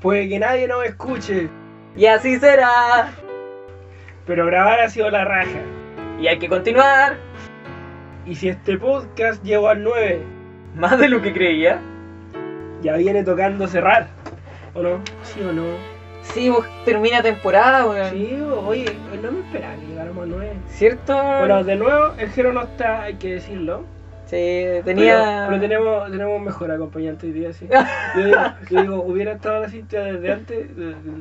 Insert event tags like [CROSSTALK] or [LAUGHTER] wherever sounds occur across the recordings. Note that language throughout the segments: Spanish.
Puede que nadie nos escuche, Y así será. pero grabar ha sido la raja. Y hay que continuar. Y si este podcast llegó al 9, Más de lo que creía. ya viene tocando cerrar. ¿O no? ¿Sí o no? Sí, vos termina temporada, weón. Sí, oye, no me esperaba que llegáramos al 9. ¿Cierto? Bueno, de nuevo, el Jero no está, hay que decirlo. Sí, tenía. Pero, pero tenemos, tenemos un mejor acompañante hoy día, sí. [LAUGHS] Yo digo, yo digo, hubiera estado la Cintia desde antes,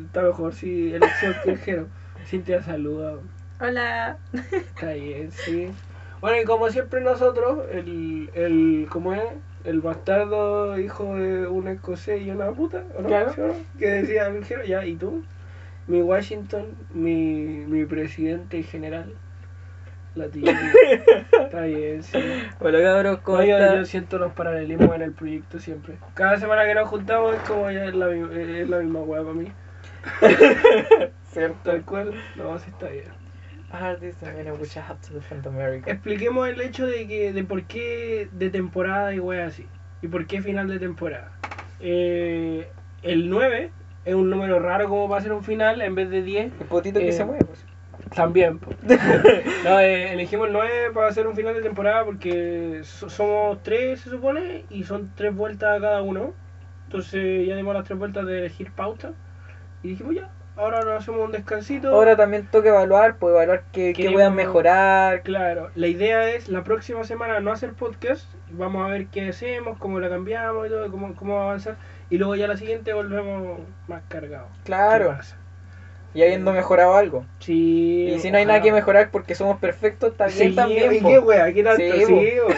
está mejor si elección que el Jero. Cintia saluda, Hola. está bien, sí. Bueno, y como siempre nosotros, el, el ¿cómo es? El bastardo hijo de un escocés y una puta, ¿o no? Claro. ¿Sí o no? Que decía Jero, ya, ¿y tú? Mi Washington, mi, mi presidente general. Latino. Está bien, sí. Hola, cabros, ¿cómo No, yo, yo siento los paralelismos en el proyecto siempre. Cada semana que nos juntamos es como ya es la, es la misma hueá para mí. [LAUGHS] ¿Cierto? Tal cual, no, sí está bien. Artists and men which have to defend America. Expliquemos el hecho de que de por qué de temporada y hueá así. Y por qué final de temporada. Eh, el 9 es un número raro como para ser un final en vez de 10. El potito que Eh, se mueve, pues. También. [LAUGHS] no, eh, elegimos el 9 para hacer un final de temporada porque so- somos tres, se supone, y son tres vueltas cada uno. Entonces ya dimos las tres vueltas de elegir pauta. Y dijimos ya, ahora nos hacemos un descansito. Ahora también toca evaluar, pues evaluar qué, a mejorar. Claro, la idea es la próxima semana no hacer podcast. Vamos a ver qué hacemos, cómo la cambiamos y todo, cómo, cómo avanzar. Y luego ya la siguiente volvemos más cargados. Claro. Y habiendo mejorado algo. Sí, Y si no hay nada que mejorar porque somos perfectos, está bien Sí, también. ¿y po. qué wea? ¿Qué tanto? Sí, Sí,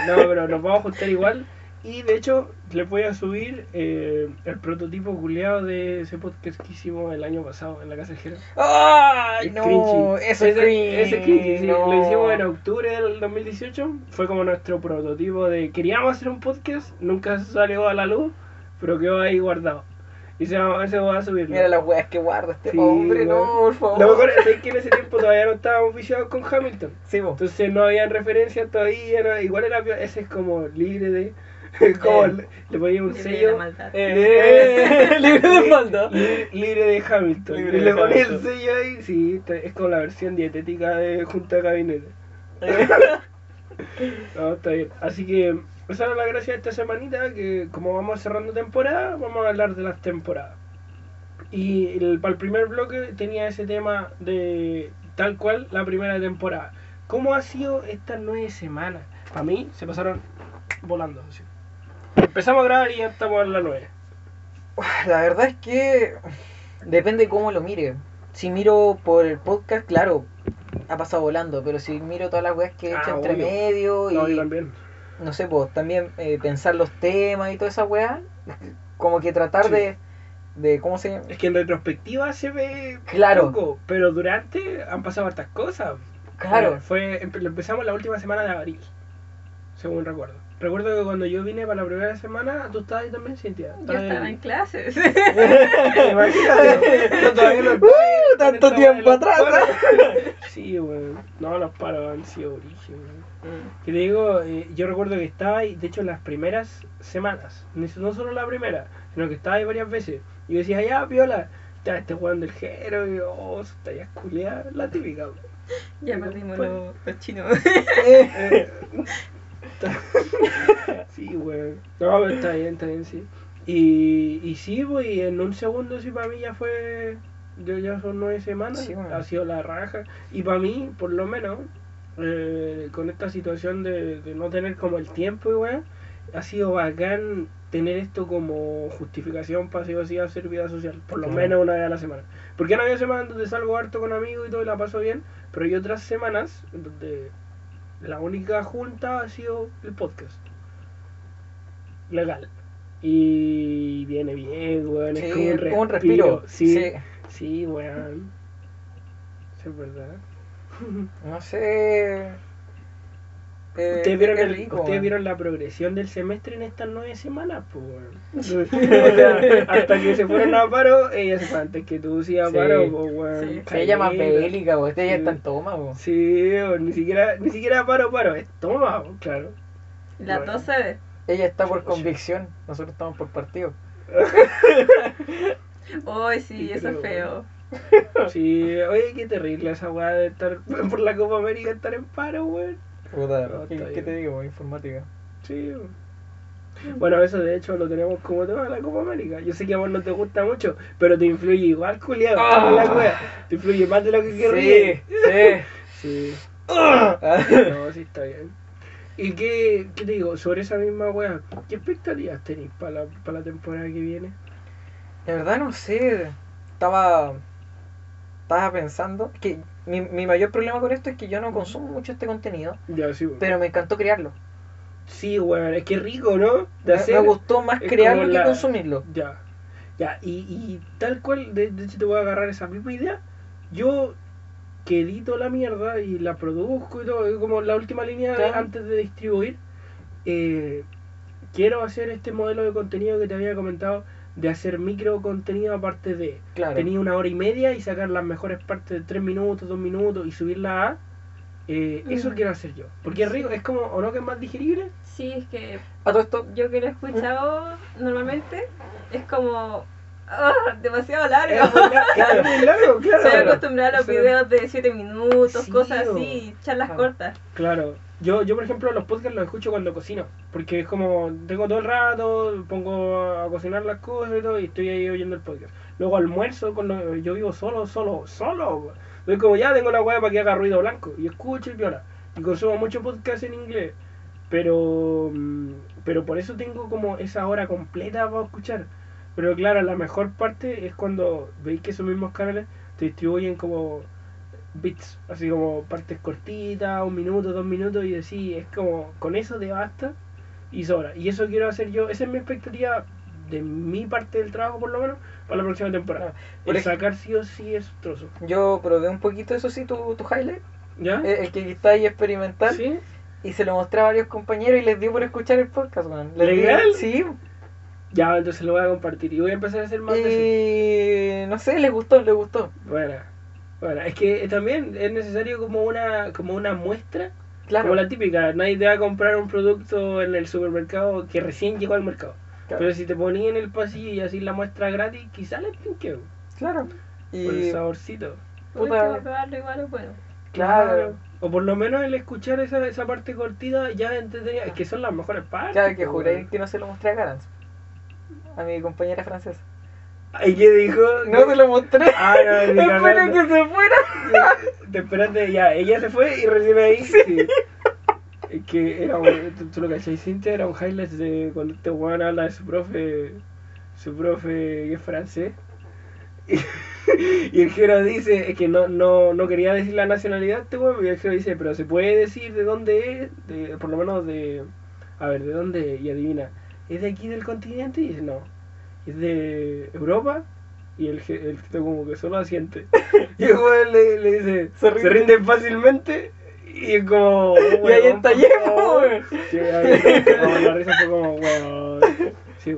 no, pero nos vamos a juntar igual. Y de hecho, les voy a subir eh, el prototipo culeado de ese podcast que hicimos el año pasado en la casa del. ¡Ay, Es no! cringy. Eso es ese, cringy. ese cringy, sí. no. Lo hicimos en octubre del 2018. Fue como nuestro prototipo de queríamos hacer un podcast, nunca salió a la luz, pero quedó ahí guardado. Y se va, se va a subir. Mira las weas que guarda este Sí, hombre, no, por favor. Lo mejor es que en ese tiempo todavía no estábamos viciados con Hamilton. Sí, po. Entonces no habían referencias todavía, no- igual era ese es como libre de [LAUGHS] como Eh. le, ponía un Libre de sello la maldad. Eh, [LAUGHS] libre de maldad. li- libre de Hamilton. Libre y de le ponía el sello ahí, sí, es como la versión dietética de Junta de Gabinete. [LAUGHS] No, está bien. Así que esa era la gracia de esta semanita, que como vamos cerrando temporada, vamos a hablar de las temporadas. Y el, para el primer bloque tenía ese tema de tal cual la primera temporada. ¿Cómo ha sido estas nueve semanas? Para mí se pasaron volando. así. Empezamos a grabar y ya estamos en la nueve. La verdad es que depende cómo lo mire. Si miro por el podcast, claro, ha pasado volando, pero si miro todas las weas que he Ah, hecho entre obvio. medio y No, yo también. No sé, pues también eh, pensar los temas y toda esa wea, como que tratar Sí. de, de, ¿cómo se llama? Es que en retrospectiva se ve Claro. poco, pero durante han pasado hartas cosas. Claro. Eh, Fue, empe- empezamos la última semana de abril, según recuerdo. Recuerdo que cuando yo vine para la primera semana, tú estabas ahí también, Cintia. Yo estaba ahí. en clases. [LAUGHS] Imagínate, [LAUGHS] todavía no Uh, tanto tiempo atrás. [LAUGHS] Sí, weón. No, los paros han sido origen. Que te digo, eh, yo recuerdo que estaba ahí, de hecho, las primeras semanas, no solo la primera, sino que estaba ahí varias veces. Y yo decía, ya, viola, está este weón del jero, y yo, oh, está ya culiada, la típica. weón. ya perdimos Pues- los, los chinos. Eh, [LAUGHS] sí, weón. No, pero está bien, está bien, sí. Y, y sí, pues, y en un segundo, sí, para mí ya fue. Yo ya son nueve semanas, Sí, ha sido la raja. Y para mí, por lo menos, eh, con esta situación de, de no tener como el tiempo, y weón, ha sido bacán tener esto como justificación para sí o hacer vida social, por lo menos una vez a la semana. Porque han habido semanas donde salgo harto con amigos y todo y la paso bien, pero hay otras semanas donde la única junta ha sido el podcast. Legal. Y viene bien, weón. Sí, es como un respiro. un respiro. Sí, Sí. sí, weón. Sí, es verdad. [LAUGHS] No sé. Eh, ¿Ustedes, vieron qué el- rico, ustedes vieron la progresión del semestre en estas nueve semanas, pues, weón. [LAUGHS] O sea, hasta que se fueron a paro, ella se fue antes que tú sí a Sí. paro, pues, weón. Sí. Se llama Caleta. bélica, weón. Este ya Sí. está en toma, weón. Sí, ni siquiera, ni siquiera paro, paro, es toma, claro. Las Bueno. dos se ve. Ella está por convicción, nosotros estamos por partido. [LAUGHS] Ay, sí, Y eso es feo. Sí, oye, qué terrible esa weá de estar [LAUGHS] por la Copa América, estar en paro, weón. Puta, No, ¿qué, te digo? Informática. Sí. Bueno, eso de hecho lo tenemos como tema de la Copa América. Yo sé que a vos no te gusta mucho, pero te influye igual, culiado. Ah. la wea. Te influye más de lo que Sí, querrías. sí. Sí. Ah. [LAUGHS] No, sí está bien. ¿Y qué, qué te digo? Sobre esa misma wea, ¿qué expectativas tenéis para la, para la temporada que viene? La verdad no sé. Estaba. Estaba pensando. Que mi, mi mayor problema con esto es que yo no consumo mucho este contenido. Ya, sí. Pero me encantó crearlo. Sí, weón, es que rico, ¿no? De Me, hacer. me gustó más crearlo que la- consumirlo. Ya. Ya, y, y tal cual, de, de hecho te voy a agarrar esa misma idea. Yo que edito la mierda y la produzco y todo, como la última línea de- antes de distribuir, eh, quiero hacer este modelo de contenido que te había comentado, de hacer micro contenido aparte de... Claro. Tenía una hora y media y sacar las mejores partes de tres minutos, dos minutos y subirla a... eh, Eso Mm. quiero hacer yo. Porque es rico, es como, ¿o no que es más digerible? Sí, es que A todo esto. yo que lo he escuchado normalmente es como ah, demasiado Es largo. muy largo, [LAUGHS] Claro. muy largo, claro. Estoy acostumbrada a los videos de 7 minutos, Sí, cosas así, charlas Claro. cortas. Claro. Yo, yo, por ejemplo, los podcasts los escucho cuando cocino. Porque es como, tengo todo el rato, pongo a cocinar las cosas y todo, y estoy ahí oyendo el podcast. Luego almuerzo, con lo- yo vivo solo, solo, solo. Entonces, como ya tengo la hueá para que haga ruido blanco. Y escucho y viola. Y consumo mucho podcast en inglés. Pero, mm, pero por eso tengo como esa hora completa para escuchar. Pero claro, la mejor parte es cuando veis que esos mismos canales te distribuyen como bits, así como partes cortitas, un minuto, dos minutos, y decís, es como, con eso te basta y sobra. Y eso quiero hacer yo, esa es mi expectativa de mi parte del trabajo, por lo menos, para la próxima temporada. Por El ej- sacar sí o sí esos trozos. Yo probé un poquito, eso sí, tu, tu highlight. ¿Ya? eh, El que está ahí experimental. ¿Sí? Y se lo mostré a varios compañeros y les dio por escuchar el podcast, man. Les ¿Legal? sí. Ya, entonces lo voy a compartir y voy a empezar a hacer más de eso. Y no sé, les gustó, les gustó. Bueno, bueno, es que también es necesario como una, como una muestra, Claro. como la típica, nadie te va a comprar un producto en el supermercado que recién llegó al mercado. Claro. Pero si te ponía en el pasillo y así la muestra gratis, quizá le tinque claro. por el Y saborcito. Puta. probarlo igual es bueno. claro. O por lo menos el escuchar esa, esa parte cortita ya entretenida, es que son las mejores partes. Claro, que juré que no se lo mostré a Garance. A mi compañera francesa. ¿Y qué dijo? No se lo mostré. Ah, no, [LAUGHS] que se fuera. Te esperaste, ya, ella se fue y recién ahí. Sí. Es que era un, tú, tú lo cachai, Cintia, era un highlight de cuando este weón habla de su profe, su profe que es francés. Y, [LAUGHS] y el Jero dice, es que no, no, no quería decir la nacionalidad este weón, y el Jero dice, pero se puede decir de dónde es, de, por lo menos de, a ver, de dónde, y adivina, ¿es de aquí del continente? Y dice, no, es de Europa. Y el, el Jero como que solo asiente. [LAUGHS] Y el weón le, le dice, Se se rinde. fácililmente. Y es como. Y ahí weón. Sí, ahí la risa fue como, weón. Sí,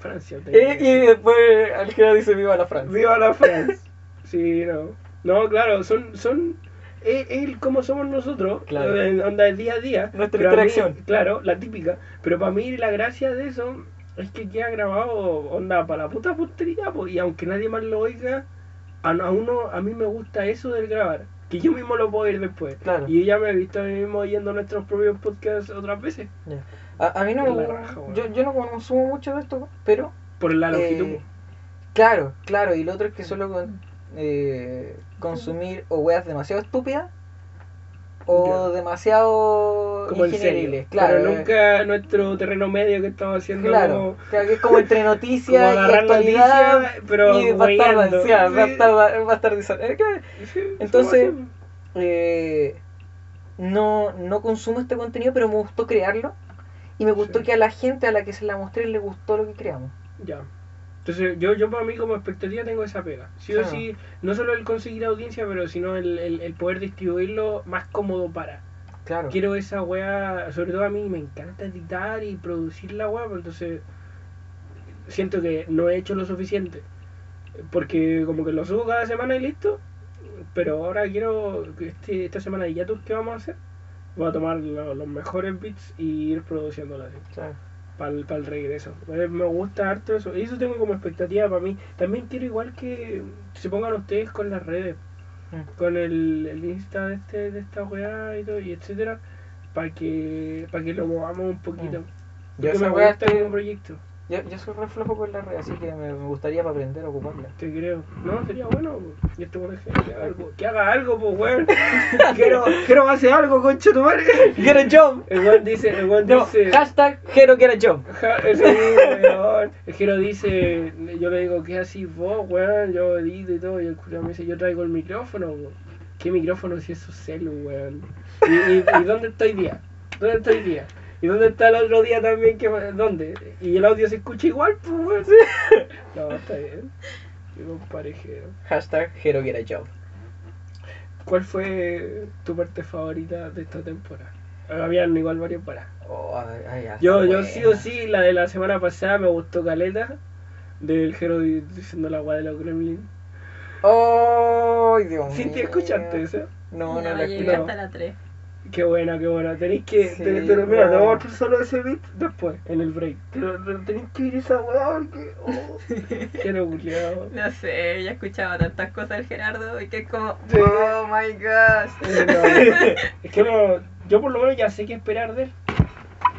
Francia. Eh, y después Algera dice viva la Francia. Viva la Francia. [LAUGHS] Sí, no. No, claro, son. son es el cómo somos nosotros, Claro. en onda del día a día. Nuestra mí- interacción. claro, la típica. Pero para mí la gracia de eso es que queda grabado, onda, para la puta posteridad. po, y aunque nadie más lo oiga, a, a uno, a mí me gusta eso del grabar. Que yo mismo lo puedo ir después. Claro. Y yo ya me he visto a mí mismo oyendo nuestros propios podcasts otras veces. A, a mí no me raja, weón. yo, yo no consumo mucho de esto, pero. Por la longitud. eh, claro, claro. Y lo otro es que suelo con- eh, consumir o weas demasiado estúpidas o Ya. demasiado como. Claro, Pero eh, nunca nuestro terreno medio que estamos haciendo. Claro, como- claro, que es como entre [LAUGHS] como noticias y agarrar actualidad pero y Sí. que, Sí, Entonces- eh, no, no consumo este contenido, pero me gustó crearlo y me gustó Sí. que a la gente a la que se la mostré le gustó lo que creamos. Ya. Entonces, yo, yo para mí como expectativa tengo esa pega. Sí o sí, no solo el conseguir audiencia, pero sino el, el, el poder distribuirlo más cómodo para. Claro. Quiero esa wea, sobre todo a mí me encanta editar y producir la wea, pero entonces siento que no he hecho lo suficiente. Porque como que lo subo cada semana y listo. Pero ahora quiero que este, esta semana de Yatus que vamos a hacer, voy a tomar lo- los mejores beats y ir produciéndolas. Claro. Para el, regreso. Eh, Me gusta harto eso. Y eso tengo como expectativa para mí. También quiero igual que se pongan ustedes con las redes, Mm. con el, el Insta de, este, de esta weá y todo, y etcétera, para que, para que lo movamos un poquito. Yo esa me gusta estoy- como proyecto, Yo, yo soy reflejo con la red, así que me, me gustaría para aprender a ocuparla. te creo. No, sería bueno. Y este bueno que haga algo, que haga algo, pues weón. [LAUGHS] quiero, quiero hacer algo, concha tu madre. Get a job. El weón dice, el weón No, dice. hashtag Hero get a job. Ja, ese weón. El Jero dice, yo le digo, ¿qué así vos, weón? Yo edito y todo, y el culo me dice, yo traigo el micrófono, weón. ¿Qué micrófono si es su celu, weón? ¿Y, y, y dónde estoy día? ¿Dónde estoy día? ¿Y dónde está el otro día también? que ¿Dónde? ¿Y el audio se escucha igual, pues? [LAUGHS] No, está bien. Qué comparejero. Hashtag Hero get a job. ¿Cuál fue tu parte favorita de esta temporada? Habían igual varios para. Oh, ay, ay, ya Yo, yo sí o sí, la de la semana pasada me gustó Caleta, del Jero di- diciendo la agua de los Gremlins. Oh, Dios ¿Sí te mío. escuchaste eso? No, no, no, la llegué escuché. hasta la 3. Qué buena, qué buena. Tenéis que. Sí, pero mira, te voy a mostrar solo ese beat después, en el break. Pero, tenéis que ir esa weá porque. Oh, [LAUGHS] Jero culiao. No sé, ya he escuchado tantas cosas del Gerardo y que es como, Sí. oh my gosh. No, es que no, yo por lo menos ya sé qué esperar de él.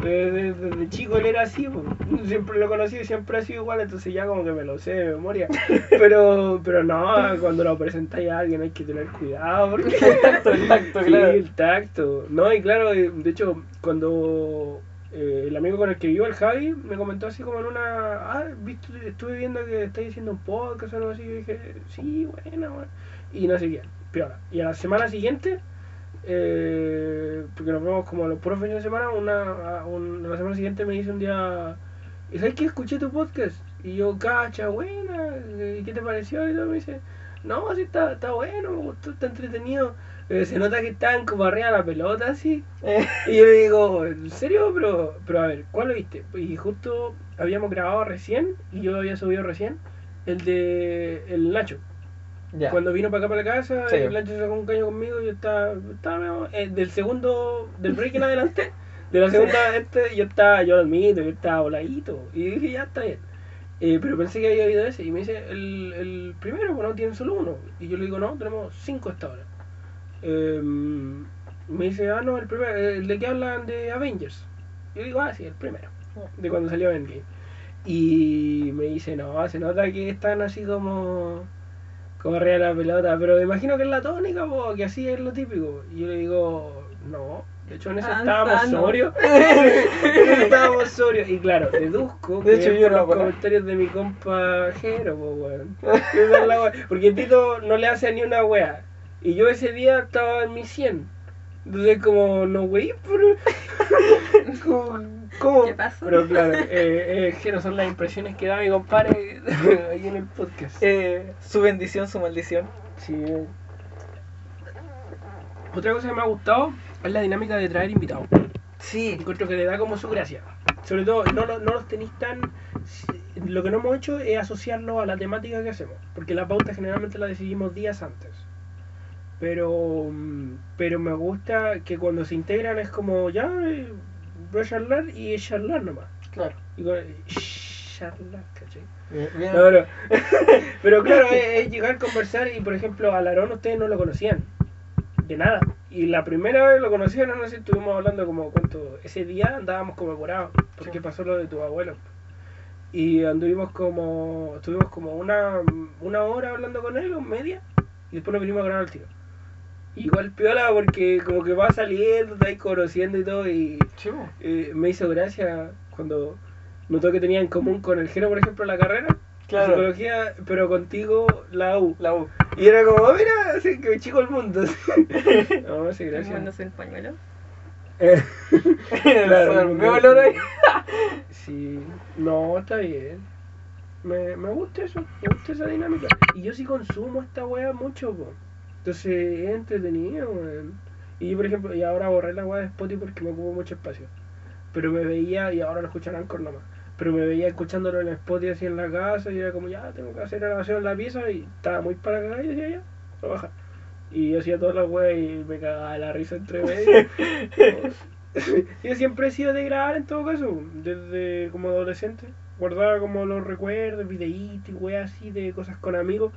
De- Desde chico él era así, pues. [LAUGHS] siempre lo conocí y siempre ha sido igual, entonces ya como que me lo sé de memoria. [LAUGHS] Pero, pero no, cuando lo presentáis a alguien hay que tener cuidado porque [LAUGHS] El tacto, el tacto, sí, claro. el tacto. No, y claro, de hecho, cuando eh, el amigo con el que vivo, el Javi, me comentó así como en una. Ah, viste, estuve viendo que estáis haciendo un podcast o algo así. Y dije, sí, bueno, bueno. Y no sé qué, peor. Y a la semana siguiente, eh, porque nos vemos como los puros fines de semana, una, un- la semana siguiente me dice un día. ¿Y sabes que escuché tu podcast? Y yo, cacha, buena, ¿y qué te pareció? Y todo me dice, no, así está, está bueno, me gustó, está entretenido. Eh, se nota que están como arriba de la pelota, así. Eh, Y yo le digo, ¿en serio? Pero, pero a ver, ¿cuál lo viste? Y justo habíamos grabado recién, y yo había subido recién, el de el Nacho. Ya. Cuando vino para acá para la casa, Sí. el Nacho sacó un caño conmigo, yo estaba, estaba eh, del segundo, del break en adelante, de la segunda este, yo estaba, yo lo admito, yo estaba voladito, y dije, ya está bien. Eh, pero pensé que había oído ese, y me dice, el, el primero, pues no tienen solo uno. Y yo le digo, no, tenemos cinco hasta ahora. Eh, me dice, ah, no, el primero, el de que hablan de Avengers. Yo digo, ah, sí, el primero, de cuando salió Endgame. Y me dice, no, se nota que están así como, como arriba la pelota, pero me imagino que es la tónica, po, que así es lo típico. Y yo le digo, no, de hecho en eso Ah, estábamos sano. sobrios. [LAUGHS] Estábamos sobrios. Y claro, deduzco De que hecho, es yo por no los comentarios de mi compa Jero, po, weón. Porque Tito no le hace ni una wea. Y yo ese día estaba en mi 100. Entonces como, no wey, pero... [LAUGHS] ¿Cómo? cómo? ¿Qué pasó? Pero claro, eh, eh, que no son las impresiones que da mi compadre [LAUGHS] ahí en el podcast. Eh, su bendición, su maldición. Sí. eh. Otra cosa que me ha gustado es la dinámica de traer invitados. Sí. Encuentro que le da como su gracia. Sobre todo, no, lo- no los tenéis tan... Lo que no hemos hecho es asociarlo a la temática que hacemos. Porque la pauta generalmente la decidimos días antes. Pero, mm, pero me gusta que cuando se integran es como, ya, voy a charlar y es charlar nomás. Claro. Y con- charlar, ¿cachai? Bien, bien. No, pero, [LAUGHS] pero claro, es, es llegar a conversar y por ejemplo a Larón ustedes no lo conocían, de nada. Y la primera vez lo conocieron, no sé, estuvimos hablando como cuánto, ese día andábamos como apurados, porque Sí. pasó lo de tu abuelo. Y anduvimos como, estuvimos como una, una hora hablando con él, o media, y después nos vinimos a grabar al tiro. Igual piola porque como que va saliendo, está ahí conociendo y todo, y eh, me hizo gracia cuando notó que tenía en común con el Jero, por ejemplo, la carrera. Claro. Psicología, pero contigo la U. La U. Y era como, "Oh, mira, así que chico el mundo. [LAUGHS] no, me hace gracia. Tomándose el pañuelo. [LAUGHS] Eh, Claro, el [LAUGHS] me olor ahí. Sí, no, está bien. Me, me gusta eso, me gusta esa dinámica. Y yo sí consumo esta wea mucho, po. Entonces es entretenido, weón. Y yo, por ejemplo, y ahora borré la wea de Spotify porque me ocupo mucho espacio. Pero me veía, y ahora lo escucharán con nomás. Pero me veía escuchándolo en Spotify así en la casa y era como, ya, tengo que hacer grabación en la pieza y estaba muy para cagar y decía, ya, voy a bajar. Y yo hacía todas las weas y me cagaba la risa entre medio. [LAUGHS] [LAUGHS] Yo siempre he sido de grabar en todo caso, desde como adolescente. Guardaba como los recuerdos, videitos y weas así de cosas con amigos,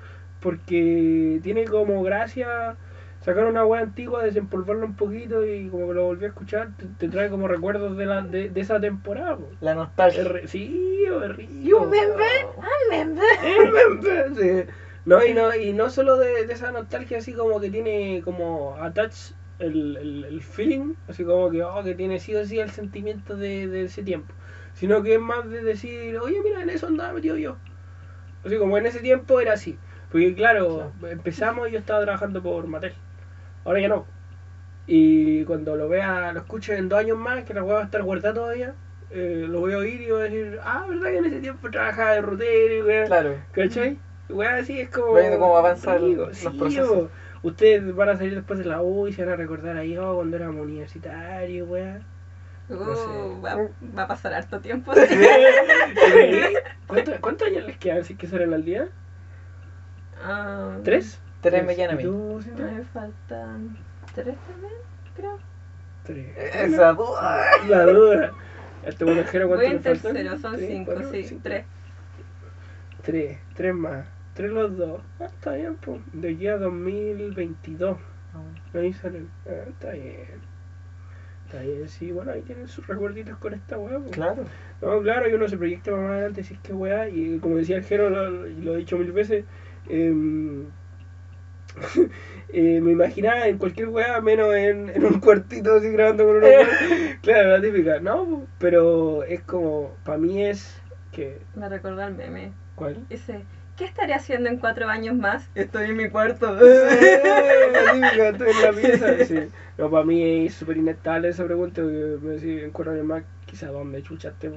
porque tiene como gracia sacar una wea antigua, desempolvarla un poquito y como que lo volví a escuchar, te, te trae como recuerdos de, la, de, de esa temporada. po. La nostalgia. Sí, es. You remember? I remember. Sí. No, y no, y no solo de, de esa nostalgia así como que tiene como attach el, el, el feeling, así como que, oh, que tiene sí o sí el sentimiento de, de ese tiempo, sino que es más de decir, oye, mira, en eso andaba metido yo. Así como en ese tiempo era así. Porque claro, empezamos y yo estaba trabajando por Mattel. Ahora ya no. Y cuando lo vea, lo escuche en dos años más, que la weá va a estar guardada todavía, eh, lo voy a oír y voy a decir, ah, ¿verdad que en ese tiempo trabajaba de rutero y weá? Claro. ¿Cachai? Weá, así es como. Viendo cómo avanzan los Sí, procesos. Ustedes van a salir después de la U y se van a recordar ahí, oh, cuando éramos universitarios, weá. Uh, sé. va, va a pasar harto tiempo. [LAUGHS] [LAUGHS] ¿Cuánto- ¿Cuántos años les quedan si que salen al día? Ah, ¿Tres? Tres me llenan a ¿Y mí. tú? Me faltan tres también, creo. Tres. Esa duda. La duda. Este monajero, Voy ¿cuánto en le faltan? tercero, son Tres, cinco, cuatro, sí, cinco. tres. Tres, tres más. Tres los dos. Ah, está bien, pues. De aquí a 2022. Ahí salen. Ah, está bien. Está bien, sí, bueno, ahí tienen sus recuerditos con esta weá. pues. Claro. No, claro, y uno se proyecta más adelante si es que weá, y como decía el Jero, lo- y lo he dicho mil veces, em, [LAUGHS] eh, me imaginaba en cualquier weá, menos en, en un cuartito así grabando con una [LAUGHS] weá. Claro, la típica, no, pero es como, para mí es que, Me recordó el meme. ¿cuál? Dice, ¿qué estaré haciendo en cuatro años más? Estoy en mi cuarto. [LAUGHS] la típica, estoy en la pieza. Sí. No, para mí es súper inestable esa pregunta, porque me decís en cuatro años más, quizá dónde chuchaste, po?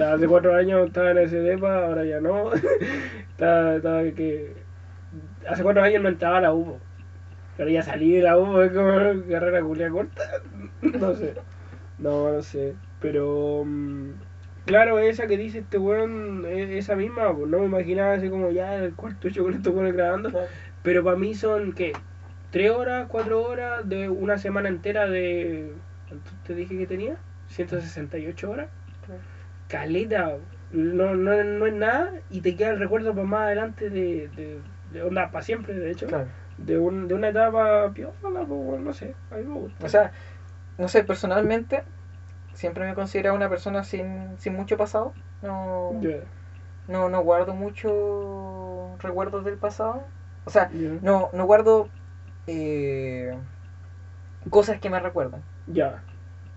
Hace cuatro años estaba en ese depa, ahora ya no. [LAUGHS] estaba, estaba que. Hace cuatro años no entraba a la U, po. Pero ya salí de la U, es como [LAUGHS] carrera culia corta. [LAUGHS] no sé. No, no sé. Pero. mm, Claro, esa que dice este weón, e- esa misma, pues no me imaginaba así como ya el cuarto hecho con estos weones grabando. Pero para mí son, ¿qué? ¿Tres horas, cuatro horas de una semana entera de... ¿Cuánto te dije que tenía? 168 horas. Caleta, no, no, no es nada y te queda el recuerdo para más adelante de, de, de onda, para siempre, de hecho. Claro. De, un, de una etapa piola, no sé, a mí me gusta. O sea, no sé, personalmente, siempre me considero una persona sin, sin mucho pasado. No, no, no guardo mucho recuerdos del pasado. O sea, no, no guardo eh, cosas que me recuerdan. ya.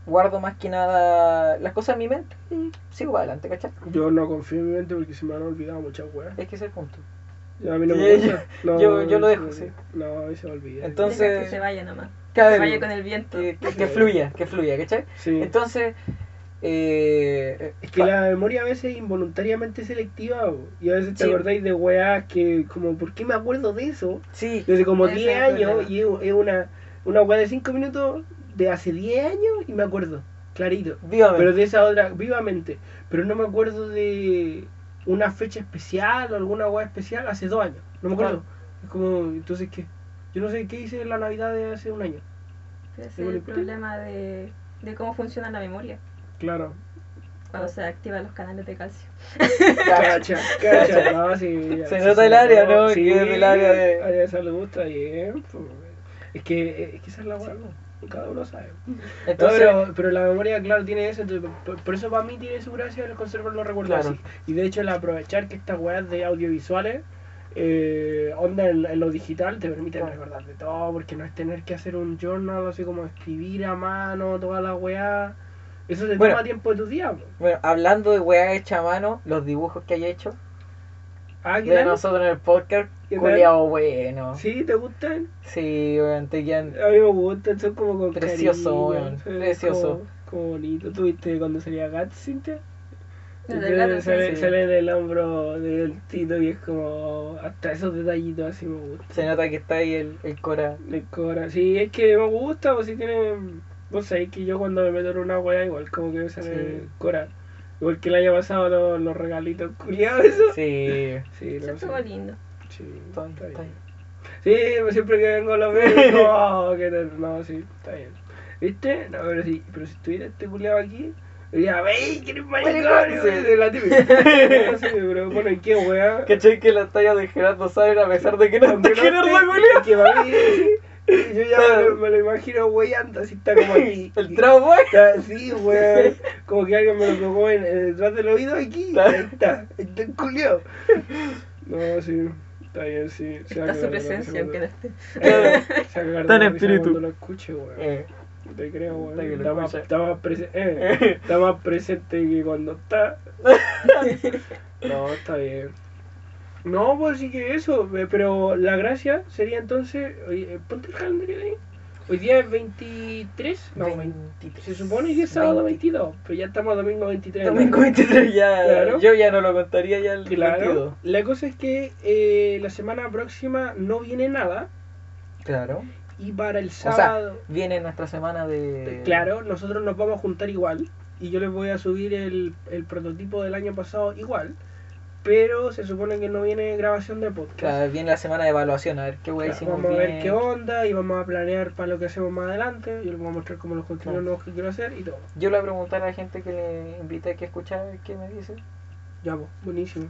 Guardo más que nada las cosas en mi mente y sigo para adelante, ¿cachai? Yo no confío en mi mente porque se me han olvidado muchas weas. Es que ese es el punto. Ya, a mí no Yo- me gusta. No, yo- yo lo se dejo, sí. No, a mí se me olvida. Entonces- Deja que se vaya nomás. Que vez- vaya con el viento. que, que- que fluya, que fluya, ¿cachai? Sí. Entonces, eh, Es que la memoria a veces es involuntariamente selectiva bo, y a veces te Sí. acordáis de weas que como ¿por qué me acuerdo de eso? sí, Desde como Ese 10 es el años y es es una, una wea de 5 minutos de hace 10 años y me acuerdo, clarito. dígame. Pero de esa otra, vivamente. Pero no me acuerdo de una fecha especial o alguna wea especial hace 2 años. No me acuerdo. Es como, entonces ¿qué? Yo no sé qué hice en la Navidad de hace un año. Es ¿Tengo el el problema de, de cómo funciona la memoria Claro. cuando se activan los canales de calcio. Cacha, cacha, no, sí, Se nota el área, ¿no? Sí, Que es del área de- área de salud está bien. pues, Es que, es que esa es la weá, cada uno sabe. No, Entonces, pero, pero la memoria, claro, tiene eso. entonces, por, por eso para mí tiene su gracia el conservar los recuerdos Claro. así. Y de hecho, el aprovechar que estas weas de audiovisuales, eh, onda en, en lo digital, te permiten Claro. recordar de todo, porque no es tener que hacer un journal, así como escribir a mano, toda la weá. Eso te Bueno. toma tiempo de tu día. bueno, hablando de weá hecha a mano, los dibujos que hay hecho Ah, ¿qué de nosotros en el podcast, culiao bueno. ¿Sí? ¿Te gustan? Sí, weón, te quedan. A mí me gustan, son como con Precioso, cariño, weón, precioso. Como, como bonito. ¿Tuviste cuando salía Gat, Cintia? El Sale- del sale, sí. sale en el hombro del Tito y es como... Hasta esos detallitos así me gustan. Se nota que está ahí el, el Cora. De Cora. Sí, es que me gusta, pues si tiene... Vos sabés que yo cuando me meto en una wea igual como que me sale Sí. Cora. Igual que el año pasado los, los regalitos culiados esos. Sí, Sí, Eso no estuvo lindo. Sí, está, bien. Sí, pues siempre que vengo lo veo [LAUGHS] oh, qué tal. No, sí, está bien. ¿Viste? No, pero si, pero si estuviera este culiado aquí, diría, ¡Wey, que eres Maricón, sí. De la típica. [LAUGHS] Sí, pero bueno, ¿y qué weá? ¿Cachai que las tallas de Gerardo saben a pesar de que no está Gerardo Julián? que para mí, yo ya me lo, me lo imagino weyando, así está como aquí. [LAUGHS] El trauma. Está así, weón. Como que alguien me lo tocó en, en detrás del oído aquí. Ahí está. Ahí está el culiao. No, sí. Está bien, sí. Se Está su presencia, aunque no esté. Eh, Se va a Está espíritu. Cuando lo escuche, weón. Eh, Te creo, weón. Está Está más, está, más prese- eh, [LAUGHS] está más presente que cuando está. [LAUGHS] No, está bien. No, pues sí que eso, eh, pero la gracia sería entonces, oye, eh, ponte el calendario de ahí. Hoy día es 23, no, 20 23. se supone que es sábado 22, pero ya estamos a domingo 23. Domingo 23 ya. Claro. Yo ya no lo contaría ya el Claro. 22. La cosa es que eh, la semana próxima no viene nada Claro. y para el O sea, sábado, viene nuestra semana de. claro, nosotros nos vamos a juntar igual y yo les voy a subir el, el prototipo del año pasado igual, pero se supone que no viene grabación de podcast. Claro, viene la semana de evaluación, a ver qué wey Claro, hicimos vamos a ver bien. qué onda y vamos a planear para lo que hacemos más adelante. Yo les voy a mostrar como los contenidos nuevos que quiero hacer y todo. Yo le voy a preguntar a la gente que le invité que escuchar qué me dice. Ya, pues, buenísimo.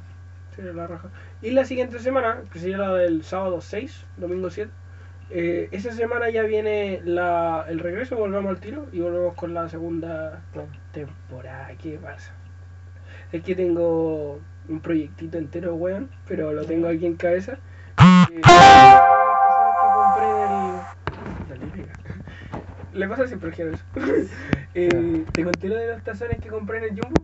Sería la raja. Y la siguiente semana, que sería la del sábado 6, domingo 7, eh, esa semana ya viene la, el regreso, volvemos al tiro y volvemos con la segunda Claro. temporada. ¿Qué pasa? Es que tengo un proyectito entero, weón, pero lo tengo aquí en cabeza. Eh, que compré del- la. Le pasa siempre al eso. [LAUGHS] eh, te conté lo de los tazones que compré en el Jumbo.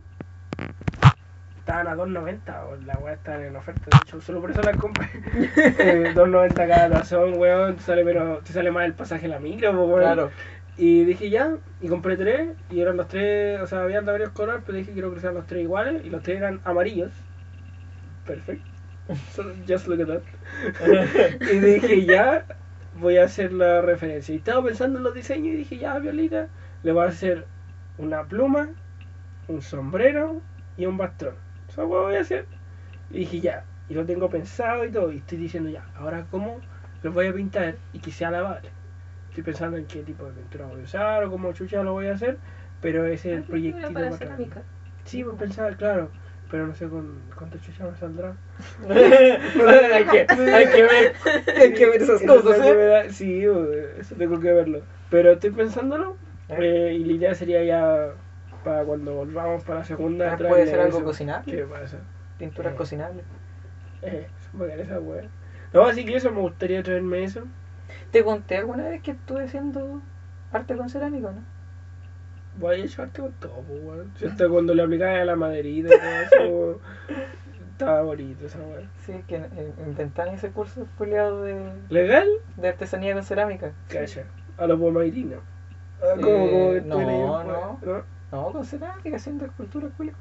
Estaban a 2.90, o la weá estaban en oferta, de hecho, solo por eso las compré. [LAUGHS] eh, 2.90 cada tazón, weón, te sale, pero te sale más el pasaje la micro, weón. Claro. Y dije ya, y compré tres, y eran los tres, o sea, habían de varios colores, pero dije quiero que sean los tres iguales, y los tres eran amarillos. Perfecto. So, just look at that. y dije ya, voy a hacer la referencia. Y estaba pensando en los diseños y dije ya, Violita, le voy a hacer una pluma, un sombrero y un bastón. Eso voy a hacer. Y dije ya, y lo tengo pensado y todo, y estoy diciendo ya, ahora cómo lo voy a pintar y que sea lavable. Estoy pensando en qué tipo de pintura voy a usar o cómo chucha lo voy a hacer, pero ese es el para para atrás. cerámica. Sí, pues pensaba, claro, pero no sé con cuánto chucha me saldrá. [LAUGHS] hay, que, hay que ver, hay que ver esas [LAUGHS] Eso cosas, ¿eh? Sí, eso tengo que verlo. Pero estoy pensándolo eh, y la idea sería ya para cuando volvamos para la segunda. Ah, ¿puede ser algo eso. cocinable? ¿Qué pasa? Pinturas Eh. cocinables. Eh, weas. No, así que eso, me gustaría traerme eso. Te conté alguna vez que estuve haciendo arte con cerámica, ¿no? Voy a echarte con todo, weón. Si hasta cuando le aplicaba a la maderita y todo eso, [LAUGHS] estaba bonito esa wea. Sí, que eh, inventan ese curso culiado de, ¿Legal? de artesanía con cerámica. Calla. A los pomairinos. Ah, ¿Cómo, cómo que no, no. pues, No, con cerámica, haciendo esculturas culias.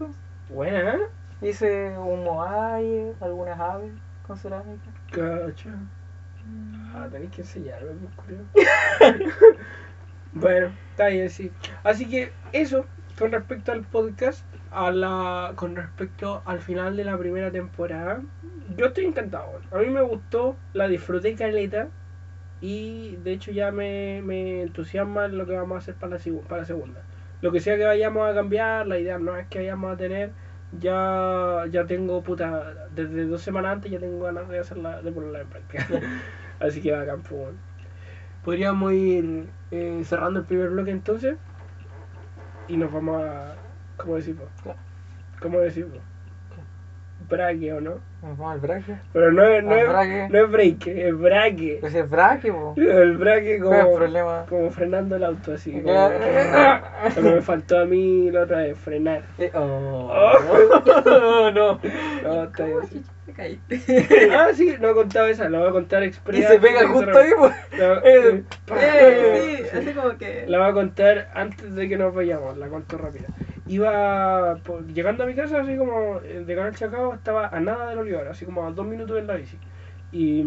Buena, ¿eh? Hice un moalle, algunas aves con cerámica. Cacha. Ah, tenéis que enseñarme, pues, curioso. [LAUGHS] bueno, está bien, sí. Así que eso, con respecto al podcast, a la, con respecto al final de la primera temporada, yo estoy encantado. A mí me gustó, la disfruté caleta y de hecho ya me, me entusiasma lo que vamos a hacer para la, segu- para la segunda. Lo que sea que vayamos a cambiar, la idea no es que vayamos a tener, ya, ya tengo puta, desde dos semanas antes ya tengo ganas de hacerla, de ponerla en práctica. [LAUGHS] Así que bacán, pues, bueno. Podríamos ir eh, cerrando el primer bloque entonces y nos vamos a, ¿cómo decirlo? ¿Cómo decirlo? Braque o no. Nos vamos al braque. Pero no es, no es, braque. no es break, es braque. Pues es braque, po. El braque ¿Cuál es el como, problema? como frenando el auto así. Como, [LAUGHS] como me faltó a mí la otra vez, frenar. Eh, oh, Oh. [LAUGHS] no. No, está bien. [LAUGHS] Ah, sí, no he contado esa, la voy a contar express. Y se pega justo ahí, Eh, Eh, sí, así como que. la voy a contar antes de que nos vayamos, la cuento rápida. Iba por- llegando a mi casa, así como eh, de Canal Chacao, estaba a nada del Olivar, así como a dos minutos en la bici. Y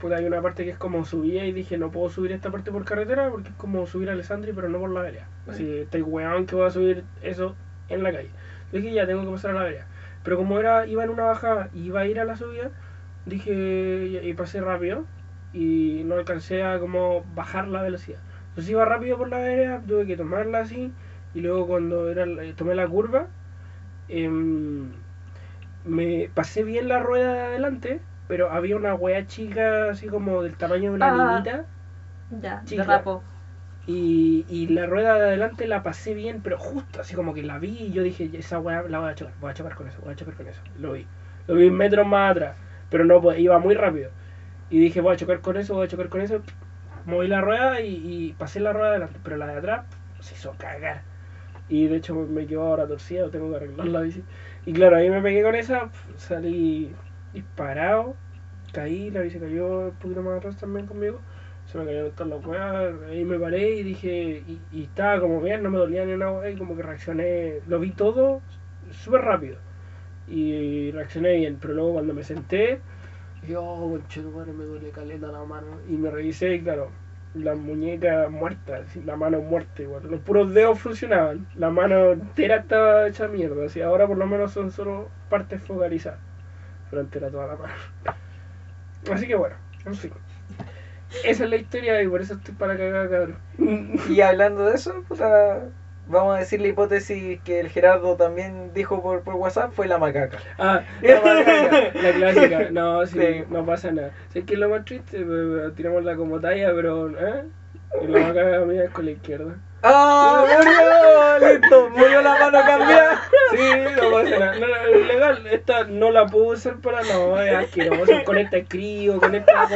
pues hay una parte que es como subía y dije, no puedo subir esta parte por carretera porque es como subir a Alessandri, pero no por la vereda. Así, estoy weón que voy a subir eso en la calle. Dije, ya tengo que pasar a la vereda. Pero como era iba en una bajada y iba a ir a la subida, dije, y, y pasé rápido y no alcancé a como bajar la velocidad. Entonces iba rápido por la vereda, tuve que tomarla así. Y luego cuando era, tomé la curva, em, me pasé bien la rueda de adelante, pero había una wea chica así como del tamaño de una Ah. niñita. Ya, Chica. derrapó. Y, y la rueda de adelante la pasé bien, pero justo así como que la vi y yo dije, esa weá la voy a chocar, voy a chocar con eso, voy a chocar con eso. Lo vi. Lo vi metros más atrás, pero no pues, iba muy rápido. Y dije, voy a chocar con eso, voy a chocar con eso. Moví la rueda y, y pasé la rueda de adelante, pero la de atrás se hizo cagar. Y de hecho me quedó ahora torcida, tengo que arreglar la bici. Y claro, ahí me pegué con esa, salí disparado, caí, la bici cayó un poquito más atrás también conmigo se me cayeron todas las weas, ahí me paré y dije, y, estaba como bien, no me dolía ni una wea, y como que reaccioné, lo vi todo súper rápido, y reaccioné bien, pero luego cuando me senté, dije, oh, conchetumare, me duele caleta la mano, y me revisé y claro, la muñeca muerta, la mano muerta igual, los puros dedos funcionaban, la mano entera estaba hecha mierda, así, ahora por lo menos son solo partes focalizadas, pero entera toda la mano. Así que bueno, en fin. Esa es la historia y por eso estoy para cagar, cabrón. [LAUGHS] Y hablando de eso, puta, vamos a decir la hipótesis que el Gerardo también dijo por, por WhatsApp, fue la macaca. Ah, la macaca, [LAUGHS] la clásica. No, sí, Sí. no pasa nada. Sé que es lo más triste, pero tirémosla como talla, pero. ¿eh? Y la macaca mía es con la izquierda. ¡Ah! ¡Murió! ¡Listo! ¡Murió la mano cambiada! Sí, no pasa nada. No, no, legal, esta no la puedo usar para no, es asqueroso. [LAUGHS] Con esta escribo, con esta.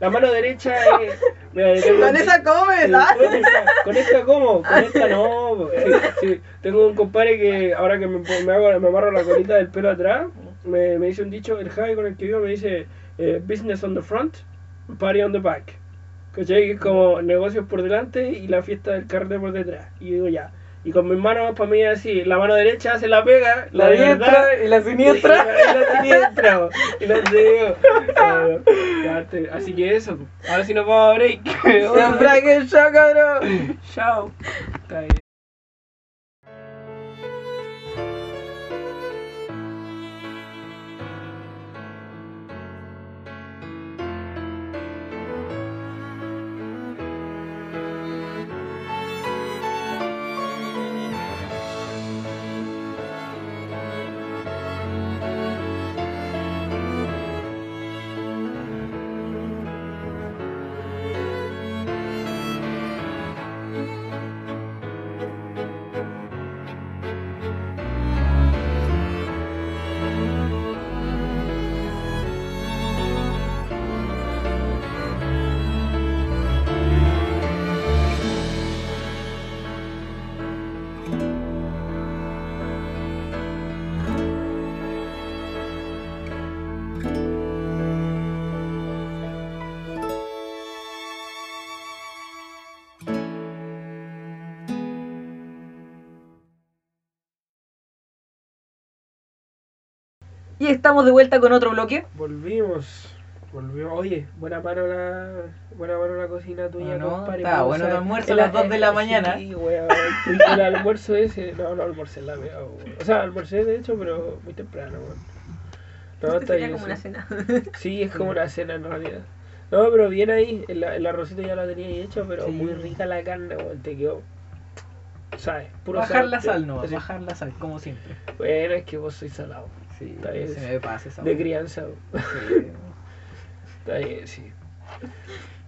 La mano derecha es. Mira, tengo- Con esa Sí, ¿ah? Con esta, con esta cómo, con esta no. Sí, sí. Tengo un compadre que ahora que me, me, hago, me amarro la colita del pelo atrás, me, me dice un dicho, el Javi con el que vivo me dice eh, business on the front, party on the back. ¿Cachai? Que es como negocios por delante y la fiesta del carnet por detrás. Y digo ya. Y con mis manos, para mí así, la mano derecha hace la pega, La de diestra verdad, y la siniestra. la, [LAUGHS] y la siniestra, y la digo. Así que eso. Ahora sí nos vamos a break. ¡Siempre que el cabrón! [LAUGHS] Chao. Está bien. Y estamos de vuelta con otro bloque. Volvimos. Volvimos. Oye, buena mano la, buena mano la cocina tuya, No, no, compadre. Vamos bueno tu almuerzo a el- las dos de el- la mañana. Sí, weón. El almuerzo ese. No, no almorcé la weón. O sea, almorcé de hecho, pero muy temprano, weón. No, está bien. como una sí. cena. Sí, es como una cena en realidad. No, pero bien ahí. El, el arrocito ya lo tenía ahí hecho, pero Sí. muy rica la carne, weón. Te quedó. ¿Sabes? Puro Bajar la sal, no, bajar la sal, como siempre. Bueno, es que vos sois salado. Sí, Está bien, se me pasa esa De crianza, weón. Sí. [LAUGHS] Está bien, sí.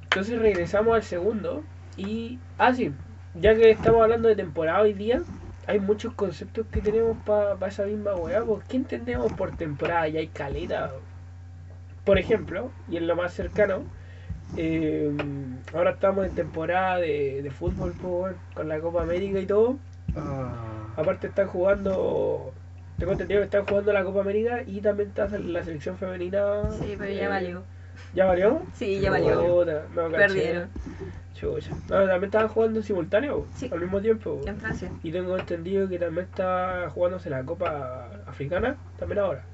Entonces regresamos al segundo. Y. Ah, sí. Ya que estamos hablando de temporada hoy día, hay muchos conceptos que tenemos para esa misma weá. pues, ¿Qué entendemos por temporada? Y hay caleta. Por ejemplo, y en lo más cercano, eh, ahora estamos en temporada de, de fútbol, pues, con la Copa América y todo. Ah. Aparte están jugando. Tengo entendido que están jugando la Copa América y también está la selección femenina. Sí, pero ya eh, valió. ¿Ya valió? Sí, ya valió. No. Perdieron. Chucha. No, también estaban jugando en simultáneo, Sí. al mismo tiempo. En Francia. Y tengo entendido que también está jugándose la Copa Africana, también ahora,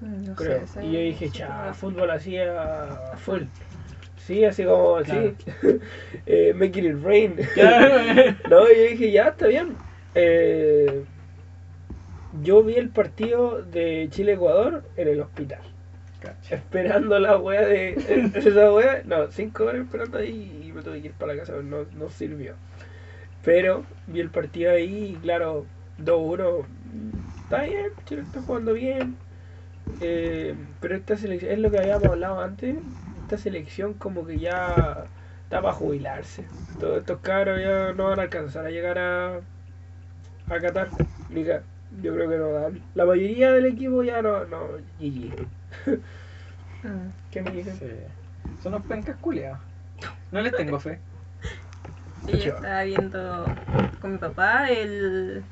Mm, No creo. sé, y yo dije, cha, fútbol así a full. Sí, así como, Claro. sí, [LAUGHS] eh, making it rain. [LAUGHS] no, y yo dije, ya, está bien. Eh, yo vi el partido de Chile-Ecuador en el hospital. Esperando la wea de. [LAUGHS] Esa wea, no, cinco horas esperando ahí y me tuve que ir para la casa, no, no sirvió. Pero vi el partido ahí y claro, 2-1. Está bien, Chile está jugando bien. Eh, pero esta selección, es lo que habíamos hablado antes. Esta selección, como que ya está para jubilarse. Todos estos cabros ya no van a alcanzar a llegar a, a Qatar. Ni Yo creo que no dan. La mayoría del equipo ya no. no GG. Mm. ¿Qué me dicen? Sí. Son unos pencas culiados. No les tengo fe. Y yo estaba viendo con mi papá el,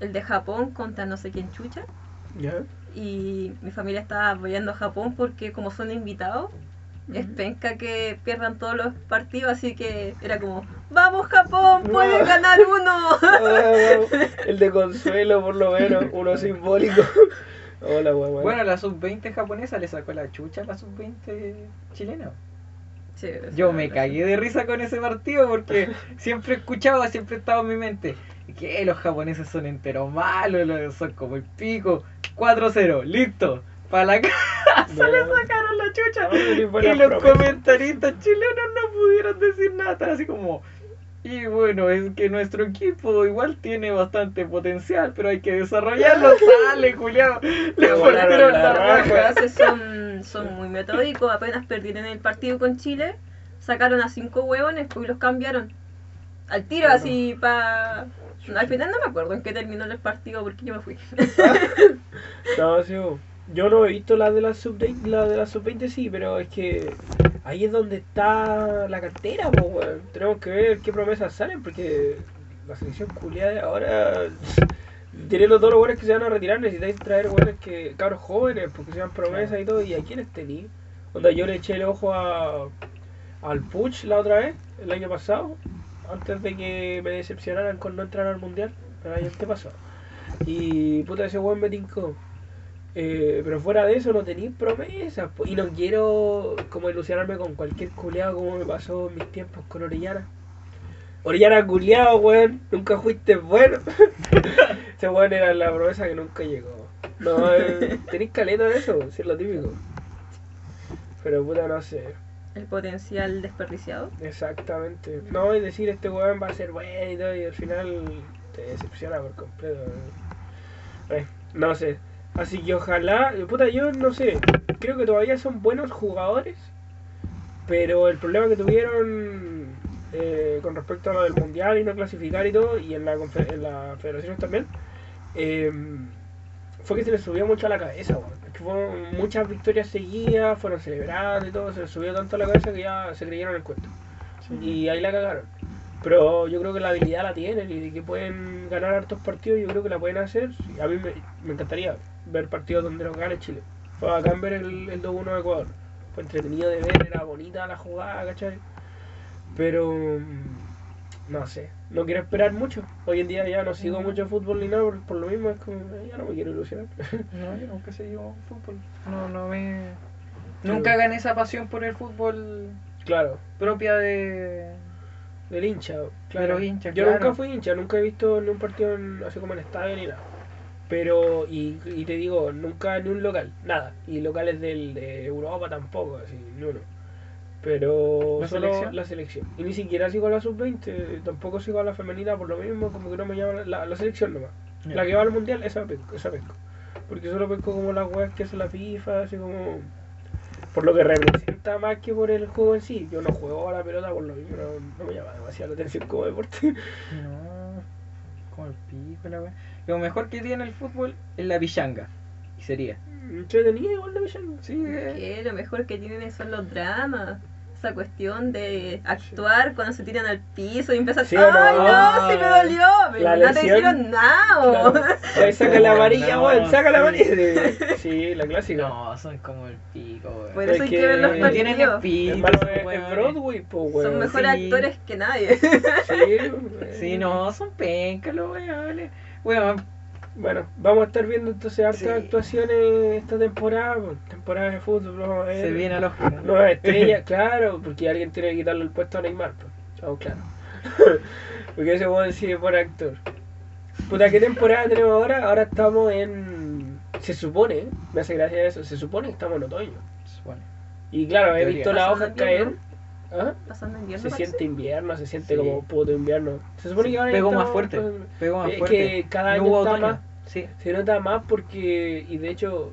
el de Japón contra no sé quién chucha. ¿Ya? Y mi familia estaba apoyando a Japón porque como son invitados, es penca que pierdan todos los partidos, así que era como, vamos Japón, puedes No. ganar uno. [LAUGHS] [LAUGHS] El de consuelo, por lo menos, uno simbólico. [LAUGHS] Hola, weón. Bueno, la sub-20 japonesa le sacó la chucha a la sub-20 chilena. Sí, Yo me cagué de risa con ese partido porque siempre escuchaba, siempre estaba en mi mente que los japoneses son enteros malos, lo- son como el pico. 4-0, listo. Para la [LAUGHS] casa No. le sacaron la chucha. No, y los promesa. comentaristas chilenos no pudieron decir nada, así como... Y bueno, es que nuestro equipo igual tiene bastante potencial, pero hay que desarrollarlo. [LAUGHS] Sale, Julián. Le volvieron la raja. son, son muy metódicos, apenas perdieron el partido con Chile, sacaron a cinco huevones pues, y los cambiaron. Al tiro Claro. así para... Al final no me acuerdo en qué terminó el partido porque yo me fui. [LAUGHS] No, sí. Yo no he visto la de la sub la de la sub 20 sí, pero es que ahí es donde está la cartera, po, weón. Tenemos que ver qué promesas salen porque la selección culiada ahora [LAUGHS] teniendo todos los buenos que se van a retirar necesitáis traer buenos que cabros jóvenes porque sean promesas y todo y a quiénes tenéis. Onda yo le eché el ojo a al Puch la otra vez, el año pasado, antes de que me decepcionaran con no entrar al mundial, el año pasado. Y puta, ese weón me tincó. Eh, pero fuera de eso no tenéis promesas. po. Y no quiero como ilusionarme con cualquier culeado como me pasó en mis tiempos con Orellana. Orellana culeado, weón. Nunca fuiste bueno. [LAUGHS] ese weón era la promesa que nunca llegó. No, eh, tenéis caleta de eso, si es lo típico. Pero puta, no sé. El potencial desperdiciado. Exactamente. No, y decir este weón va a ser bueno y todo, y al final te decepciona por completo. Eh, no sé. Así que ojalá, puta, yo no sé. Creo que todavía son buenos jugadores, pero el problema que tuvieron eh, con respecto a lo del mundial y no clasificar y todo, y en la, en la federaciones también, eh, fue que se les subió mucho a la cabeza. Es que fueron muchas victorias seguidas, fueron celebrando y todo, se les subió tanto a la cabeza que ya se creyeron el cuento. Y ahí la cagaron. Pero yo creo que la habilidad la tienen y que pueden ganar hartos partidos, yo creo que la pueden hacer. A mí me, me encantaría ver partidos donde los gane Chile. Fue bacán ver el, el 2-1 de Ecuador. Fue entretenido de ver, era bonita la jugada, ¿cachai? Pero mm, no sé, no quiero esperar mucho. Hoy en día ya no sigo mucho fútbol ni nada, por, por lo mismo es como, ya no me quiero ilusionar. [LAUGHS] No, yo nunca seguí fútbol. No, no me. Nunca gané esa pasión por el fútbol claro, propia de. del hincha. Claro. De los hinchas, Yo claro. nunca fui hincha, nunca he visto ni un partido en- así como en estadio ni nada. Pero, y, y te digo, nunca ni un local, nada. Y locales del, de Europa tampoco, así, ni uno. Pero ¿La solo selección? la selección. Y ni siquiera sigo a la sub-20, tampoco sigo a la femenina por lo mismo, como que no me llama la, la, selección nomás. La que va al mundial, esa pesco, esa pesco. Porque solo pesco como las weas que hace la FIFA, así como. Por lo que representa más que por el juego en sí. Yo no juego a la pelota por lo mismo, no, no me llama demasiado la atención como deporte. No, como el pico, la wea. Lo mejor que tiene el fútbol es la pichanga. Y sería. Entretenido igual de Villan. Sí. Que lo mejor que tienen son los dramas. Esa cuestión de actuar cuando se tiran al piso y empezar Sí, ¡Ay, no. no! ¡Sí me dolió! La no te lesión. hicieron nada. Claro. Ahí saca la amarilla, No, weón, saca la amarilla. Sí, la clásica. No, son como el pico, weón. Por Es eso hay que, ver los no no tienen partidos. Broadway, po, weón. Son mejores sí. actores que nadie. Sí, Sí, no, son pencas los weones. Weón, Bueno, vamos a estar viendo entonces hartas Sí. actuaciones esta temporada, pues, temporada de fútbol, se viene a los. Nuevas estrellas, [LAUGHS] claro, porque alguien tiene que quitarle el puesto a Neymar, pues. Claro. [LAUGHS] porque ese weón sigue por actor. Puta, ¿qué temporada tenemos ahora? Ahora estamos en se supone, me hace gracia eso, se supone que estamos en otoño. Bueno, Y claro, he visto las hojas caer. ¿Ah? Pasando invierno. Se parece. siente invierno, se siente Sí. como puto invierno. Se supone que ahora pegó más fuerte. pues, Pegó más es fuerte. que cada No año hubo está otoño. más. Sí. Se nota más porque, y de hecho,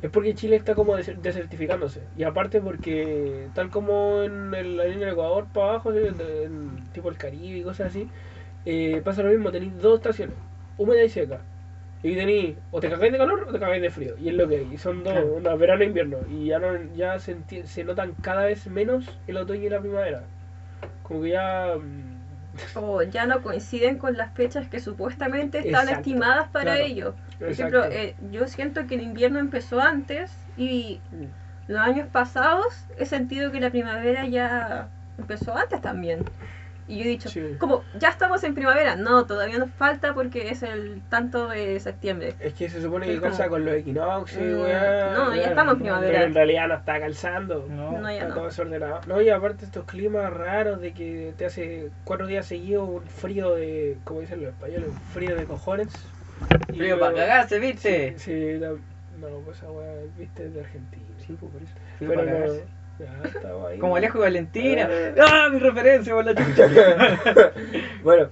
es porque Chile está como des- desertificándose. Y aparte porque, tal como en el- la línea del Ecuador para abajo, en tipo el Caribe y cosas así, eh, pasa lo mismo, tenéis dos estaciones, húmeda y seca. Y tenéis, o te cagáis de calor o te cagáis de frío. Y es lo que hay. Y son dos, Claro. una, verano e invierno. Y ya, no, ya se, se notan cada vez menos el otoño y la primavera. Como que ya... mm, O ya no coinciden con las fechas que supuestamente están Exacto, estimadas para claro. ello. Por ejemplo, eh, yo siento que el invierno empezó antes y Mm. los años pasados he sentido que la primavera ya empezó antes también. Y yo he dicho, Sí. como ya estamos en primavera, no, todavía nos falta porque es el tanto de septiembre. Es que se supone que calza con los equinoccios, Mm, weá, no, ya estamos en primavera. Pero en realidad no está calzando. No. No, ya está no. todo desordenado. No, y aparte estos climas raros de que te hace cuatro días seguidos un frío de, como dicen los españoles, un frío de cojones. Y Frío para cagarse, ¿viste? Sí, sí, no, no, pues esa weá, viste, es de Argentina. Sí, pues por eso. Pero Frío para no, cagarse. Ahí. Como Alejo y Valentina. Eh. ¡Ah, mi referencia por la chucha! [LAUGHS] bueno,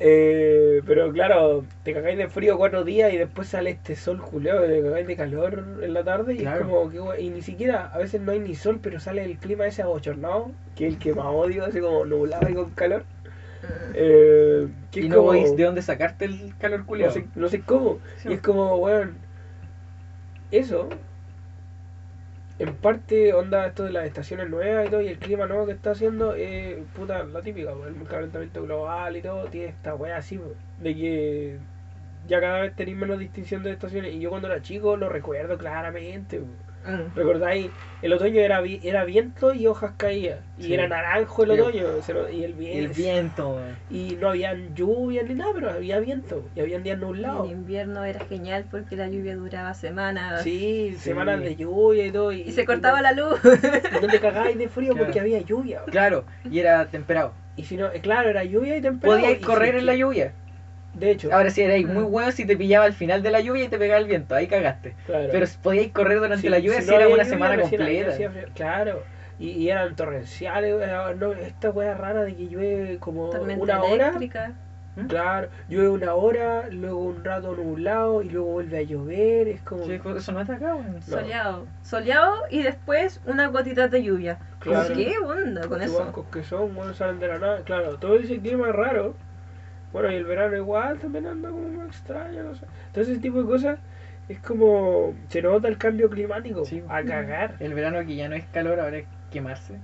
eh, pero claro, te cagáis de frío cuatro días y después sale este sol juleado, te cagáis de calor en la tarde y Claro. es como que y ni siquiera, a veces no hay ni sol, pero sale el clima ese abochornado, que es el que más odio, así como nublado y con calor. Eh, que y no como- veis de dónde sacarte el calor no culiado. sé, no sé cómo. Sí. Y es como, weón, eso, en parte, onda, esto de las estaciones nuevas y todo, y el clima nuevo que está haciendo, es puta, la típica, el calentamiento global y todo, tiene esta weá así, de que ya cada vez tenéis menos distinción de estaciones. Y yo cuando era chico lo recuerdo claramente. Mm. ¿Recordáis? El otoño era, vi- era viento y hojas caídas. Y Sí. era naranjo el otoño. Y el Y viento. el viento. Y no había lluvia ni nada, pero había viento. Y habían días Y nublados. el invierno era genial porque la lluvia duraba semanas. Sí, Sí. semanas de lluvia y todo. Y, Y se cortaba la luz. Y no te cagáis de frío Claro. porque había lluvia. Claro, y era temperado. Y si no, eh, claro, era lluvia y temprano. Podíais y correr si- en la lluvia. De hecho, Ahora sí erais muy bueno si te pillaba al final de la lluvia y te pegaba el viento, ahí cagaste. claro. Pero podíais correr durante la lluvia si, no era una lluvia, semana completa. Claro. Y, y eran torrenciales. eh, No, esta wea rara de que llueve como Tormenta una hora. ¿Mm? Claro, llueve una hora, luego un rato nublado y luego vuelve a llover. Es como. Sí, eso no es de acá, weón. No. Soleado. Soleado y después una gotita de lluvia. Claro. ¿Qué onda con Qué eso? bancos que son, bueno, salen de la nada. Claro, todo ese clima es raro. Bueno, y el verano igual también anda como más extraño, no sé. Todo ese tipo de cosas es como. Se nota el cambio climático. Sí. A cagar. El verano aquí ya no es calor, ahora es quemarse.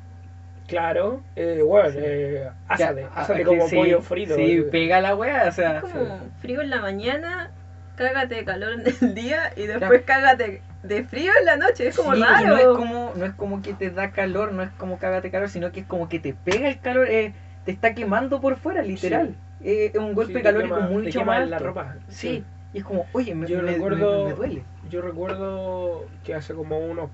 Claro, eh, bueno, Sí. eh, ásate, Ya, ásate aquí como sí, pollo frito. Sí, eh. pega la wea, o sea. Es como frío en la mañana, cágate de calor en el día y después cágate de frío en la noche. Es como Sí, raro. no es como, no es como que te da calor, no es como cágate calor, sino que es como que te pega el calor, eh, te está quemando por fuera, literal. Eh, es un golpe Sí, calórico quema- mucho más la ropa. Sí, y es como, oye, me, Yo me- recuerdo- me- me duele. Yo recuerdo que hace como unos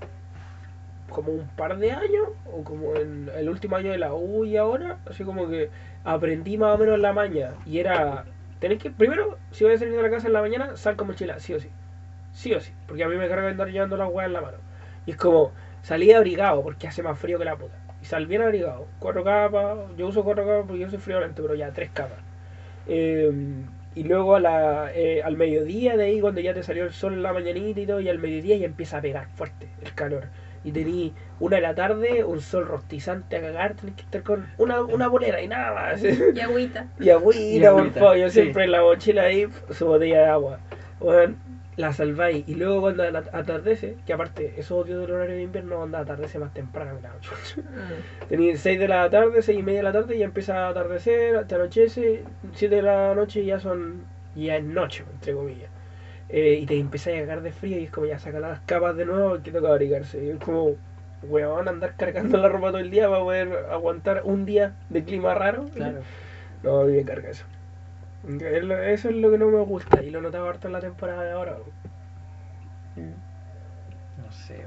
como un par de años o como en el último año de la U y ahora, así como que aprendí más o menos la maña y era tenés que primero si voy a salir de la casa en la mañana sal con mochila, sí o sí. Sí o sí, porque a mí me carga andar llevando las weas en la mano. Y es como salí abrigado porque hace más frío que la puta. Y sal bien abrigado, cuatro capas, yo uso cuatro capas porque yo soy friolento, pero ya tres capas. Eh, y luego a la, eh, al mediodía de ahí, cuando ya te salió el sol en la mañanita y todo, y al mediodía ya empieza a pegar fuerte el calor. Y tení una de la tarde, un sol rostizante a cagar, tenés que estar con una, una bolera y nada más. [LAUGHS] [LAUGHS] Y agüita. y agüita, Y por favor, yo sí. siempre en la mochila ahí, su botella de agua. Bueno, la salváis. Y luego cuando at- atardece, que aparte, eso odio del horario de invierno, cuando atardece más temprano. que la noche. Mm. Tenéis 6 de la tarde, 6 y media de la tarde, y ya empieza a atardecer, te anochece, 7 de la noche y ya son, ya es noche, entre comillas. Eh, y te empiezas a cagar de frío y es como ya sacar las capas de nuevo que toca abrigarse. Y es como, weón, andar cargando la ropa todo el día para poder aguantar un día de clima raro. Claro. No, a mí me carga eso. Es lo- Eso es lo que no me gusta y lo notaba harto en la temporada de ahora. No sé,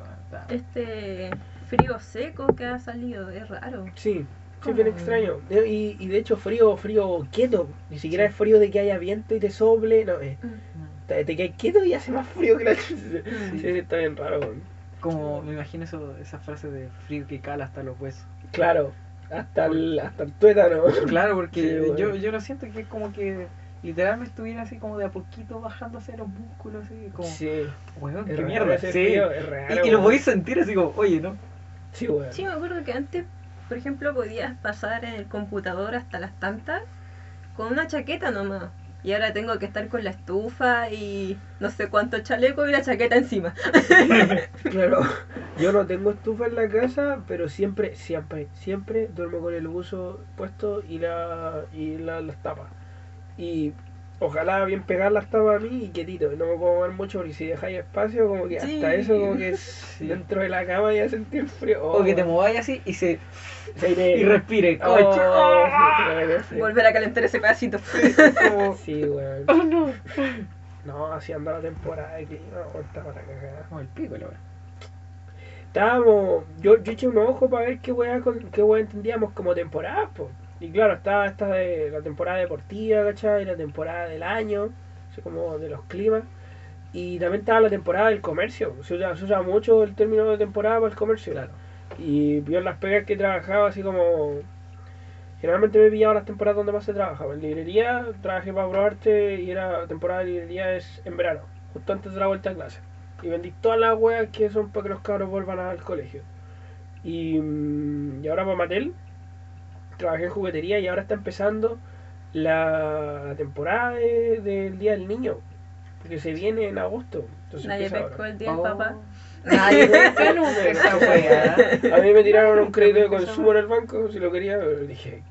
Este frío seco que ha salido es raro. Sí, sí, bien extraño. Y, y de hecho frío, frío quieto. Ni siquiera es frío de que haya viento y te sople. No, es te, te quedas quieto y hace más frío que la chucha. Sí, sí, está bien raro. Como me imagino eso, esa frase de frío que cala hasta los huesos. Claro, hasta el, hasta el tuétano. Claro, porque [LAUGHS] Sí, bueno. yo, yo lo siento que es como que literalmente estuviera así como de a poquito bajándose los músculos, así como, Sí, weón, qué raro mierda. Sí. frío, es raro, Y, y lo sentir así como, oye, ¿no? Sí, weón. Sí, me acuerdo que antes, por ejemplo, podías pasar en el computador hasta las tantas con una chaqueta nomás. Y ahora tengo que estar con la estufa y no sé cuánto chaleco y la chaqueta encima. [LAUGHS] Claro, yo no tengo estufa en la casa, pero siempre, siempre, siempre duermo con el buzo puesto y la y la- las tapas. Y ojalá bien pegar las tapas a mí y quietito, no me puedo mover mucho porque si dejáis espacio, como que Sí. hasta eso, como que dentro de la cama ya sentí el frío. O que te mováis así y se y respire. Oh, coche. ¡Oh! sí. Volver a calentar ese pedacito. Como, [LAUGHS] Sí, weón. oh no. No, así anda la temporada de clima, para cagar. Como el pico, la verdad. Estábamos, yo, yo eché un ojo para ver qué weá, con- qué weá entendíamos como temporada, po. Y claro, estaba esta de la temporada deportiva, ¿cachai? La temporada del año, así como de los climas. Y también estaba la temporada del comercio. Se usa, se usa mucho el término de temporada para el comercio. Claro. Y yo en las pegas que trabajaba, así como. Generalmente me pillaba las temporadas donde más se trabajaba. En librería, trabajé para probarte y era temporada de librería es en verano, justo antes de la vuelta a clase. Y vendí todas las weas que son para que los cabros vuelvan al colegio. Y, mm, y ahora para Mattel, trabajé en juguetería y ahora está empezando la, la temporada de- del Día del Niño. Porque se viene en agosto. Entonces Nadie pescó el día del Oh. papá. [LAUGHS] Esa. A mí me tiraron un crédito de consumo en el banco, si lo quería, pero dije,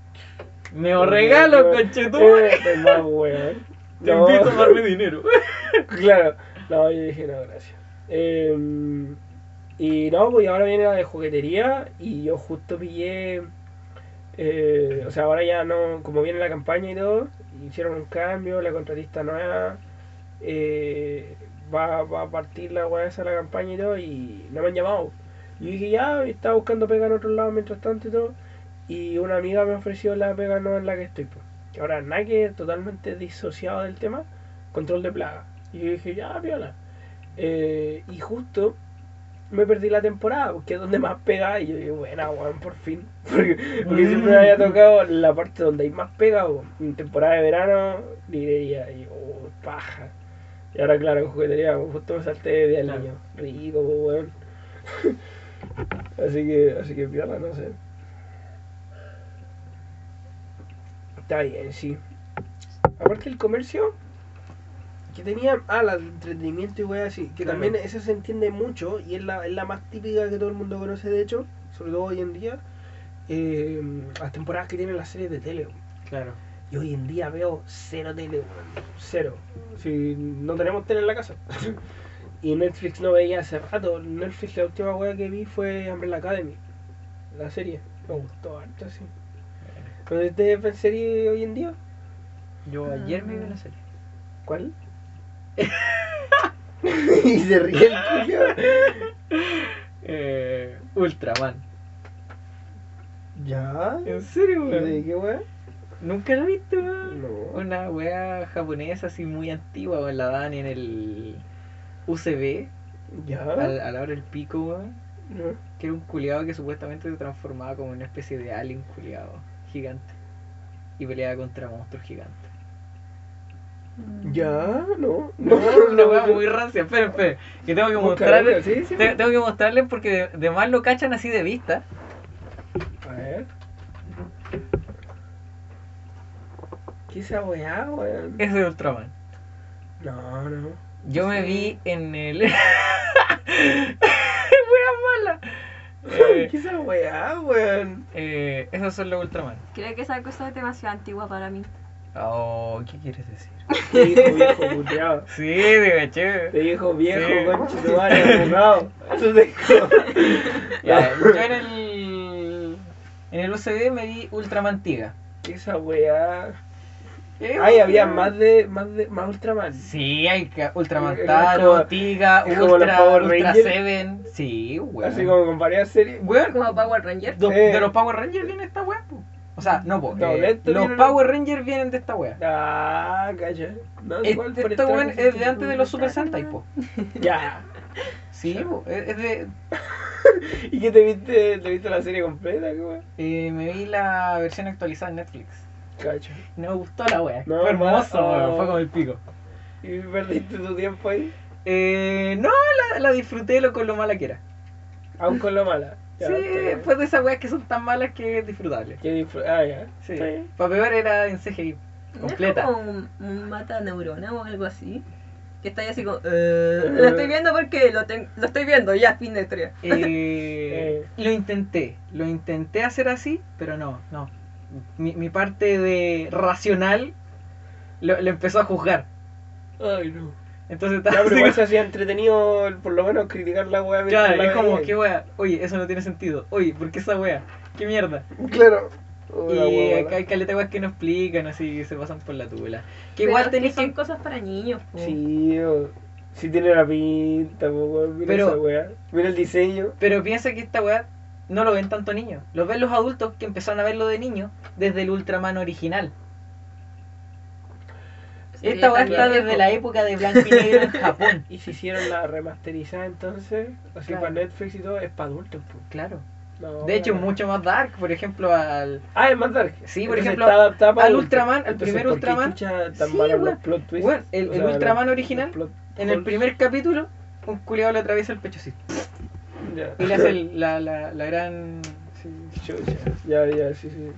Me os regalo, conchetú. Eh, pues más weón. [LAUGHS] Te No. invito a darme dinero. [LAUGHS] Claro, no, yo dije no, gracias. Eh, y no, pues ahora viene la de juguetería y yo justo pillé, eh, o sea, ahora ya no, como viene la campaña y todo, hicieron un cambio, la contratista nueva eh, va, a partir la weá esa la campaña y todo y no me han llamado. Y dije ya, estaba buscando pega en otro lado mientras tanto y todo, y una amiga me ofreció la pega no en la que estoy, pues. Que ahora nadie totalmente disociado del tema, control de plaga. Y yo dije, ya, viola. Eh, y justo me perdí la temporada, porque es donde más pega. Y yo dije, buena, weón, por fin. [LAUGHS] Porque, porque siempre me había tocado la parte donde hay más pega, en temporada de verano, librería. Y oh, paja. Y ahora, claro, en juguetería, justo me salté de día Claro. niño. Rico, pues, weón. [LAUGHS] así que, así que viola, no sé. Está bien, sí. Aparte el comercio, que tenía, ah, la de entretenimiento y wey así, que Claro. también esa se entiende mucho y es la, es la más típica que todo el mundo conoce de hecho, sobre todo hoy en día, eh, las temporadas que tienen las series de tele. Claro. Y hoy en día veo cero tele, weón, cero. Si no tenemos tele en la casa. [LAUGHS] y Netflix no veía hace rato. Netflix la última wea que vi fue Umbrella Academy, la serie. Me gustó harto, sí. ¿Pero ustedes ven serie hoy en día? Yo ayer me vi una serie. ¿Cuál? [LAUGHS] [LAUGHS] y se ríe el culiao. Eh, Ultraman. ¿Ya? ¿En serio, ¿Y de weón? qué wea? ¿Nunca lo viste, weón? No. Una wea japonesa así muy antigua, weón. La dan en el UCB, ¿Ya? al- a la hora del pico, weón. ¿No? Que era un culiado que supuestamente se transformaba como en una especie de alien culiado gigante. Y peleaba contra monstruos gigantes. ¿Ya? No. No, [LAUGHS] una wea no. muy rancia. Espera, espera. Que tengo que Busca, mostrarles. busca, sí, sí. te- tengo que mostrarles porque de, de más lo cachan así de vista. A ver. ¿Qué esa weá, weón? Es de Ultraman. No, no. Yo me vi en el. [LAUGHS] Wea mala. Eh, ¿Qué esa weá, weón? eh, esos son los Ultraman. Creo que esa cosa es demasiado antigua para mí. Oh, ¿qué quieres decir? Te dijo viejo puteado. Sí, digo, che. Te dijo viejo, Sí. concho tu madre, abogado. Eso te dijo. [LAUGHS] Ya, yo en el. En el UCB me vi Ultraman Tiga. ¿Qué esa weá? Ay, había más de, más de, más Ultraman. Sí, hay Ultraman Es Taro, Tiga, es Ultra, Power Ultra Rangers. Seven. Sí, weón. Así como con varias series. Weón, Como Power Ranger. do- Sí. de los Power Rangers viene esta weá. O sea, no, po, No, eh, los Power Rangers vienen de esta wea. Ah, calla. No, Este, igual el weón traje es de antes de los Super. Sentai, po. [LAUGHS] Ya. Sí, po, es es de... [LAUGHS] ¿Y qué te viste? ¿Te viste la serie completa? Eh, me vi la versión actualizada en Netflix. Cacho. No me gustó la wea. No, fue hermoso, oh. fue como el pico. ¿Y perdiste tu tiempo ahí? Eh, no, la, la disfruté lo con lo mala que era. Aún con lo mala. Ya, sí, después de esas weas que son tan malas que es disfrutable. Que disfr- Ah, ya. Sí. Bien. Para peor era en CGI. ¿No Completa. es como un, un mata neurona o algo así? Que está ahí así como... "Eh, [LAUGHS] lo estoy viendo porque lo, ten- lo estoy viendo, ya, fin de historia. Eh, [LAUGHS] lo intenté, lo intenté hacer así, pero no, no. Mi, mi parte de racional lo, lo empezó a juzgar. Ay, no. Entonces Ya, estaba pero así igual se hacía entretenido por lo menos criticar la wea Claro, la es como, veía. qué wea, oye, eso no tiene sentido. Oye, ¿por qué esa wea? ¿Qué mierda? Claro. Oh, y wea acá hay caleta weas que no explican, así que se pasan por la tula. Que Pero igual es que son que... cosas para niños. po. Sí, o- sí tiene la pinta, po, weón. Mira Pero- esa wea. Mira el diseño. Pero piensa que esta weá no lo ven tanto niños. Lo ven los adultos que empezaron a verlo de niños desde el Ultraman original. Esta weá está desde la época de blanco y negro en Japón. [LAUGHS] Y si hicieron la remasterizada entonces, así Claro. para Netflix y todo, es para adultos, po. Claro. No, De hecho, no. mucho más dark. Por ejemplo, al, Ah, es más dark. Sí, por Entonces ejemplo, está al. Ultraman, al primer ¿por qué Ultraman. tan Sí, los plot twists? Bueno, el, O el sea, Ultraman original, en el primer capítulo, un culiado le atraviesa el pecho así. Ya. Y le hace el- [LAUGHS] la, la, la gran. sí, Chucha. Ya, ya, sí, sí.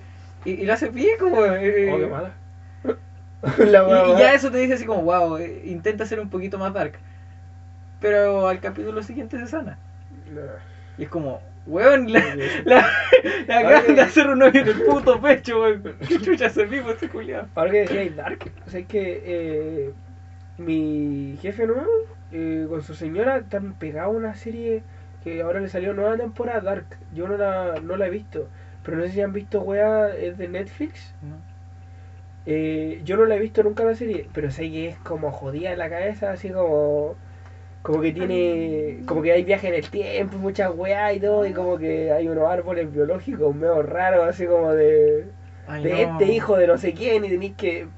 Y, y lo hace pico, weón. eh, Oh, qué mala. [LAUGHS] [LAUGHS] la Y, ya eso te dice así como, wow, eh, intenta ser un poquito más dark. Pero al capítulo siguiente se sana. Y es como, weón, la, la, la acaban de hacer un hoyo en el puto pecho, weón. ¿Qué chucha se vivo ese culiado? Ahora que Dark, o sea, es que eh, mi jefe nuevo eh, con su señora están pegados a una serie que ahora le salió nueva temporada Dark. Yo no la, no la he visto, pero no sé si han visto wea es de Netflix. Eh, yo no la he visto nunca la serie, pero sé que es como jodida en la cabeza, así como como que tiene como que hay viaje en el tiempo, muchas weas y todo, y como que hay unos árboles biológicos medio raros, así como de Ay, de no. este hijo de no sé quién y tenéis que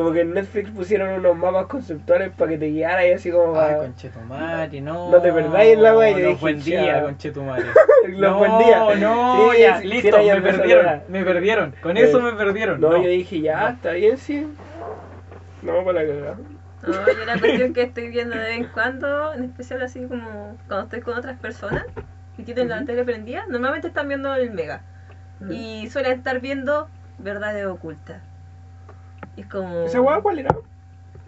como que en Netflix pusieron unos mapas conceptuales para que te guiara y así como Ay, para conchetumare, no. No te perdáis en la wea, dije, buen día, ya. conchetumare. [LAUGHS] los no, buen día. no, Sí, ya, listo, ya me perdieron, me perdieron. Con Eh, eso me perdieron. No, No, yo dije, ya, está bien, sí. No, para la cagada. No, yo la cuestión que [LAUGHS] estoy viendo de vez en cuando, en especial así como cuando estoy con otras personas y tienen la Ujú. tele prendida, normalmente están viendo el Mega. Y suelen estar viendo Verdades Ocultas. Es como... ¿Esa weá cuál era?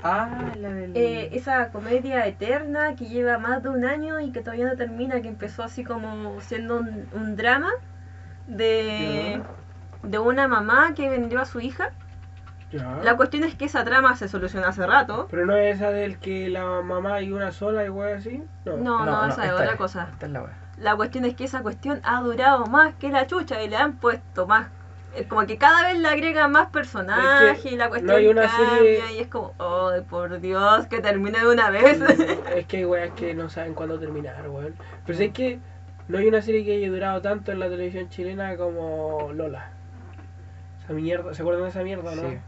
Ah, la del. Eh, esa comedia eterna que lleva más de un año y que todavía no termina, que empezó así como siendo un, un drama de, de una mamá que vendió a su hija. Ya. La cuestión es que esa trama se solucionó hace rato. Pero no es esa del que la mamá y una sola y weá así. No. No, no, esa es otra cosa. Esta es la wea. La cuestión es que esa cuestión ha durado más que la chucha y le han puesto más. Es como que cada vez le agregan más personajes Es que y la cuestión no hay una cambia serie- y es como, oh, por Dios, que termine de una vez. [LAUGHS] es que hay weas que no saben cuándo terminar, weón. Pero es que no hay una serie que haya durado tanto en la televisión chilena como Lola. Esa mierda, ¿se acuerdan de esa mierda, no? Sí. Lola,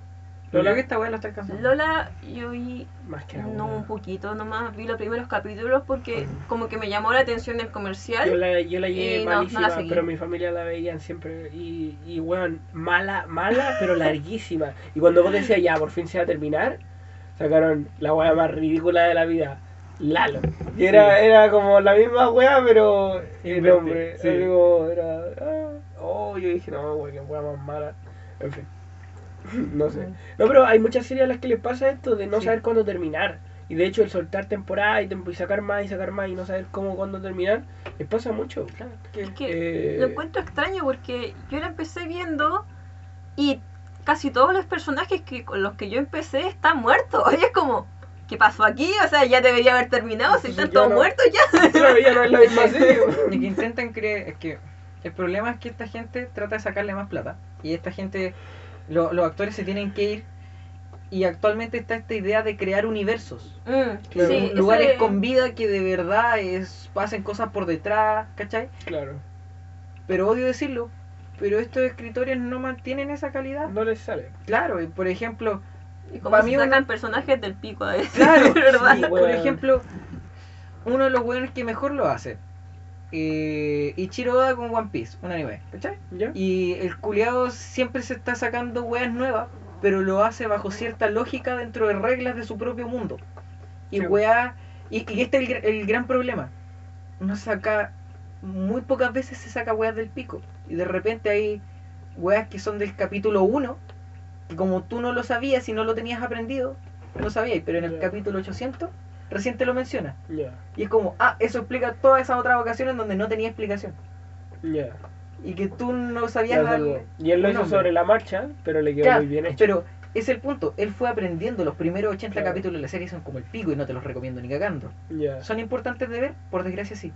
Lola que esta wea lo está alcanzando. Lola, yo vi más que no un poquito nomás, vi los primeros capítulos porque como que me llamó la atención el comercial. Yo la, yo la llevé Y no, no la malísima, pero mi familia la veían siempre. Y, y weón, mala, mala, pero [LAUGHS] larguísima. Y cuando vos decías, ya, por fin se va a terminar, sacaron la wea más ridícula de la vida. Lalo. Y era, era como la misma wea, pero el nombre. sí. Era. ah, oh, yo dije, no, wea, qué wea más mala. En fin. [LAUGHS] No sé. No, pero hay muchas series a las que les pasa esto de no Sí. saber cuándo terminar. Y de hecho, el soltar temporada y, sacar más y sacar más y no saber cómo cuándo terminar, les pasa mucho. Es que Eh, lo encuentro extraño porque yo la empecé viendo y casi todos los personajes que con los que yo empecé están muertos. [LAUGHS] Y es como, ¿qué pasó aquí? O sea, ya debería haber terminado, si están todos no- muertos ya. [LAUGHS] Claro, ya no es la misma serie. Y que intentan creer. Es que el problema es que esta gente trata de sacarle más plata. Y esta gente. Lo- los actores se tienen que ir. Y actualmente está esta idea de crear universos. Mm, Claro. sí, lugares ese- con vida que de verdad es, pasen cosas por detrás, ¿cachai? Claro. Pero odio decirlo, pero estos escritores no mantienen esa calidad. No les sale. Claro, y por ejemplo, Y como Pa' se mí sacan personajes del pico a veces. Claro, [LAUGHS] ¿verdad? sí, por ejemplo, uno de los buenos que mejor lo hace. Eh, Ichiro Oda con One Piece, un anime, ¿cachai? ¿Ya? Y el culiado siempre se está sacando weas nuevas, pero lo hace bajo cierta lógica dentro de reglas de su propio mundo. Y Sí. weas, y, y este es el, el gran problema. No saca, muy pocas veces se saca weas del pico. Y de repente hay weas que son del capítulo 1, que como tú no lo sabías y no lo tenías aprendido, no sabías, pero en el capítulo 800 recién te lo menciona. Y es como, ah, eso explica todas esas otras ocasiones donde no tenía explicación. Y que tú no sabías salvo. Y él lo hizo nombre. sobre la marcha, pero le quedó Claro, muy bien hecho. Pero es el punto, él fue aprendiendo, los primeros 80 Claro. capítulos de la serie son como el pico y no te los recomiendo ni cagando. ¿Son importantes de ver? Por desgracia sí.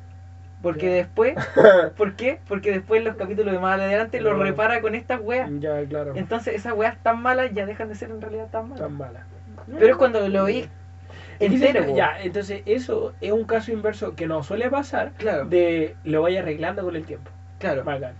Porque después, [LAUGHS] ¿por qué? Porque después los capítulos de más adelante los repara con estas weas. ya, claro. Entonces esas weas tan malas ya dejan de ser en realidad tan malas. Tan mala. Pero es cuando lo veis Se- ya, entonces eso es un caso inverso que no suele pasar Claro, de lo vaya arreglando con el tiempo. claro. Bacán.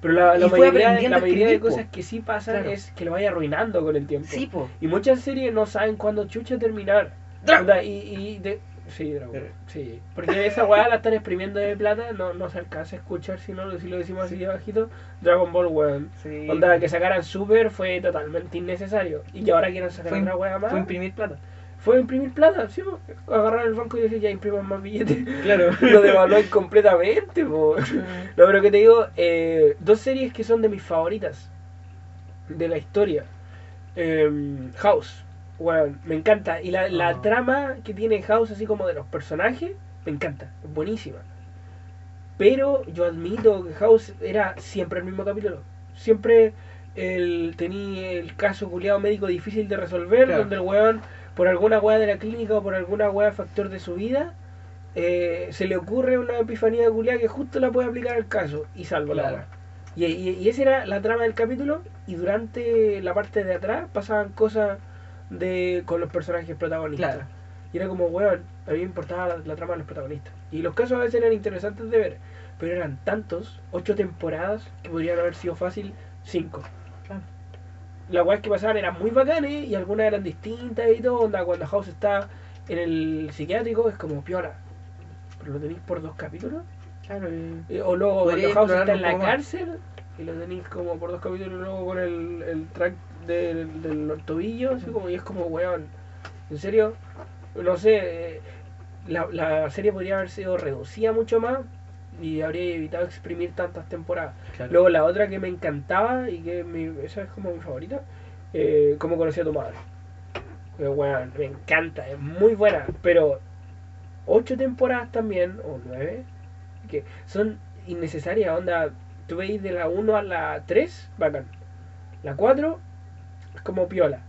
Pero la, la mayoría, de, la mayoría de cosas que sí pasan Claro. es que lo vaya arruinando con el tiempo. Sí, po. Y muchas series no saben cuándo chucha terminar. Onda, y, y de- Sí, Dragon Ball, sí. Porque esa weá la están exprimiendo de plata, no, no se alcanza a escuchar si, no, si lo decimos así de bajito. Dragon Ball, weón. Sí. Onda, que sacaran Super fue totalmente innecesario. Y que ahora quieran sacar Fue, otra weá más. fue imprimir plata. Fue imprimir plata, sí, agarrar el banco y decir ya impriman más billetes. Claro. [LAUGHS] Lo devaluáis completamente, po. No, pero que te digo, eh, dos series que son de mis favoritas de la historia. Em, House, bueno, me encanta. Y la, la Ah. trama que tiene House, así como de los personajes, me encanta, es buenísima. Pero yo admito que House era siempre el mismo capítulo. Siempre el, tenía el caso culiado médico difícil de resolver, Claro. donde el weón, por alguna weá de la clínica o por alguna weá factor de su vida, eh, se le ocurre una epifanía de culiada que justo la puede aplicar al caso y salva la weá. Y, y, y esa era la trama del capítulo y durante la parte de atrás pasaban cosas de con los personajes protagonistas. Claro. Y era como, weón, a mí me importaba la, la trama de los protagonistas. Y los casos a veces eran interesantes de ver, pero eran tantos, ocho temporadas, que podrían haber sido fácil cinco. Las weas que pasaban eran muy bacanes y algunas eran distintas y todo. Onda, cuando House está en el psiquiátrico es como piola. Pero lo tenéis por dos capítulos. Claro. Eh, O luego cuando House está en la más. cárcel y lo tenéis como por dos capítulos y luego con el, el track del, del tobillo, así como, y es como, weón, en serio, no sé, eh, la, la serie podría haber sido reducida mucho más y habría evitado exprimir tantas temporadas. claro. Luego la otra que me encantaba y que mi- esa es como mi favorita, eh, Cómo conocí a tu madre. Eh, me encanta, es muy buena, pero ocho temporadas también, o nueve, que son innecesarias, onda, tú veis de la 1 a la 3, bacán. La 4 es como piola.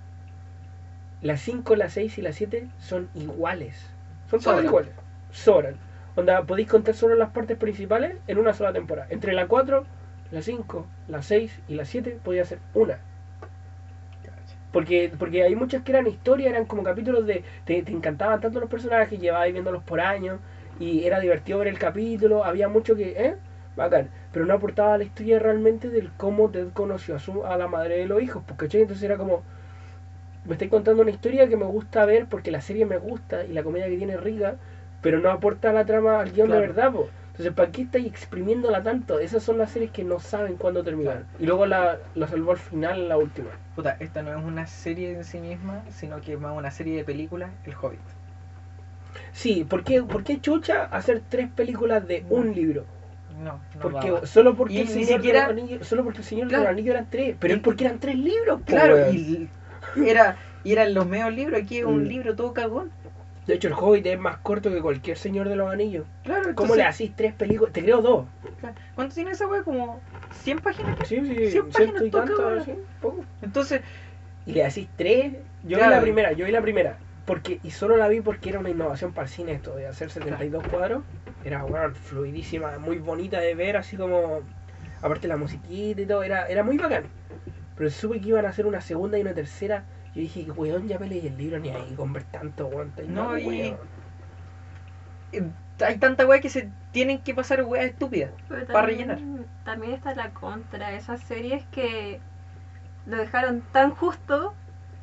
La 5, la 6 y la 7 son iguales. Son todas iguales. Sobran. Onda, podéis contar solo las partes principales en una sola temporada. Entre la 4, la 5, la 6 y la 7 podía ser una. Porque, porque hay muchas que eran historias, eran como capítulos de. Te, te encantaban tanto los personajes, llevabas viéndolos por años y era divertido ver el capítulo. Había mucho que. ¿eh? Bacán. Pero no aportaba la historia realmente del cómo Ted conoció a, su, a la madre de los hijos. Porque, Entonces era como. Me estoy contando una historia que me gusta ver porque la serie me gusta y la comedia que tiene rica, pero no aporta la trama al guion Claro. de verdad, po. Entonces, ¿para qué estáis exprimiéndola tanto? Esas son las series que no saben cuándo terminar. Claro. Y luego la, la salvó al final, la última. Puta, esta no es una serie en sí misma, sino que es más una serie de películas, El Hobbit. Sí, ¿por qué, por qué chucha hacer tres películas de un libro? No, no Porque solo porque Y el señor siquiera- de los anillos, solo porque el señor Claro. de los anillos eran tres, pero Y- es porque eran tres libros, Claro, y era, y eran los medios libros, aquí es un Mm. libro todo cagón. De hecho, el Hobbit es más corto que cualquier señor de los anillos. Claro, ¿Cómo entonces- le hacís tres películas? Te creo dos. Claro. ¿Cuánto tiene esa wea? Como 100 páginas. Sí, sí, Cien ciento páginas, y tanto, sí, poco. Entonces, Y le hacís tres. Yo vi Claro. la primera, yo vi la primera. Porque, y solo la vi porque era una innovación para el cine esto de hacer 72 cuadros. Era bueno, fluidísima, muy bonita de ver, así como. Aparte la musiquita y todo, era, era muy bacán. Pero supe que iban a hacer una segunda y una tercera. Yo dije, weón, ya me leí el libro ni ahí con ver tanto, weón. No, y- weón. eh, hay tanta weá que se tienen que pasar weas estúpidas. Pero Para también- rellenar. También está la contra. Esas series que lo dejaron tan justo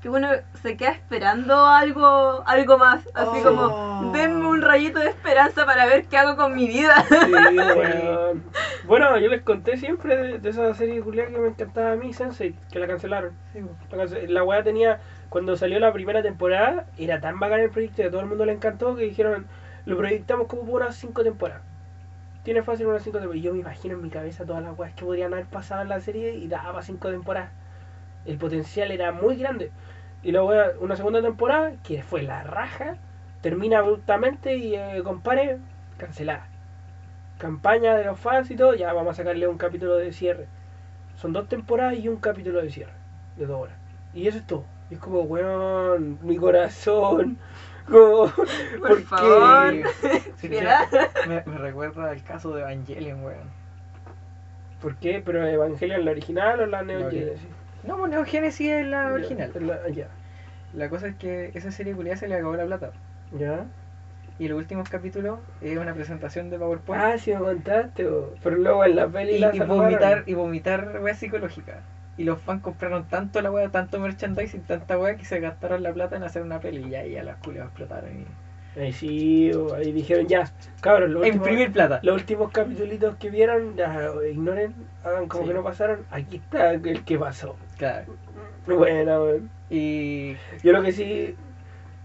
que uno se queda esperando algo algo más. Así Oh. como, denme un rayito de esperanza para ver qué hago con mi vida. Sí, [LAUGHS] weón. Bueno, yo les conté siempre de, de esa serie culiada que me encantaba a mí, Sensei, que la cancelaron. La, weá tenía, cuando salió la primera temporada, era tan bacán el proyecto y a todo el mundo le encantó que dijeron, lo proyectamos como por unas 5 temporadas. Tiene fácil unas 5 temporadas. Y yo me imagino en mi cabeza todas las weas que podrían haber pasado en la serie y daba 5 temporadas. El potencial era muy grande. Y luego una segunda temporada, que fue la raja, termina abruptamente y, eh, compare, cancelada. Campaña de los fans y todo, ya vamos a sacarle un capítulo de cierre. Son dos temporadas y un capítulo de cierre, de dos horas. Y eso es todo. Y es como, weón, mi corazón. [LAUGHS] Como, Por ¿por qué? favor. Me, me recuerda el caso de Evangelion, weón. ¿Por qué? ¿Pero Evangelion la original o la Neo? No, pues Neo Genesis es la original. la- ya. La cosa es que esa serie culiada se le acabó la plata. ¿Ya? Y los últimos capítulos es una presentación de PowerPoint. Ah, sí me contaste, bo. pero luego en la peli y, la y salvaron. vomitar, y vomitar wea psicológica. Y los fans compraron tanto la wea, tanto merchandising, tanta wea que se gastaron la plata en hacer una peli y ya, ya las culiadas explotaron. Y... Ahí sí, bo, ahí dijeron ya, cabros, los últimos, Imprimir plata. los últimos capítulos que vieron, ya ignoren, hagan como Sí. que no pasaron, aquí está el que pasó. Claro. Bueno, weón. Y Yo lo que sí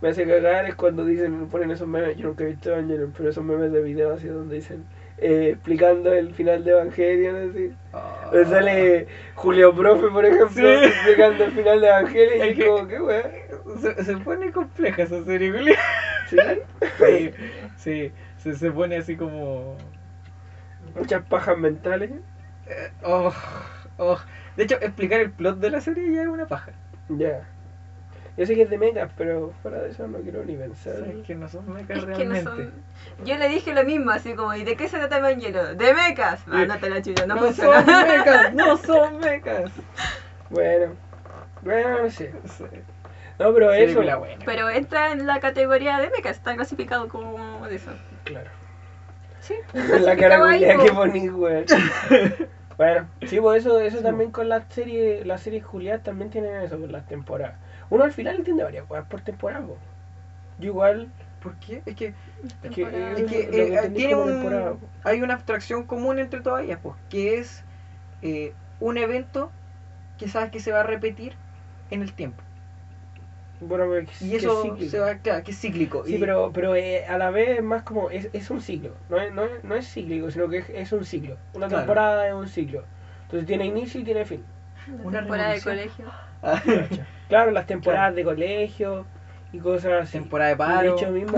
me hace cagar es cuando dicen, ponen esos memes, yo nunca he visto Evangelion, pero esos memes de video así donde dicen, eh, explicando el final de Evangelion, así. Me sale Julio Profe, por ejemplo, Sí. explicando el final de Evangelion y Es es que- como, qué weá. se, se pone compleja esa serie, culiao. Sí, [LAUGHS] Sí, sí, se, se pone así como. muchas pajas mentales. eh, oh, oh. De hecho, explicar el plot de la serie ya es una paja. Ya. Yo sé que es de mechas, pero fuera de eso no quiero ni pensar. Es que no son mechas Es que no realmente. son... Yo le dije lo mismo, así como, ¿y de qué se trata Evangelion? ¡De mecas! Ah, no te la chulo, no, No funciona. son mechas, no [LAUGHS] son mechas. Bueno, bueno, no sé. Sí. No, pero eso. Película buena. Pero entra en la categoría de mecas, está clasificado como de eso. Claro. Sí. [LAUGHS] La cara ahí, que poní, weón. [LAUGHS] Bueno, sí, pues eso, eso también con las series, las series Julián también tienen eso, con las temporadas. Uno al final entiende varias cosas por temporada, po. Yo igual, ¿Por qué? Es que, es que, es que eh, tiene un, hay una abstracción común entre todas ellas, pues, que es eh, un evento que sabes que se va a repetir en el tiempo. Bueno, que- Y eso se va, claro, que es cíclico. Sí, y- pero, pero eh, a la vez es más como, es, es un ciclo, no es, no, es, no es cíclico, sino que es, es un ciclo. Una Claro. temporada es un ciclo. Entonces tiene inicio y tiene fin. Una temporada de colegio. [LAUGHS] Claro, las temporadas de colegio y cosas así. temporada de De paro. hecho mismo,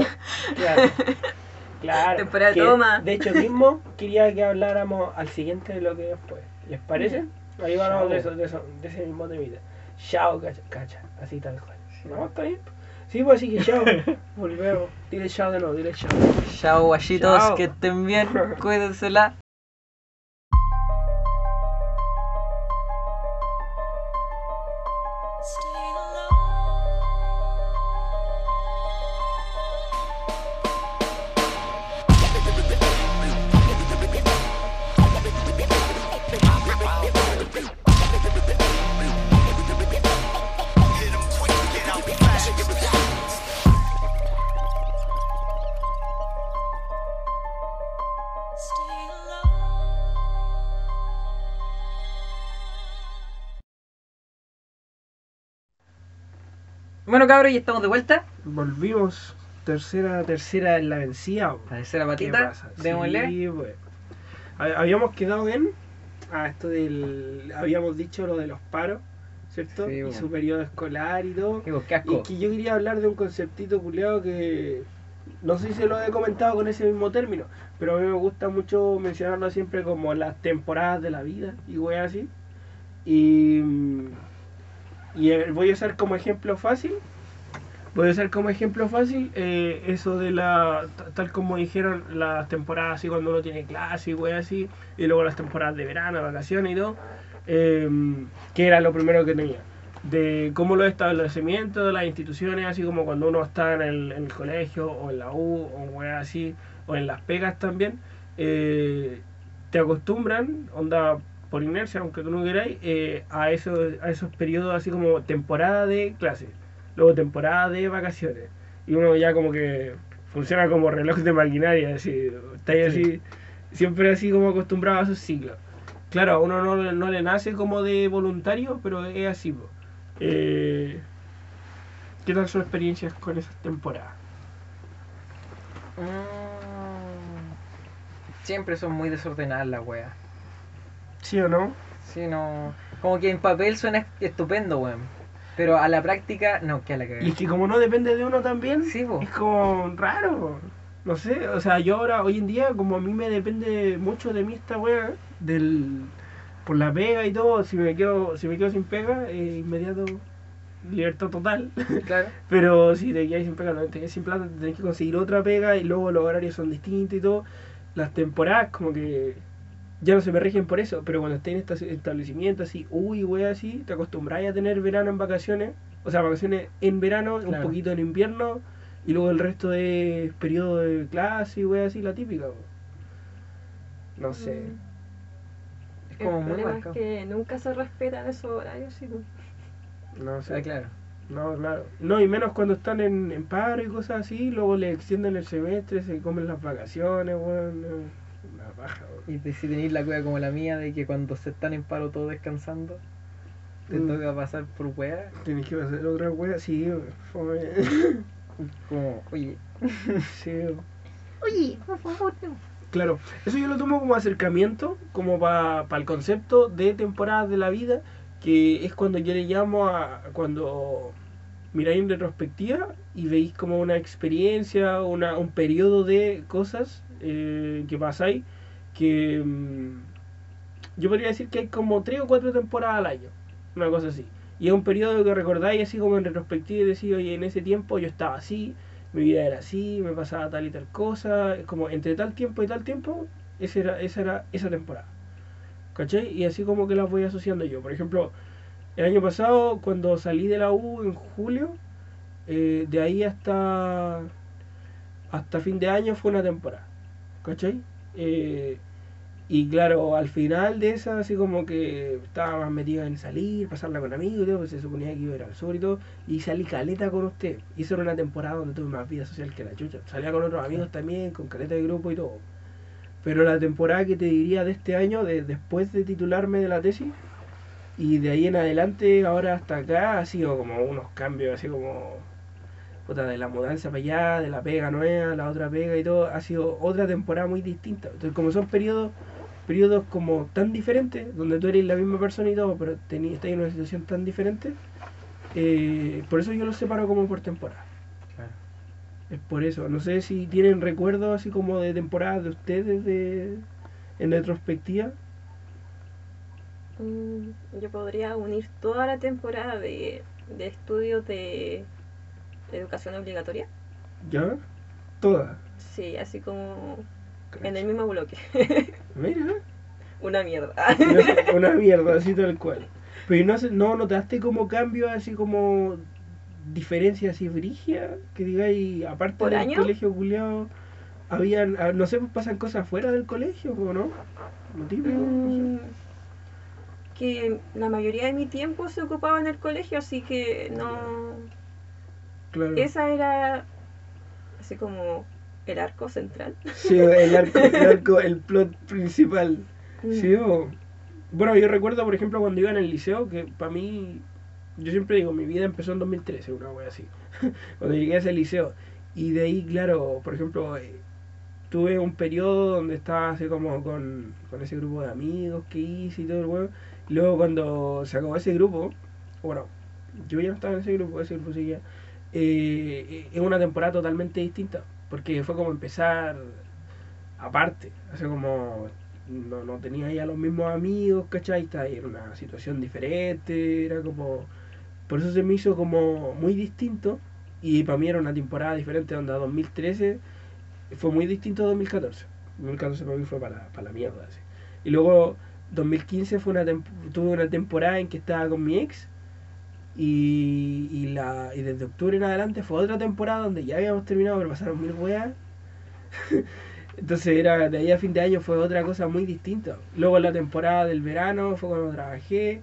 claro. [LAUGHS] Claro. Temporada de que, toma. De hecho mismo quería que habláramos al siguiente de lo que después. ¿Les parece? Ahí hablamos de, eso, de, eso, de ese mismo temita. Chao, cacha, cacha, así tal cual. ¿No? ¿Está bien? Sí, pues así que chao. [LAUGHS] Volvemos. Dile chao de nuevo, dile chao. Chao, guayitos, Chao. que estén bien. Cuídensela. Bueno, cabros, y estamos de vuelta. Volvimos. Tercera, tercera en la vencida. La tercera ¿Qué patita. Démosle. Sí, pues. Hab- Habíamos quedado en. Ah, esto del. Habíamos dicho lo de los paros, ¿cierto? Sí, y bueno. su periodo escolar y todo. Digo, qué Y asco. que yo quería hablar de un conceptito culiado que no sé si se lo he comentado con ese mismo término, pero a mí me gusta mucho mencionarlo siempre como las temporadas de la vida y wey así. Y, y eh, voy a usar como ejemplo fácil, voy a usar como ejemplo fácil eh, eso de la, ta- tal como dijeron, las temporadas así cuando uno tiene clase y wey así, y luego las temporadas de verano, vacaciones y todo, eh, que era lo primero que tenía de cómo los establecimientos, las instituciones, así como cuando uno está en el, en el colegio o en la U o weas así, o en las pegas también, eh, te acostumbran, onda por inercia, aunque tú no queráis, eh, a, esos, a esos periodos así como temporada de clase, luego temporada de vacaciones. Y uno ya como que funciona como reloj de maquinaria, así, está ahí así, siempre así como acostumbrado a esos ciclos. Claro, a uno no, le- no le nace como de voluntario, pero es así. Eh, ¿Qué tal sus experiencias con esas temporadas? Mm, Siempre son muy desordenadas las weas. ¿Sí o no? Sí, no. Como que en papel suena estupendo, weón. Pero a la práctica, no, que a la Y que. es que como no depende de uno también, Sí, es como raro. No sé, o sea, yo ahora, hoy en día, como a mí me depende mucho de mí esta wea, del, por la pega y todo, si me quedo, si me quedo sin pega, eh, inmediato libertad total. Claro. [LAUGHS] Pero si te quedas sin pega, no te quedas sin plata, tenés que conseguir otra pega y luego los horarios son distintos y todo. Las temporadas como que ya no se me rigen por eso, pero cuando estés en estos establecimientos así, uy, wea, así, te acostumbras a tener verano en vacaciones, o sea, vacaciones en verano, un poquito en invierno, y luego el resto de periodo de clase y wea así, la típica. No sé. Mm. Es como el muy problema marcado. es que nunca se respetan esos horarios. Sí, pues. No sé. Ah, claro. No, claro. No, y menos cuando están en, en paro y cosas así, luego le extienden el semestre, se comen las vacaciones, weón. No, Una. Y de- si tenéis la cueva como la mía, de que cuando se están en paro todos descansando, te Mm. toca pasar por weá. Tienes que hacer otra wea, sí. [LAUGHS] Como, oye, sí, weón. Claro, eso yo lo tomo como acercamiento, como para el concepto de temporadas de la vida, que es cuando yo le llamo a cuando miráis en retrospectiva y veis como una experiencia, una, un periodo de cosas eh, que pasáis, que mm, yo podría decir que hay como tres o cuatro temporadas al año, una cosa así. Y es un periodo que recordáis así como en retrospectiva y decís, oye, en ese tiempo yo estaba así, mi vida era así, me pasaba tal y tal cosa, como entre tal tiempo y tal tiempo, esa era, esa era esa temporada. ¿Cachai? Y así como que las voy asociando yo. Por ejemplo, el año pasado, cuando salí de la U en julio, eh, de ahí hasta hasta fin de año fue una temporada. ¿Cachai? Eh, y claro, al final de esa, así como que estaba más metido en salir, pasarla con amigos y todo, pues se suponía que iba a ir al sur y todo, y salí caleta con usted. Y era una temporada donde tuve más vida social que la chucha. Salía con otros amigos también, con caleta de grupo y todo. Pero la temporada que te diría de este año, de, después de titularme de la tesis, y de ahí en adelante, ahora hasta acá, ha sido como unos cambios, así como puta, de la mudanza para allá, de la pega nueva, la otra pega y todo, ha sido otra temporada muy distinta. Entonces, como son periodos, periodos como tan diferentes, donde tú eres la misma persona y todo, pero tení, estás en una situación tan diferente, eh, por eso yo los separo como por temporada. Claro. Es por eso. No sé si tienen recuerdos así como de temporadas de ustedes de, en retrospectiva. Mm, Yo podría unir toda la temporada de, de estudios de educación obligatoria. ¿Ya? Todas. Sí, así como en el mismo bloque. [LAUGHS] Mira. Una mierda. Una, una [LAUGHS] mierda, así tal cual. Pero no, no notaste como cambio, así como diferencia así brigia, que digáis, aparte ¿Por del año? colegio culiado, habían, ah, no sé, pasan cosas fuera del colegio, ¿o no? ¿No típico? No sé. Mm, que la mayoría de mi tiempo se ocupaba en el colegio, así que no... Claro. Esa era así como el arco central. Sí, el arco, el arco, el [LAUGHS] plot principal. Mm. Sí, o- bueno, yo recuerdo, por ejemplo, cuando iba en el liceo, que para mí, yo siempre digo, mi vida empezó en 2013, una wea así. [LAUGHS] cuando llegué a ese liceo. Y de ahí, claro, por ejemplo, eh, tuve un periodo donde estaba así como con, con ese grupo de amigos que hice y todo el huevo. Y luego cuando se acabó ese grupo, bueno, yo ya no estaba en ese grupo, ese grupo seguía. Eh, es una temporada totalmente distinta, porque fue como empezar aparte, así como no, no tenía ya los mismos amigos, ¿cachai? En una situación diferente, era como... Por eso se me hizo como muy distinto y para mí era una temporada diferente, donde 2013 fue muy distinto a 2014. 2014 para mí fue para, para la mierda. Y luego 2015 fue una tuve una temporada en que estaba con mi ex y, y, la, y desde octubre en adelante fue otra temporada donde ya habíamos terminado, pero pasaron mil weas. [LAUGHS] Entonces era de ahí a fin de año fue otra cosa muy distinta. Luego la temporada del verano fue cuando trabajé.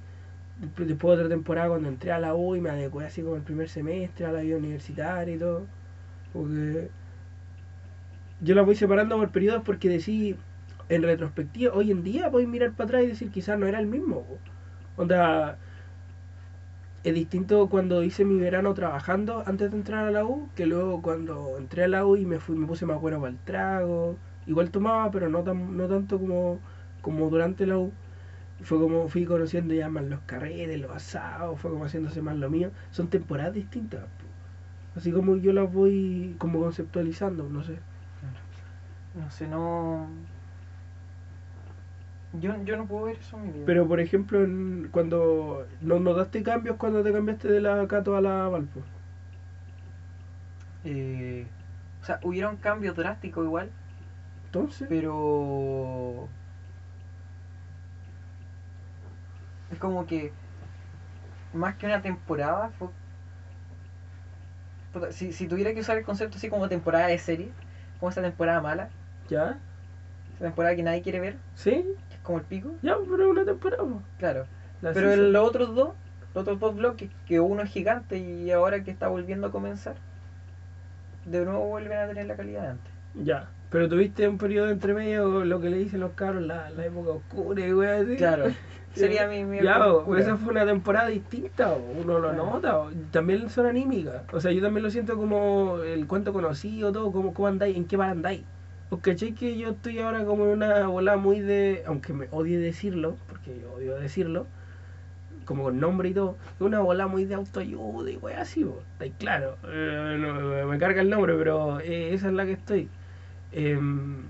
Después después otra temporada cuando entré a la U y me adecué así como el primer semestre a la vida universitaria y todo. Porque yo la voy separando por periodos porque decí, en retrospectiva, hoy en día podéis mirar para atrás y decir quizás no era el mismo. Onda, es distinto cuando hice mi verano trabajando antes de entrar a la U, que luego cuando entré a la U y me fui, me puse más bueno para el trago. Igual tomaba, pero no tan, no tanto como, como durante la U. Fue como fui conociendo ya más los carretes, los asados, fue como haciéndose más lo mío. Son temporadas distintas. Así como yo las voy como conceptualizando, no sé. No sé, no. Yo, yo no puedo ver eso en mi vida. Pero por ejemplo, en- cuando no notaste cambios cuando te cambiaste de la Cato a la Valpo. Eh, o sea, hubieron cambios drásticos igual, Entonces, pero. Es como que. Más que una temporada, fue. Si, si tuviera que usar el concepto así como temporada de serie, como esa temporada mala, ¿ya? esa temporada que nadie quiere ver, ¿Sí? Como el pico, Ya, pero es una temporada. po. claro. La Pero el- los otros dos, los otros dos bloques, que uno es gigante y ahora que está volviendo a comenzar, de nuevo vuelven a tener la calidad de antes. Ya. Pero tuviste un periodo entre medio, lo que le dicen los cabros, la, la época oscura y wea así. Claro, [LAUGHS] sería mi, mi Ya, oscura. esa fue una temporada distinta, uno lo Claro. nota. También son anímicas. O sea, yo también lo siento como el cuento conocido, todo, como cómo andáis, en qué bar andáis. Porque cachai que yo estoy ahora como en una bola muy de. Aunque me odie decirlo, porque yo odio decirlo, como con nombre y todo, una bola muy de autoayuda y wey así, po. Estáis claro. Eh, no, me carga el nombre, pero eh, esa es la que estoy. Em,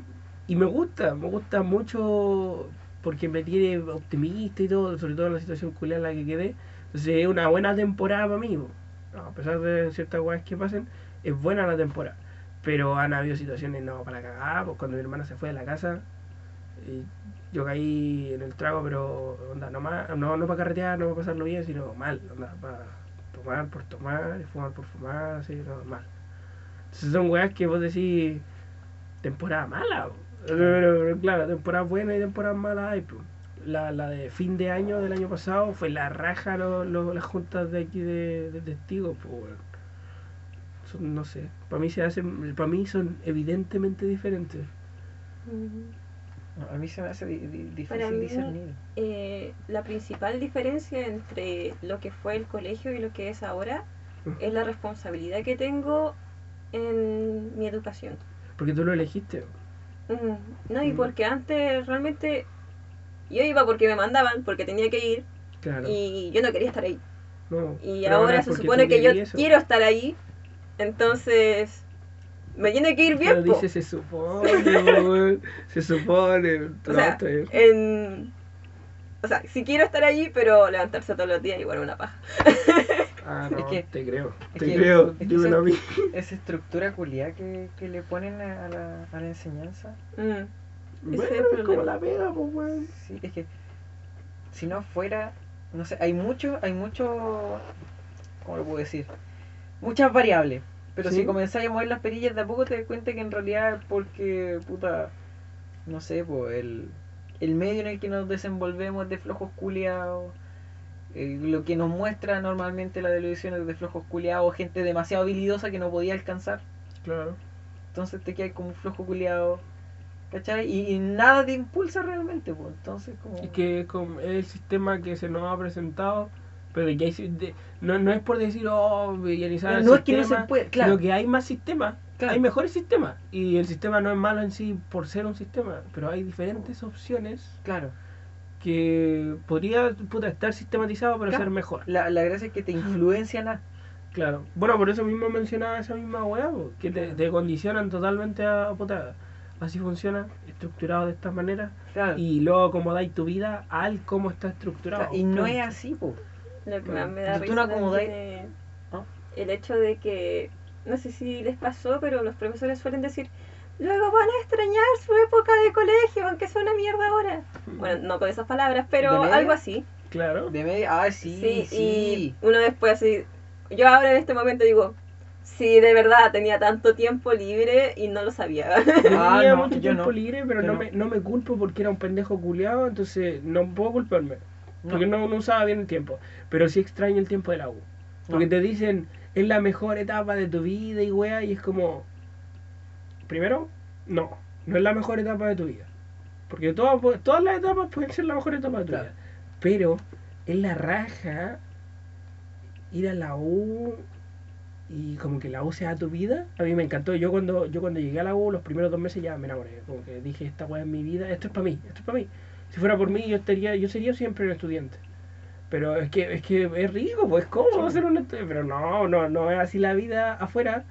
y me gusta, me gusta mucho porque me tiene optimista y todo, sobre todo en la situación culiada en la que quedé. Entonces es una buena temporada para mí. a pesar de ciertas weas que pasen, es buena la temporada. Pero han habido situaciones no para cagar, pues cuando mi hermana se fue de la casa, y yo caí en el trago, pero onda, no, más, no, no para carretear, no para pasarlo bien, sino mal, onda, para tomar por tomar, y fumar por fumar, así, no, mal. Entonces son weas que vos decís, temporada mala, pero, pero- pero claro, temporada buena y temporada mala hay, po. La, la de fin de año del año pasado fue la raja lo, lo- las juntas de aquí de, de testigos, pues weón. Son, no sé, para mí se hacen, para mí son evidentemente diferentes. Mm. A mí se me hace di- di- Para difícil mí- discernir. Eh, la principal diferencia entre lo que fue el colegio y lo que es ahora es la responsabilidad que tengo en mi educación. Porque tú lo elegiste. Mm, No, y Mm. porque antes realmente yo iba porque me mandaban, porque tenía que ir Claro. y yo no quería estar ahí. no, Y ahora se supone que yo eso. quiero estar ahí, entonces me tiene que ir bien. Pero po. dice se supone, se supone. [LAUGHS] O sea, en... O sea, si quiero estar allí, pero levantarse todos los días igual una paja. [LAUGHS] Ah, no, es que- te creo. es Te que- creo, es dímelo a mí. [LAUGHS] Esa estructura culiada que, que le ponen a la, a la enseñanza. Mm. Bueno, es el es como la pega, pues, weón. Sí, es que si no fuera, no sé, hay mucho, hay mucho, ¿cómo lo puedo decir? Muchas variables. Pero Sí. si comenzáis a mover las perillas de a poco te das cuenta que en realidad es porque, puta, no sé, pues el, el medio en el que nos desenvolvemos es de flojos culiados. eh, lo que nos muestra normalmente la televisión es de flojos culiados, gente demasiado habilidosa que no podía alcanzar. Claro. Entonces te quedas como un flojo culiado. ¿Cachai? Y, y nada te impulsa realmente, pues. Entonces, como. Es que es como- es el sistema que se nos ha presentado, pero que hay, de- no, no es por decir, oh, el No es que no se puede, claro. sino que hay más sistemas, Claro. hay mejores sistemas, y el sistema no es malo en sí por ser un sistema, pero hay diferentes opciones Claro. que podría puta, estar sistematizado para Claro. ser mejor. La, la gracia es que te influencian a. Claro. Bueno, por eso mismo mencionaba esa misma weá, que te, te condicionan totalmente a, puta, así funciona, estructurado de esta manera, Claro. y luego acomodáis tu vida al cómo está estructurado. Claro, y no es así, pues. Lo que más me da risa no es el hecho de que, no sé si les pasó, pero los profesores suelen decir, luego van a extrañar su época de colegio, aunque sea una mierda ahora. Bueno, no con esas palabras, ¿De pero algo así. Claro. De media. Ah, sí, sí. y uno después así, yo ahora en este momento digo, Sí, de verdad, tenía tanto tiempo libre y no lo sabía. [LAUGHS] Ah, Tenía no, mucho yo tiempo no. libre, pero Yo no, no. Me, no me culpo porque era un pendejo culiado, entonces no puedo culparme. Porque no, no usaba bien el tiempo. Pero sí extraño el tiempo de la U. Porque te dicen, es la mejor etapa de tu vida y weá, y es como. Primero, no, no es la mejor etapa de tu vida. Porque todas, pu- todas las etapas pueden ser la mejor etapa de tu Claro. vida. Pero es la raja ir a la U y como que la U sea tu vida. A mí me encantó. Yo cuando, yo cuando llegué a la U, los primeros dos meses ya me enamoré. Como que dije, esta weá es mi vida, esto es para mí, esto es para mí. Si fuera por mí, yo estaría, yo sería siempre un estudiante. Pero es que, es que es rico, pues cómodo ser un estudiante. Pero no, no, no es así la vida afuera.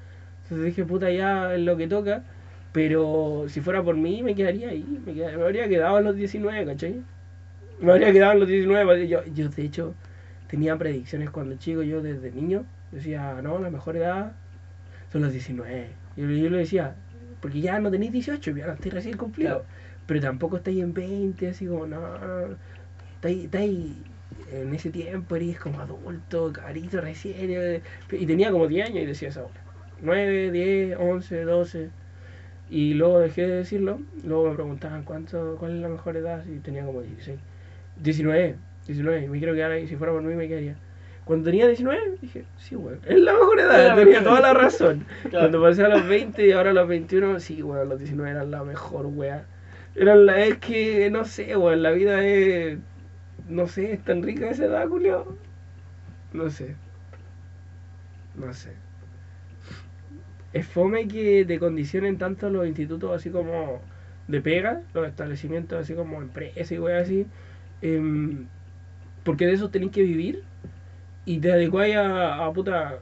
Entonces dije, puta, ya es lo que toca. Pero si fuera por mí, me quedaría ahí. Me, queda- me habría quedado en los 19, ¿cachai? Me habría quedado en los 19. porque Yo, yo, de hecho, tenía predicciones cuando chico. Yo, desde niño, decía, no, la mejor edad son los 19. Yo, yo le decía, porque ya no tenéis 18, ya no estáis recién cumplido. Claro. Pero tampoco estáis en 20, así como, no. Estáis, estáis en ese tiempo, eres como adulto, cabrito, recién. eh, Y tenía como 10 años y decía esa hora. 9, 10, 11, 12. Y luego dejé de decirlo. Luego me preguntaban cuánto, cuál es la mejor edad. Y tenía como 16. 19, 19. Me quiero quedar ahí. Si fuera por mí, me quedaría. Cuando tenía 19, dije, sí, weón. Es la mejor edad. Tenía toda la razón. Claro. Cuando pasé a los 20 y ahora a los 21, sí, weón. Los 19 eran la mejor, weón. La, es que, no sé, weón. La vida es. No sé, es tan rica esa edad, Julio. No sé. No sé. Es fome que te condicionen tanto los institutos así como de pega, los establecimientos así como empresas y weas así, em, porque de eso tenés que vivir y te adecuáis a, a puta.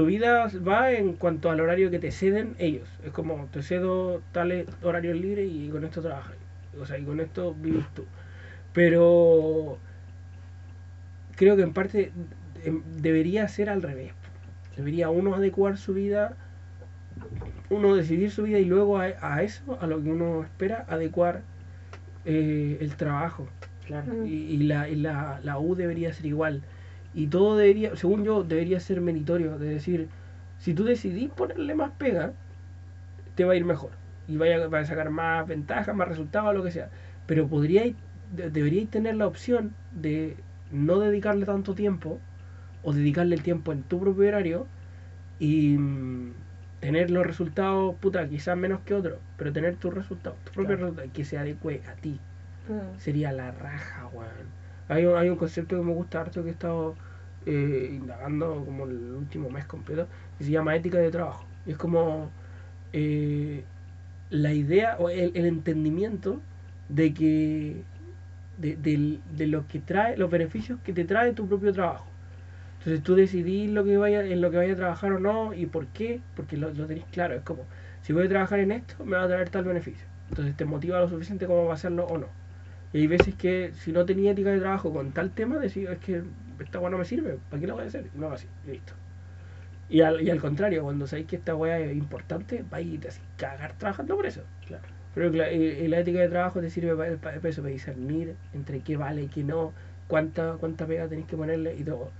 Tu vida va en cuanto al horario que te ceden ellos. Es como te cedo tales horarios libres y con esto trabajas. O sea, y con esto vives tú. Pero creo que en parte em, debería ser al revés. Debería uno adecuar su vida, uno decidir su vida y luego a, a eso, a lo que uno espera, adecuar eh, el trabajo. Claro. Y, y la, y la, la U debería ser igual. Y todo debería, según yo, debería ser meritorio. De decir, si tú decidís ponerle más pega, te va a ir mejor. Y vaya, va a sacar más ventajas, más resultados, lo que sea. Pero podríais, de- deberíais tener la opción de no dedicarle tanto tiempo o dedicarle el tiempo en tu propio horario y mm, tener los resultados, puta, quizás menos que otros, pero tener tus resultados, tu propio Claro. resultado, que se adecue a ti Mm. sería la raja, weón. Hay un, hay un concepto que me gusta harto que he estado eh, indagando como el último mes completo, que se llama ética de trabajo. Es como eh, la idea o el, entendimiento de que de, del- de lo que trae, los beneficios que te trae tu propio trabajo. Entonces tú decidís lo que vaya, en lo que vaya a trabajar o no y por qué, porque lo, lo tenés claro. Es como, si voy a trabajar en esto, me va a traer tal beneficio. Entonces te motiva lo suficiente como para hacerlo o no. Y hay veces que si no tenía ética de trabajo con tal tema, decís, es que esta weá no me sirve, ¿para qué la voy a hacer? Y no hago así, listo. Y al, y al contrario, cuando sabéis que esta weá es importante, vais y te haces cagar trabajando por eso. Claro. Pero cla- y- y la ética de trabajo te sirve para, para eso, para discernir entre qué vale y qué no, cuánta, cuánta pega tenéis que ponerle y todo.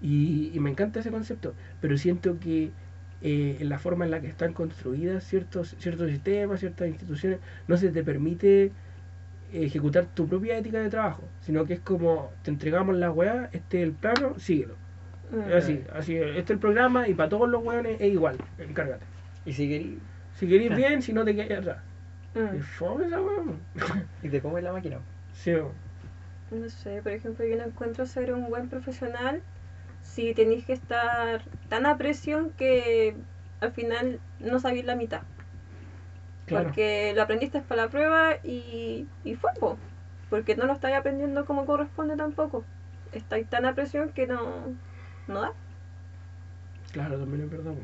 Y, y me encanta ese concepto, pero siento que eh, en la forma en la que están construidas ciertos, ciertos sistemas, ciertas instituciones, no se te permite ejecutar tu propia ética de trabajo, sino que es como te entregamos la weá, este es el plano, síguelo. Mm. Es así, así, este es el programa y para todos los weones es igual, encárgate. Y si querí, Si queréis Ah. bien, si no te quedas atrás. Mm. Es fome esa weá. y te comes la máquina. Sí, weón. No sé, por ejemplo, yo no encuentro ser un buen profesional si tenéis que estar tan a presión que al final no sabéis la mitad. Claro. Porque lo aprendiste para la prueba y, y fue, po. porque no lo estáis aprendiendo como corresponde tampoco. Estáis tan a presión que no, no da. Claro, también es verdad. po.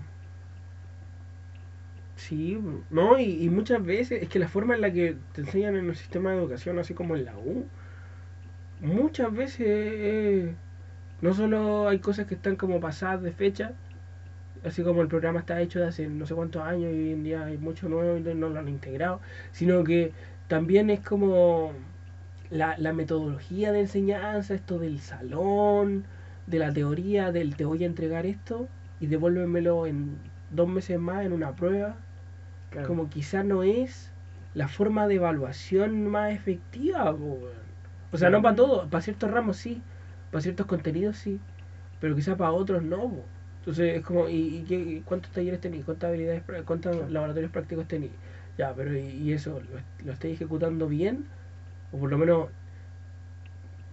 Sí, no, y, y muchas veces es que la forma en la que te enseñan en el sistema de educación, así como en la U, muchas veces eh, no solo hay cosas que están como pasadas de fecha, así como el programa está hecho de hace no sé cuántos años y hoy en día hay mucho nuevo y no lo han integrado, sino que también es como la, la metodología de enseñanza, esto del salón, de la teoría, del te voy a entregar esto, y devuélvemelo en dos meses más en una prueba, Claro. como quizá no es la forma de evaluación más efectiva. O sea, no para todo, para ciertos ramos sí, para ciertos contenidos sí, pero quizá para otros no. Entonces es como, ¿y, y qué- y cuántos talleres tenéis? ¿Cuántas habilidades, cuántos Claro. laboratorios prácticos tenéis? Ya, pero ¿y, y eso? ¿Lo, lo estáis ejecutando bien? O por lo menos...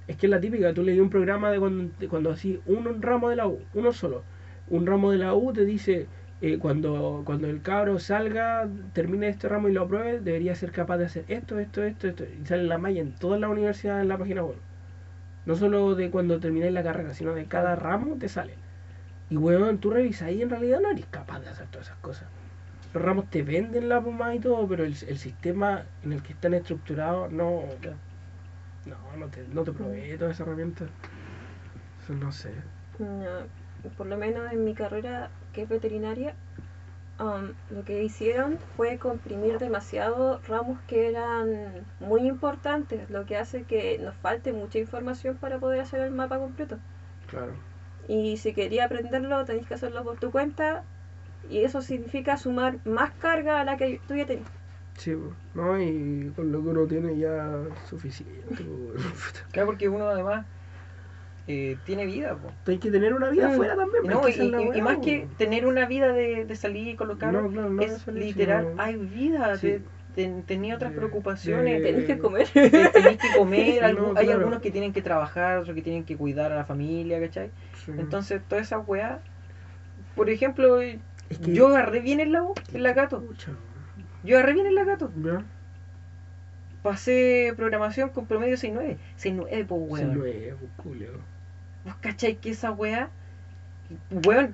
Es que es la típica, tú leí un programa de cuando, de cuando así, un ramo de la U, uno solo. Un ramo de la U te dice, eh, cuando, cuando el cabro salga, termine este ramo y lo apruebe, debería ser capaz de hacer esto, esto, esto, esto. Y sale la malla en toda la universidad en la página web. No solo de cuando termináis la carrera, sino de cada ramo te sale. Y weón, tú revisas y en realidad no eres capaz de hacer todas esas cosas. Los ramos te venden la pomada y todo, pero el, el sistema en el que están estructurados no. No, no te, no te provee todas esas herramientas. Eso no sé. No, por lo menos en mi carrera, que es veterinaria, um, lo que hicieron fue comprimir demasiado ramos que eran muy importantes, lo que hace que nos falte mucha información para poder hacer el mapa completo. Claro. Y si quería aprenderlo, tenéis que hacerlo por tu cuenta, y eso significa sumar más carga a la que tú ya tenías. Sí, no, y con lo que uno tiene ya suficiente. [LAUGHS] Claro, porque uno además eh, tiene vida, po. Hay que tener una vida afuera también. Y, pues, no, y, más que tener una vida de, de salir y colocar, No, claro, no es salir, literal, sino- hay vida, Sí. de, tenía otras preocupaciones, Tenéis que comer. [LAUGHS] te- tenéis que comer, hay algunos que tienen que trabajar, otros que tienen que cuidar a la familia, ¿cachai? Sí. Entonces, toda esa weá, por ejemplo, Es que- yo agarré bien el la U, en la gato, Pucha, yo agarré bien en la gato, ¿Ya? pasé programación con promedio 6.9, 6.9, pues Se weón. lo es, pues, culeo. ¿Vos cachai que esa weá, weón,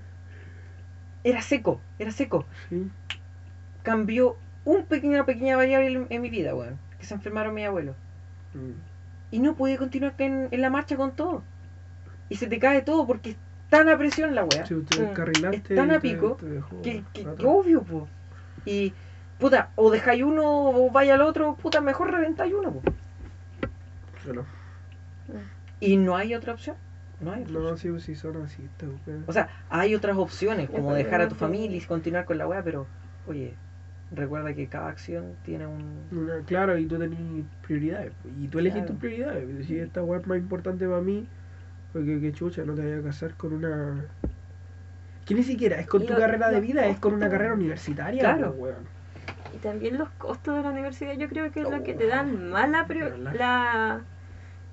era seco, era seco. Sí. Cambió un pequeño, una pequeña variable en, en mi vida, weón. Que se enfermaron mis abuelos. Mm. Y no pude continuar en, en la marcha con todo. Y se te cae todo porque es tan a presión la weá. Si Mm. Es tan a pico te dejó Que, que- que atrás. obvio, po. Y, puta, o dejáis uno o vaya al otro, puta, mejor reventáis uno, po. Claro. Y no hay otra opción. No hay otra No, opción. sí, pues, sí, son así. esta weá. O sea, hay otras opciones, como dejar a tu familia y continuar con la weá, pero, oye, recuerda que cada acción tiene un. Una- claro, y tú tenés prioridades. pues, Y tú elegís Claro. tus prioridades. pues, Si esta weá es más importante para mí, porque que chucha, no te vayas a casar con una. Que ni siquiera es con Y tu lo- carrera de vida, es con una carrera universitaria. Claro. pues, weón. Y también los costos de la universidad, yo creo que es lo que te dan más la, la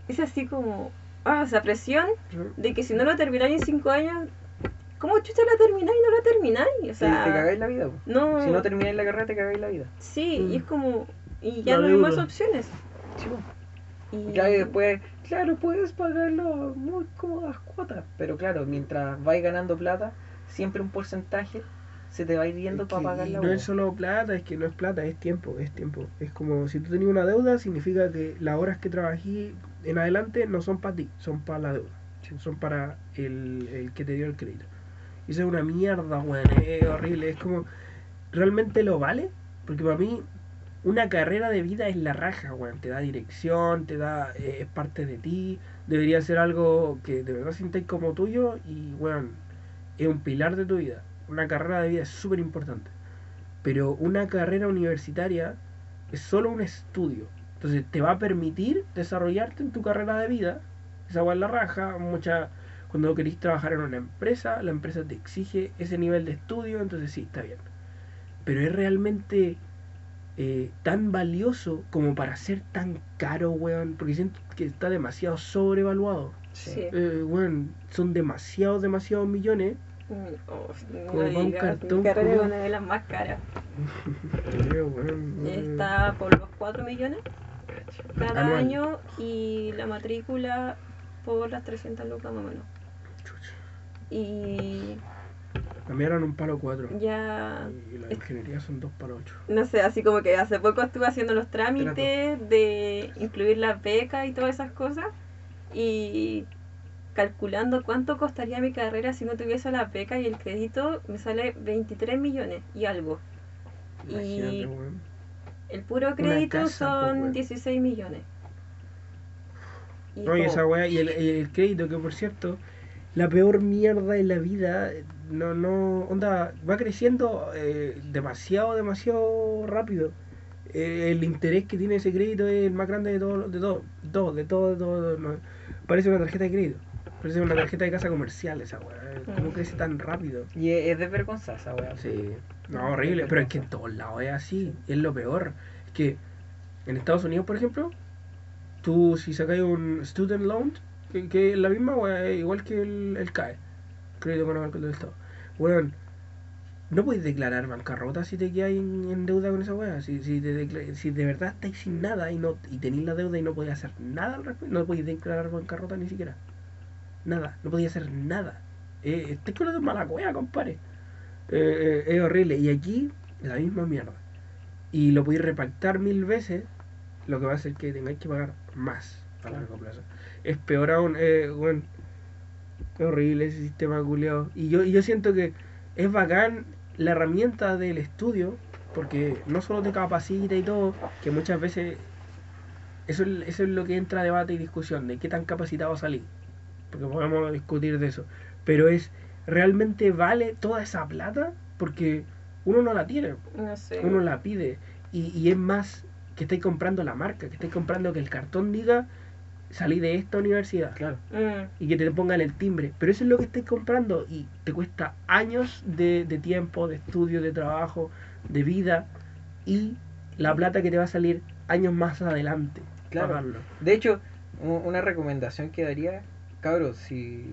es así como ah, esa presión Sí. de que si no lo termináis en cinco años, ¿cómo chucha la termináis y no la termináis? O sea, te cagáis la vida, po. no, Si no termináis la carrera, te cagáis la vida. sí, Mm. y es como y ya La no hay más opciones. Sí. Y, claro, y después, claro, puedes pagarlo muy cómodas cuotas. Pero claro, mientras vais ganando plata, siempre un porcentaje se te va a ir yendo Es para pagar y la no es solo plata, es que no es plata, es tiempo, es tiempo. Es como si tú tenías una deuda, significa que las horas que trabajé en adelante no son para ti, son para la deuda. Son para el, el que te dio el crédito. Y eso es una mierda, weón, es horrible. Es como, ¿realmente lo vale? Porque para mí, una carrera de vida es la raja, weón. Te da dirección, te da, eh, es parte de ti. Debería ser algo que de verdad sintáis como tuyo y, weón, es un pilar de tu vida. Una carrera de vida es súper importante. Pero una carrera universitaria es solo un estudio. Entonces te va a permitir desarrollarte en tu carrera de vida. Esa es la raja. Mucha, cuando querés trabajar en una empresa, la empresa te exige ese nivel de estudio, entonces sí, está bien. Pero es realmente eh, tan valioso como para ser tan caro, weón. Porque siento que está demasiado sobrevaluado. sí. Eh, weón, son demasiados, demasiados millones. Mm, oh, no un cartón, mi carrera es como- una de las más caras. [LAUGHS] Sé. Está por los 4 millones cada Anual. año y la matrícula por las 300 lucas más o menos. Y La mía eran un palo cuatro. ya, Y la ingeniería son dos palo ocho. no sé, así como que hace poco estuve haciendo los trámites de incluir las becas y todas esas cosas y calculando cuánto costaría mi carrera si no tuviese las becas y el crédito, me sale 23 millones y algo. Imagínate, Y-. El puro crédito casa, son weón. 16 millones. Y No, y esa weá, y el, el crédito que por cierto, la peor mierda en la vida. No, no, onda, va creciendo eh, demasiado, demasiado rápido. Eh, el interés que tiene ese crédito es el más grande de todo, de todo, todo, de todo, de todo. no. Parece una tarjeta de crédito. Parece una tarjeta de casa comercial esa weá. ¿Cómo crece tan rápido? Y es, es desvergonzada esa weá. Sí, no, horrible, pero es que en todos lados es así, es lo peor. Es que en Estados Unidos, por ejemplo, tú si sacas un student loan, que, que la misma, weá, igual que el, el CAE, crédito económico del Estado. Weón, no puedes declarar bancarrota si te quedas en, deuda con esa weá. Si, si, te si de verdad estáis sin nada y no y tenéis la deuda y no podéis hacer nada al respecto, no podéis declarar bancarrota ni siquiera. Nada, no podéis hacer nada. Eh, estáis con la mala cueva, compadre. Eh, eh, es horrible. Y aquí, la misma mierda. Y lo podéis repactar mil veces, lo que va a hacer que tengáis que pagar más a largo plazo. Es peor aún, eh, bueno, es horrible ese sistema culiado. Y yo, y yo siento que es bacán la herramienta del estudio, porque no solo te capacita y todo, que muchas veces eso, es- eso es lo que entra a debate y discusión, de qué tan capacitado salí. Porque podemos discutir de eso. Pero es, ¿realmente vale toda esa plata? Porque uno no la tiene, No sé. uno la pide. Y, y es más que estáis comprando la marca, que estáis comprando que el cartón diga, salí de esta universidad Claro. Mm. y que te pongan el timbre. Pero eso es lo que estáis comprando y te cuesta años de, de tiempo, de estudio, de trabajo, de vida y la plata que te va a salir años más adelante. Claro. pagarlo. De hecho, una recomendación que daría, cabros, si,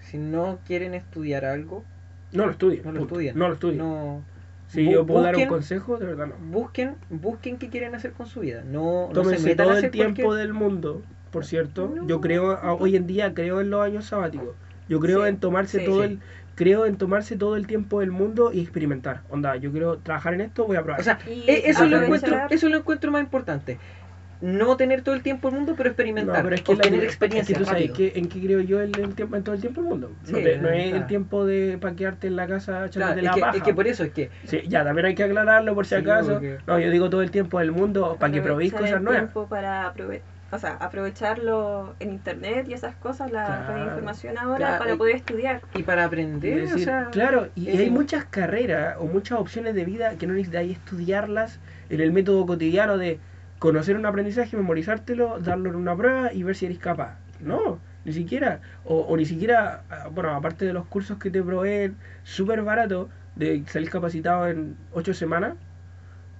si no quieren estudiar algo, No lo estudien. no lo estudien. No lo estudien. No, si yo puedo dar un consejo, de verdad no. busquen, busquen qué quieren hacer con su vida. No, no se metan a todo el hacer tiempo cualquier- del mundo, por cierto. No. Yo creo, hoy en día creo en los años sabáticos. Yo creo Sí, en tomarse sí. todo Sí. el creo en tomarse todo el tiempo del mundo y experimentar. Onda, yo quiero trabajar en esto, voy a probar. O sea, Y e- eso lo, aprovechar- encuentro, eso lo encuentro más importante. No tener todo el tiempo el mundo, pero No, experimentar. pero es que la vida- experiencia es que tú sabes que- en qué creo yo el, el tiempo, en todo el tiempo del mundo. no, te- no es el tiempo de para quedarte en la casa echándote Claro, la es, que, paja. es que por eso es que Sí, ya, también hay que aclararlo por si Sí, acaso. porque- No, yo digo todo el tiempo del mundo para que probéis aprovechar cosas el nuevas. tiempo para aprove- o sea, aprovecharlo en internet y esas cosas, la Claro. información ahora Claro, para poder estudiar. y para Y aprender, decir, o sea, claro, y, hay muchas carreras o muchas opciones de vida que no necesitáis estudiarlas en el método cotidiano de conocer un aprendizaje, memorizártelo, darlo en una prueba y ver si eres capaz. No, ni siquiera. O, o ni siquiera, bueno, aparte de los cursos que te proveen súper barato de salir capacitado en ocho semanas,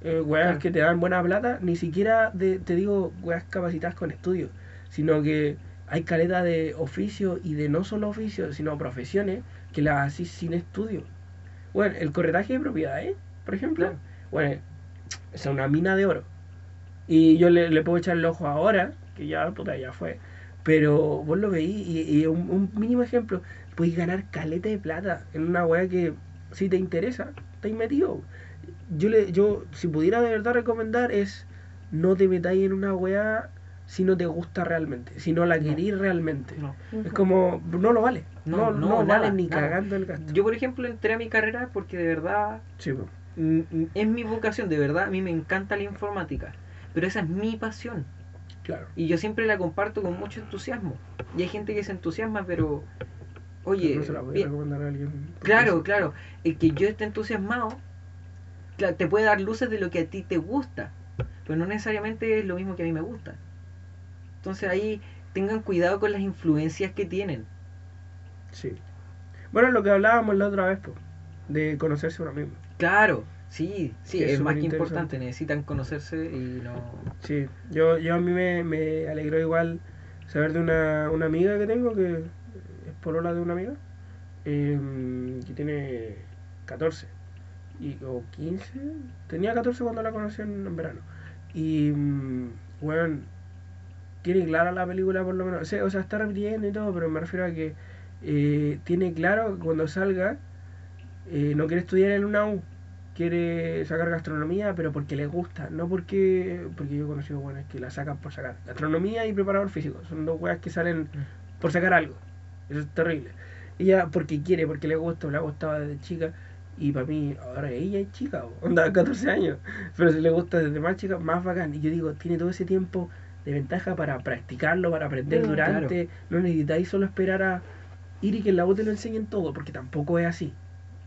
eh, weas que te dan buena plata, ni siquiera de, te digo weas capacitadas con estudios, sino que hay caleta de oficio y de no solo oficios, sino profesiones que las haces sin estudio. Bueno, el corretaje de propiedades, por ejemplo, Claro. bueno, es una mina de oro. Y yo le, le puedo echar el ojo ahora, que ya, puta, ya fue. Pero vos lo veís y, y un, un mínimo ejemplo, podéis ganar caleta de plata en una weá que si te interesa, estáis metido. Yo, le, yo, si pudiera de verdad recomendar, es no te metáis en una weá si no te gusta realmente, si no la No. querís realmente. no. Es como, no lo vale. No, No, no, no, vale nada, ni nada. cagando el gasto. Yo, por ejemplo, entré a mi carrera porque de verdad Sí, es mi vocación, de verdad, a mí me encanta la informática. Pero esa es mi pasión. claro. Y yo siempre la comparto con mucho entusiasmo. Y hay gente que se entusiasma, pero. Oye, no se la a bien- recomendar a alguien. claro, claro. El que yo esté entusiasmado te puede dar luces de lo que a ti te gusta. Pero no necesariamente es lo mismo que a mí me gusta. Entonces ahí tengan cuidado con las influencias que tienen. Sí. Bueno, lo que hablábamos la otra vez, po, de conocerse uno mismo. Claro, sí, sí, es es más que importante. Necesitan conocerse y no. Sí, yo, yo a mí me, me alegró igual saber de una, una amiga que tengo, que es polola de una amiga, em, que tiene 14 y, o 15, tenía 14 cuando la conocí en, en verano. Y, bueno, tiene clara la película por lo menos, o sea, o sea, está repitiendo y todo, pero me refiero a que eh, tiene claro que cuando salga eh, no quiere estudiar en una U, quiere sacar gastronomía, pero porque le gusta, no porque porque yo he conocido buenas que la sacan por sacar. Gastronomía y preparador físico, son dos weas que salen por sacar algo. Eso es terrible. Ella porque quiere, porque le gusta, le ha gustado desde chica. Y para mí, ahora ella es chica, [LAUGHS] onda 14 años, pero si le gusta desde más chica, más bacán. Y yo digo, tiene todo ese tiempo de ventaja para practicarlo, para aprender durante. No necesitáis solo esperar a, ir y que en la U te lo enseñen todo, porque tampoco es así.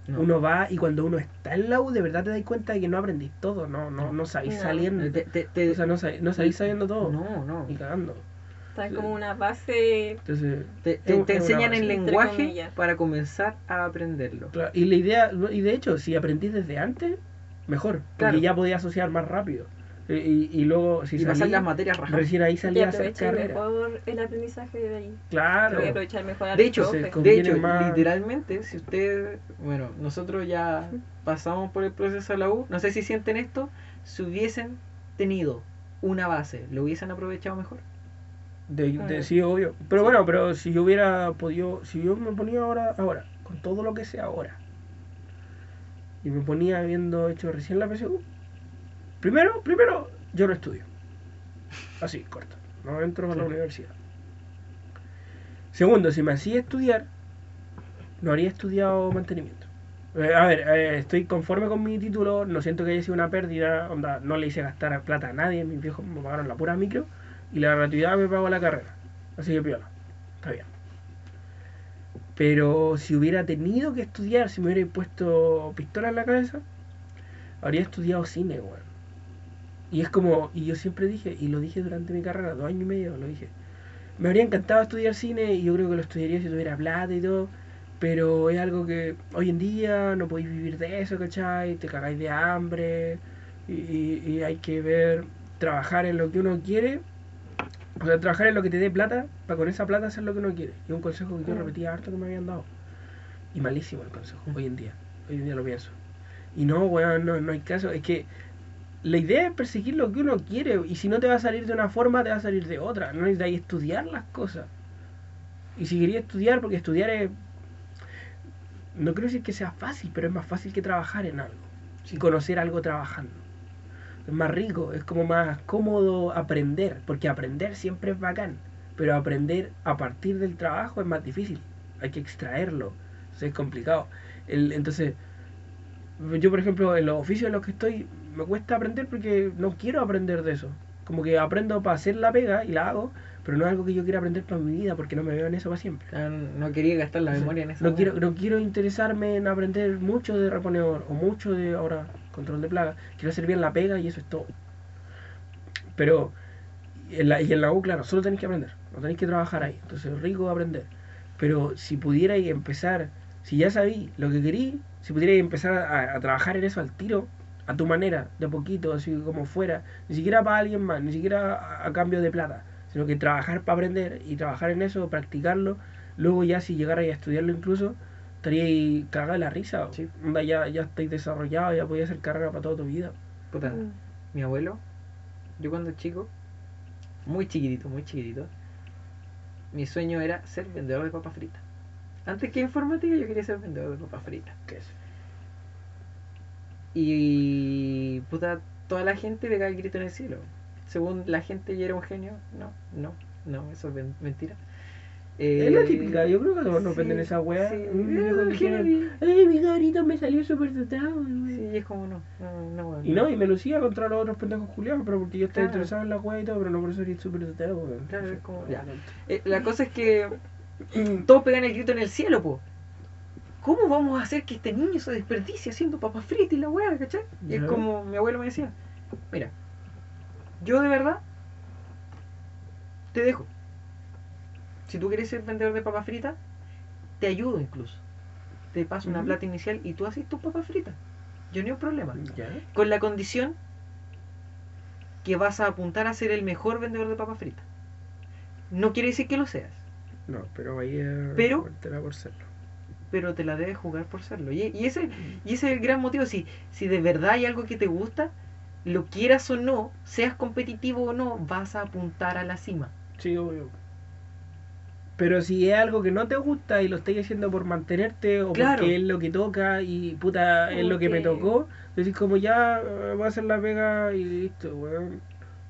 No. Uno va y cuando uno está en la U, de verdad te das cuenta de que no aprendís todo, no, no, no sabéis salir, Te- te- te- o sea, no sabéis, no sabéis sabiendo todo, no, no. ni cagando. Está como una base. Entonces, Te, te- te enseñan base. el lenguaje comillas. para comenzar a aprenderlo. claro, y la idea, y de hecho, si aprendís desde antes, mejor, porque Claro. ya podías asociar más rápido. Y, y- y luego, si y pasar salís, las materias rajadas. recién ahí salía a hacer aprovechar carrera. mejor el aprendizaje de ahí. Claro. Voy a aprovechar mejor De hecho, De hecho, más- literalmente, si usted, bueno, nosotros ya pasamos por el proceso de la U, no sé si sienten esto, si hubiesen tenido una base, ¿lo hubiesen aprovechado mejor? De, de- sí, obvio. Pero bueno, pero si yo hubiera podido, si yo me ponía ahora, ahora, con todo lo que sé ahora, y me ponía habiendo hecho recién la PSU, primero, primero, yo no estudio. Así, corto. No entro a la Sí. universidad. Segundo, si me hacía estudiar, no habría estudiado mantenimiento. Eh, a ver, eh, estoy conforme con mi título, no siento que haya sido una pérdida, onda, no le hice gastar plata a nadie, mis viejos me pagaron la pura micro y la gratuidad me pagó la carrera. Así que piola, está bien. Pero si hubiera tenido que estudiar, si me hubiera puesto pistola en la cabeza, habría estudiado cine, weón. Y es como, y yo siempre dije, y lo dije durante mi carrera, dos años y medio, lo dije. Me habría encantado estudiar cine y yo creo que lo estudiaría si tuviera plata y todo. Pero es algo que hoy en día no podéis vivir de eso, ¿cachai? Te cagáis de hambre y, hay que ver, trabajar en lo que uno quiere. O sea, trabajar en lo que te dé plata para con esa plata hacer lo que uno quiere. Y es un consejo que yo Mm. repetía harto que me habían dado. Y malísimo el consejo, hoy en día. Hoy en día lo pienso. Y no, weón, no, no hay caso. Es que la idea es perseguir lo que uno quiere. Y si no te va a salir de una forma, te va a salir de otra. No necesitas estudiar las cosas. Y si quería estudiar, porque estudiar es. No quiero decir que sea fácil, pero es más fácil que trabajar en algo. Y conocer algo trabajando. Es más rico, es como más cómodo aprender, porque aprender siempre es bacán, pero aprender a partir del trabajo es más difícil. Hay que extraerlo, es complicado. El- entonces, yo por ejemplo, en los oficios en los que estoy, me cuesta aprender porque no quiero aprender de eso. Como que aprendo para hacer la pega y la hago, pero no es algo que yo quiera aprender para mi vida porque no me veo en eso para siempre. Sea, no quería gastar la memoria en esa no quiero, no quiero interesarme en aprender mucho de reponedor o mucho de ahora control de plaga. Quiero hacer bien la pega y eso es todo. Pero en la, y en la U, claro, solo tenéis que aprender, no tenéis que trabajar ahí. Entonces es rico aprender. Pero si pudierais empezar, si ya sabéis lo que queréis, si pudierais empezar a, a trabajar en eso al tiro, a tu manera, de a poquito, así como fuera, ni siquiera para alguien más, ni siquiera a, a cambio de plata, sino que trabajar para aprender y trabajar en eso, practicarlo, luego ya si llegarais a estudiarlo incluso, estaríais cagados de la risa. Sí. Onda, ya, ya estáis desarrollados, ya podéis hacer carrera para toda tu vida. Puta, Mm. mi abuelo, yo cuando chico, muy chiquitito, muy chiquitito, mi sueño era ser vendedor de papas fritas. Antes que informática, yo quería ser vendedor de papas fritas. ¿Qué es? Y puta, toda la gente pegaba el grito en el cielo. Según la gente, yo era un genio. No, no, no, eso es mentira. Es la Eh, típica, yo creo que todos nos sí, venden esa weá. sí. Video que Eh. Ay, mi cabrito me salió súper dotado. güey". Sí, es como no, no, no, weón, Y no, y me lucía contra los otros pendejos juliados, pero porque yo estaba Claro. interesado en la weá y todo, pero no por eso eres súper dotado, weón. Claro, es como- ya. Eh, la cosa es que [CLEARS THROAT] todos pegan el grito en el cielo, po. ¿Cómo vamos a hacer que este niño se desperdicie haciendo papas fritas y la weá, cachai? Y es como mi abuelo me decía, mira, yo de verdad te dejo. Si tú quieres ser vendedor de papas fritas, te ayudo incluso. Te paso una plata inicial y tú haces tus papas fritas. Yo ni un problema. Ya. Con la condición que vas a apuntar a ser el mejor vendedor de papas fritas. No quiere decir que lo seas. No, pero ahí es. Pero- Te por serlo. pero te la debes jugar por serlo. Y, y ese, y ese es el gran motivo. Si, si de verdad hay algo que te gusta, lo quieras o no, seas competitivo o no, vas a apuntar a la cima. Sí, obvio. Pero si es algo que no te gusta y lo estáis haciendo por mantenerte o Claro. porque es lo que toca y puta es lo que me tocó, decís como ya eh, voy a hacer la pega y listo, weón.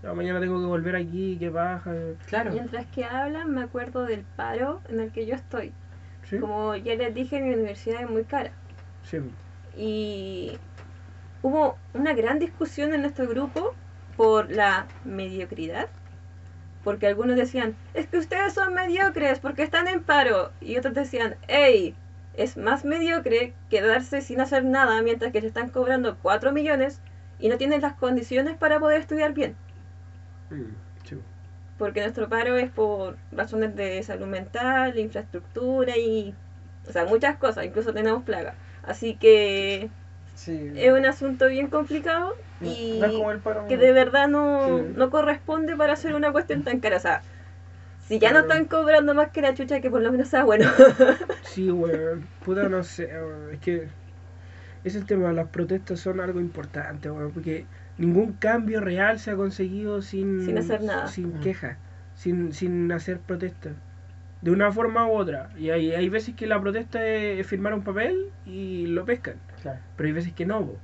Ya mañana tengo que volver aquí, que baja. Claro. Mientras que hablan, me acuerdo del paro en el que yo estoy. ¿Sí? Como ya les dije, mi universidad es muy cara. Sí. Y hubo una gran discusión en nuestro grupo por la mediocridad porque algunos decían, es que ustedes son mediocres porque están en paro, y otros decían, hey, es más mediocre quedarse sin hacer nada mientras que se están cobrando 4 millones y no tienen las condiciones para poder estudiar bien. Mm, sí. Porque nuestro paro es por razones de salud mental, infraestructura y, o sea, muchas cosas, incluso tenemos plaga. Así que Sí. es un asunto bien complicado No- y no es como el paro que de verdad no, Sí. no corresponde para hacer una cuestión tan cara. O sea, si ya no están cobrando más que la chucha, que por lo menos sea bueno. [LAUGHS] Sí, weón. Puta, no sé, weón. Es que ese es el tema. Las protestas son algo importante, weón. Porque ningún cambio real se ha conseguido sin, Sin hacer nada. Sin Mm. queja, sin, sin hacer protestas. De una forma u otra. Y hay, hay veces que la protesta es firmar un papel y lo pescan. Claro. Pero hay veces que no, po.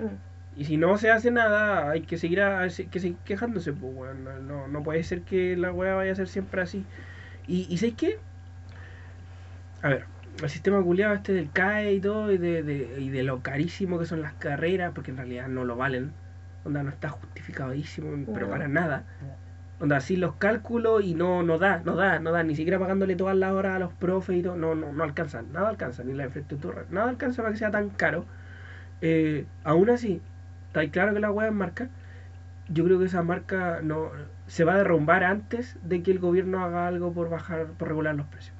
Mm. Y si no se hace nada, hay que seguir, a- que seguir quejándose, pues, weón. No, no, no puede ser que la weá vaya a ser siempre así. Y, y ¿sabes qué? A ver, el sistema culiado este del CAE y todo, y de, de, y de lo carísimo que son las carreras, porque en realidad no lo valen. Onda, no está justificadísimo, pero No. para nada. Onda, así los cálculos y no, no da, no da, no da, ni siquiera pagándole todas las horas a los profes y todo, no, no, no alcanzan, nada alcanza, ni la infraestructura, nada alcanza para que sea tan caro. Eh, aún así, está claro que la weá es marca. Yo creo que esa marca no se va a derrumbar antes de que el gobierno haga algo por bajar, por regular los precios.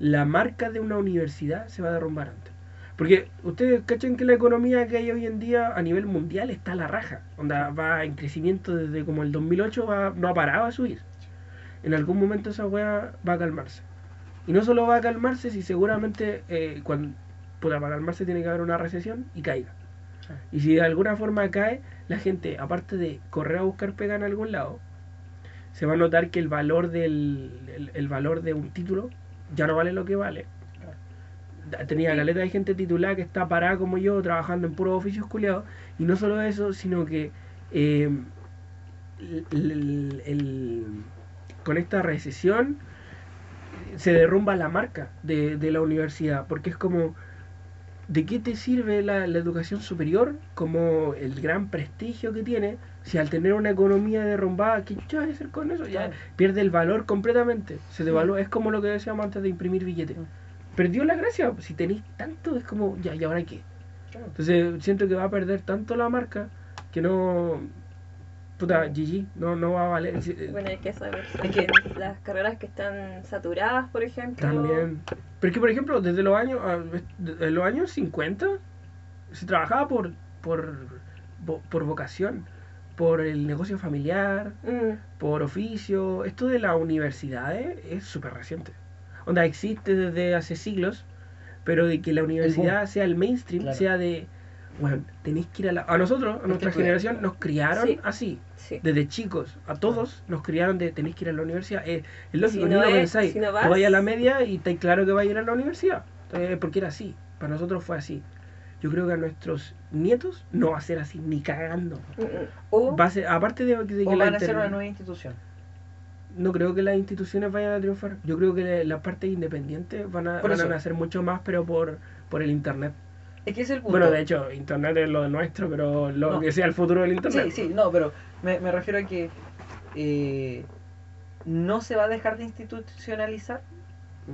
La marca de una universidad se va a derrumbar antes. Porque ustedes cachan que la economía que hay hoy en día a nivel mundial está a la raja. Onda va en crecimiento desde como el 2008, va, no ha parado a subir. En algún momento esa weá va a calmarse. Y no solo va a calmarse, si seguramente eh, cuando para calmarse tiene que haber una recesión y caiga. Y si de alguna forma cae, la gente, aparte de correr a buscar pega en algún lado, se va a notar que el valor del el, el valor de un título ya no vale lo que vale. Tenía caleta de gente titulada que está parada como yo, trabajando en puros oficios culiados. Y no solo eso, sino que eh, el- el- el- con esta recesión se derrumba la marca de, de la universidad. Porque es como, ¿de qué te sirve la, la educación superior como el gran prestigio que tiene si al tener una economía derrumbada, ¿qué chucha vas a hacer con eso? Ya pierde el valor completamente. Se devalúa. Es como lo que decíamos antes de imprimir billetes. Perdió la gracia. Si tenéis tanto, es como, ya, ¿y ahora qué? Claro. Entonces siento que va a perder tanto la marca que no. Puta, GG, no, no va a valer. Sí, eh, Bueno, hay que saber Es que- las carreras que están saturadas, por ejemplo. También. Pero es que, por ejemplo, desde los años, desde los años 50 se trabajaba por, por, por vocación, por el negocio familiar, Mm, por oficio. Esto de las universidades es súper reciente. Onda, existe desde hace siglos, pero de que la universidad sea el mainstream, Claro. sea de, bueno, tenéis que ir a la... A nosotros, a nuestra generación, nos criaron Sí. así. sí. Desde chicos, a todos nos criaron de tenéis que ir a la universidad. Eh, es lógico, Si ni no lo es- pensáis. si no vais a la media y estáis claro que vais a ir a la universidad. Eh, porque era así. Para nosotros fue así. Yo creo que a nuestros nietos no va a ser así, ni cagando. O, Va a ser, aparte de, de que o la van a ser una nueva institución. No creo que las instituciones vayan a triunfar. Yo creo que la- las partes independientes van a, van a nacer mucho más, pero por, por el internet. Es que es el punto. Bueno, de hecho, internet es lo de nuestro, pero lo No. que sea el futuro del internet. Sí, sí, no, pero me, me refiero a que eh, no se va a dejar de institucionalizar.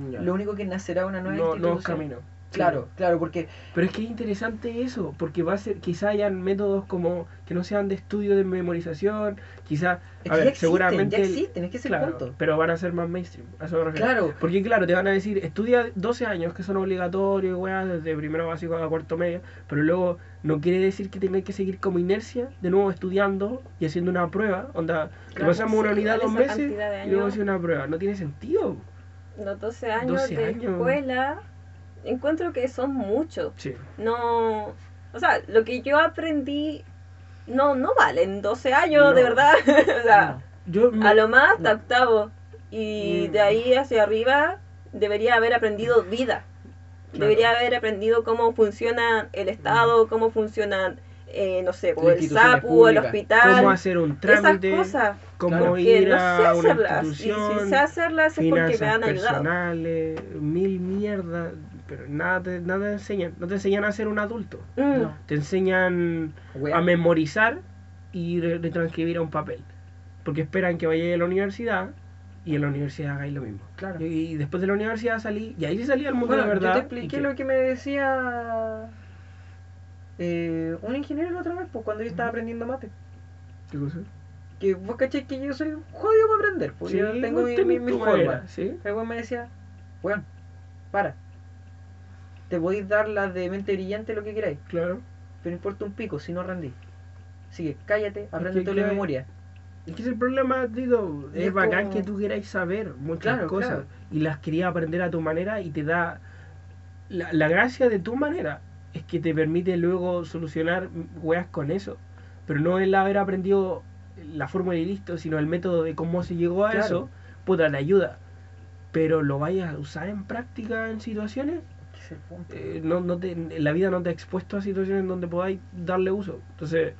Ya. Lo único que nacerá una nueva No, nuevos institución. caminos. Claro, claro, porque Pero es que es interesante eso, porque va a ser, quizá hayan métodos como que no sean de estudio de memorización, quizá, es a que ver, ya existen, seguramente, ya existen, es que es el claro, punto. pero van a ser más mainstream, a eso me. Claro, Porque claro, te van a decir, estudia 12 años que son obligatorios, weá, desde primero básico a cuarto medio, pero luego no quiere decir que tengas que seguir como inercia, de nuevo estudiando y haciendo una prueba, onda, Claro, pasamos una unidad dos meses y luego hacer una prueba, no tiene sentido. Los 12 años 12 de años. escuela, encuentro que son muchos. Sí. No. O sea, lo que yo aprendí no, no valen 12 años, de verdad. [LAUGHS] o sea, Yo me- a lo más hasta no. octavo. Y Mm. de ahí hacia arriba debería haber aprendido vida. Claro. Debería haber aprendido cómo funciona el Estado, cómo funcionan, eh, no sé, el SAPU, el hospital. cómo hacer un esas trámite, cosas. cómo Claro. Ir no a sé una hacerlas. Y si sé hacerlas es porque me han ayudado. mil mierdas, pero nada te, nada te enseñan, no te enseñan a ser un adulto, Mm. No. te enseñan Wea. a memorizar y re- retranscribir a un papel. porque esperan que vayáis a la universidad y en la universidad hagáis lo mismo. Claro. Y, y después de la universidad salí, y ahí sí salí al mundo Bueno, de verdad. yo te expliqué que- lo que me decía eh, un ingeniero la otra vez, pues cuando yo estaba aprendiendo mate. ¿Qué cosa? Que vos caché que yo soy jodido para aprender, pues Sí, yo tengo mi, mi, mi forma. manera, ¿sí? El weón me decía, weón, para. Te podéis dar las de mente brillante lo que queráis, Claro. pero importa un pico si no rendís. Así que cállate, aprende toda la memoria. Es que es el problema, Tito. Es, Es bacán como- que tú queráis saber muchas Claro, cosas claro. y las querías aprender a tu manera y te da. La, la gracia de tu manera es que te permite luego solucionar weas con eso. Pero no el haber aprendido la fórmula y listo, sino el método de cómo se llegó a Claro. eso, puta, te ayuda. Pero lo vayas a usar en práctica en situaciones, es el punto. eh, no, no te, la vida no te ha expuesto a situaciones donde podáis darle uso. Entonces,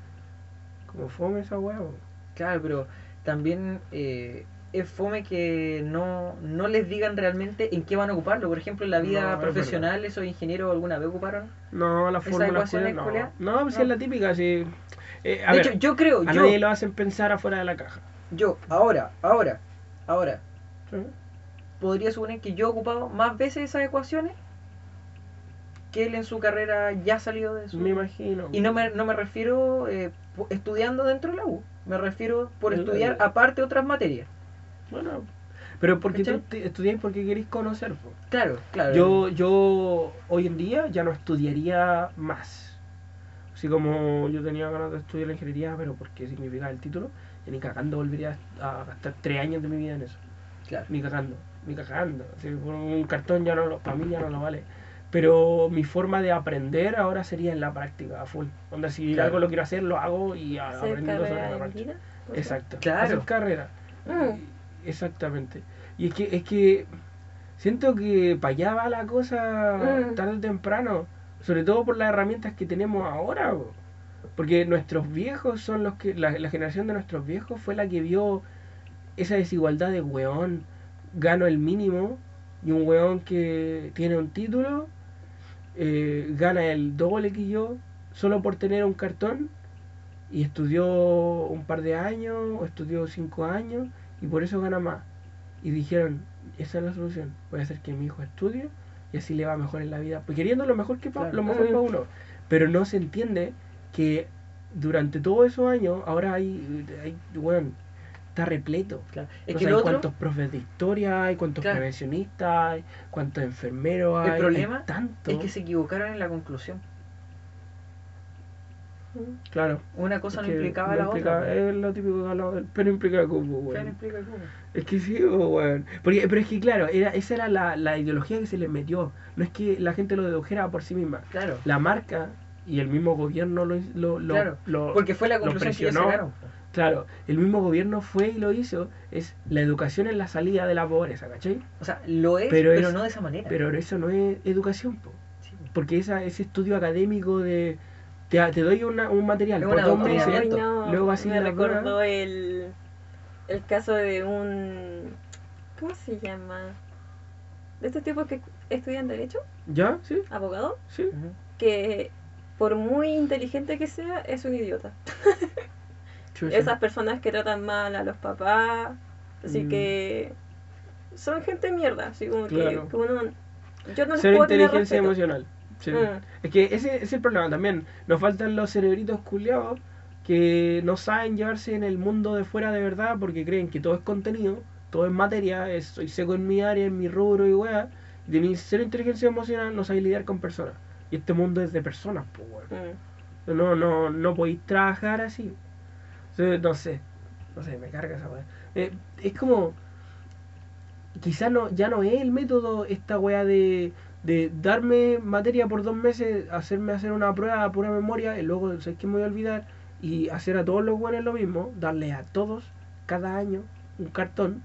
como fome esa po. Claro, pero también eh, es fome que no, no les digan realmente en qué van a ocuparlo. Por ejemplo, en la vida No, es profesional, esos ingenieros alguna vez ocuparon. No, la ¿Esa fórmula no. No, pues No. es la típica, sí. Eh, a de ver, hecho, yo creo, a yo, nadie lo hacen pensar afuera de la caja. yo, ahora, ahora, ahora, ¿sí? podría suponer que yo he ocupado más veces esas ecuaciones que él en su carrera ya salió de su... Me imagino. Y no me, no me refiero eh, estudiando dentro de la U, me refiero por El- estudiar el- aparte otras materias. Bueno, pero porque tú ¿Cachai? te- estudiáis porque queréis conocer. po. Claro, claro. Yo, yo hoy en día ya no estudiaría más. Así como yo tenía ganas de estudiar la ingeniería, pero porque significaba el título, y ni cagando volvería a gastar tres años de mi vida en eso. Claro. Ni cagando, ni cagando. Así, por un cartón ya no lo, para mí ya no lo vale. Pero mi forma de aprender ahora sería en la práctica, a full. Onda, si Claro. algo lo quiero hacer, lo hago y aprendiendo sobre la marcha. vida. Exacto. Claro. Hacer carrera. Mm. Exactamente. Y es que, es que siento que para allá va la cosa Mm. tarde o temprano. Sobre todo por las herramientas que tenemos ahora. Porque nuestros viejos son los que. La, la generación de nuestros viejos fue la que vio esa desigualdad de weón. Gano el mínimo. Y un weón que tiene un título. Eh, gana el doble que yo. Solo por tener un cartón. Y estudió un par de años. O estudió cinco años. Y por eso gana más. Y dijeron, esa es la solución. Voy a hacer que mi hijo estudie y así le va mejor en la vida. Pues queriendo lo mejor que pa- Claro. lo mejor Mm. para uno. Pero no se entiende que durante todos esos años, ahora hay, hay bueno, está repleto. Claro. Es No que otro, cuántos profes de historia hay, cuántos Claro. prevencionistas hay, cuántos enfermeros El hay. problema hay tanto. es que se equivocaron en la conclusión. Claro. Una cosa no implicaba no la implica- otra. Es lo típico que hablamos del pero implica Claro, weón. implica. Es que sí, weón. Porque, pero es que claro, era, esa era la, la ideología que se les metió. No es que la gente lo dedujera por sí misma. Claro. La marca y el mismo gobierno lo, lo, lo- Claro, lo- Porque fue la conclusión que ellos sacaron. Claro, el mismo gobierno fue y lo hizo. Es la educación en la salida de la pobreza, ¿cachai? O sea, lo es, Pero pero, es- no de esa manera. Pero eso no es educación, po. Sí. porque esa, ese estudio académico de te, te doy una- un material Es por dos meses. No, luego así me la recordó el, el caso de un... ¿Cómo se llama? De estos tipos que estudian Derecho, ¿Ya? ¿Sí? abogado, ¿Sí? Que por muy inteligente que sea, es un idiota. [LAUGHS] Chucha. Esas personas que tratan mal a los papás, así Mm. que son gente mierda, así como que- Claro. que, uno... Yo no les puedo tener inteligencia emocional. Sí. Mm. Es que ese es el problema también. Nos faltan los cerebritos culiados que no saben llevarse en el mundo de fuera de verdad porque creen que todo es contenido, todo es materia, es, soy seco en mi área, en mi rubro y weá. Y tenéis cero inteligencia emocional, no sabéis lidiar con personas. Y este mundo es de personas, pues. Mm. No, no, no podéis trabajar así. No sé, no sé, me carga esa weá. Eh, es como, quizás no, ya no es el método esta weá de, de darme materia por dos meses, hacerme hacer una prueba a pura memoria y luego sé que me voy a olvidar y hacer a todos los buenos lo mismo, darle a todos cada año un cartón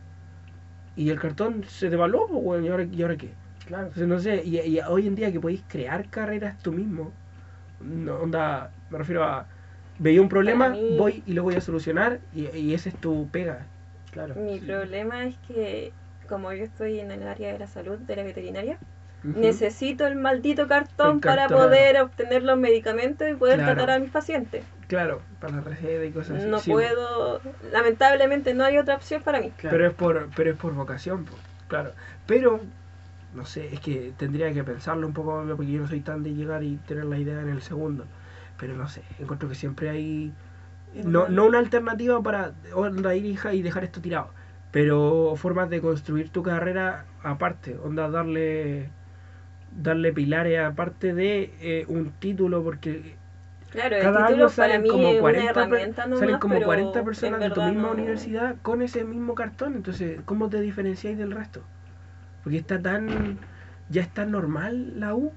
y el cartón se devaluó, pues weón, ¿y ahora, ¿y ahora qué? Claro. Entonces, no sé, y, y hoy en día que podéis crear carreras tú mismo, no, onda, me refiero a, veía un problema, Para mí- voy y lo voy a solucionar, y, y ese es tu pega. Claro. Mi Sí. problema es que, como yo estoy en el área de la salud, de la veterinaria, Ujú. necesito el maldito cartón, El para cartón. poder obtener los medicamentos y poder Claro. tratar a mis pacientes. Claro, para la receta y cosas así. No sí, puedo, lamentablemente no hay otra opción para mí. Claro. Pero es por, pero es por vocación, po, claro. Pero, no sé, es que tendría que pensarlo un poco, porque yo no soy tan de llegar y tener la idea en el segundo. Pero no sé, encuentro que siempre hay. No, no una alternativa para onda ir hija y dejar esto tirado. Pero formas de construir tu carrera aparte, onda darle darle pilares aparte de eh, un título porque Claro, cada año salen como es 40 una per- herramienta nomás, salen como pero 40 en personas de tu misma no- universidad con ese mismo cartón entonces ¿cómo te diferenciáis del resto? porque está tan ya es tan normal la U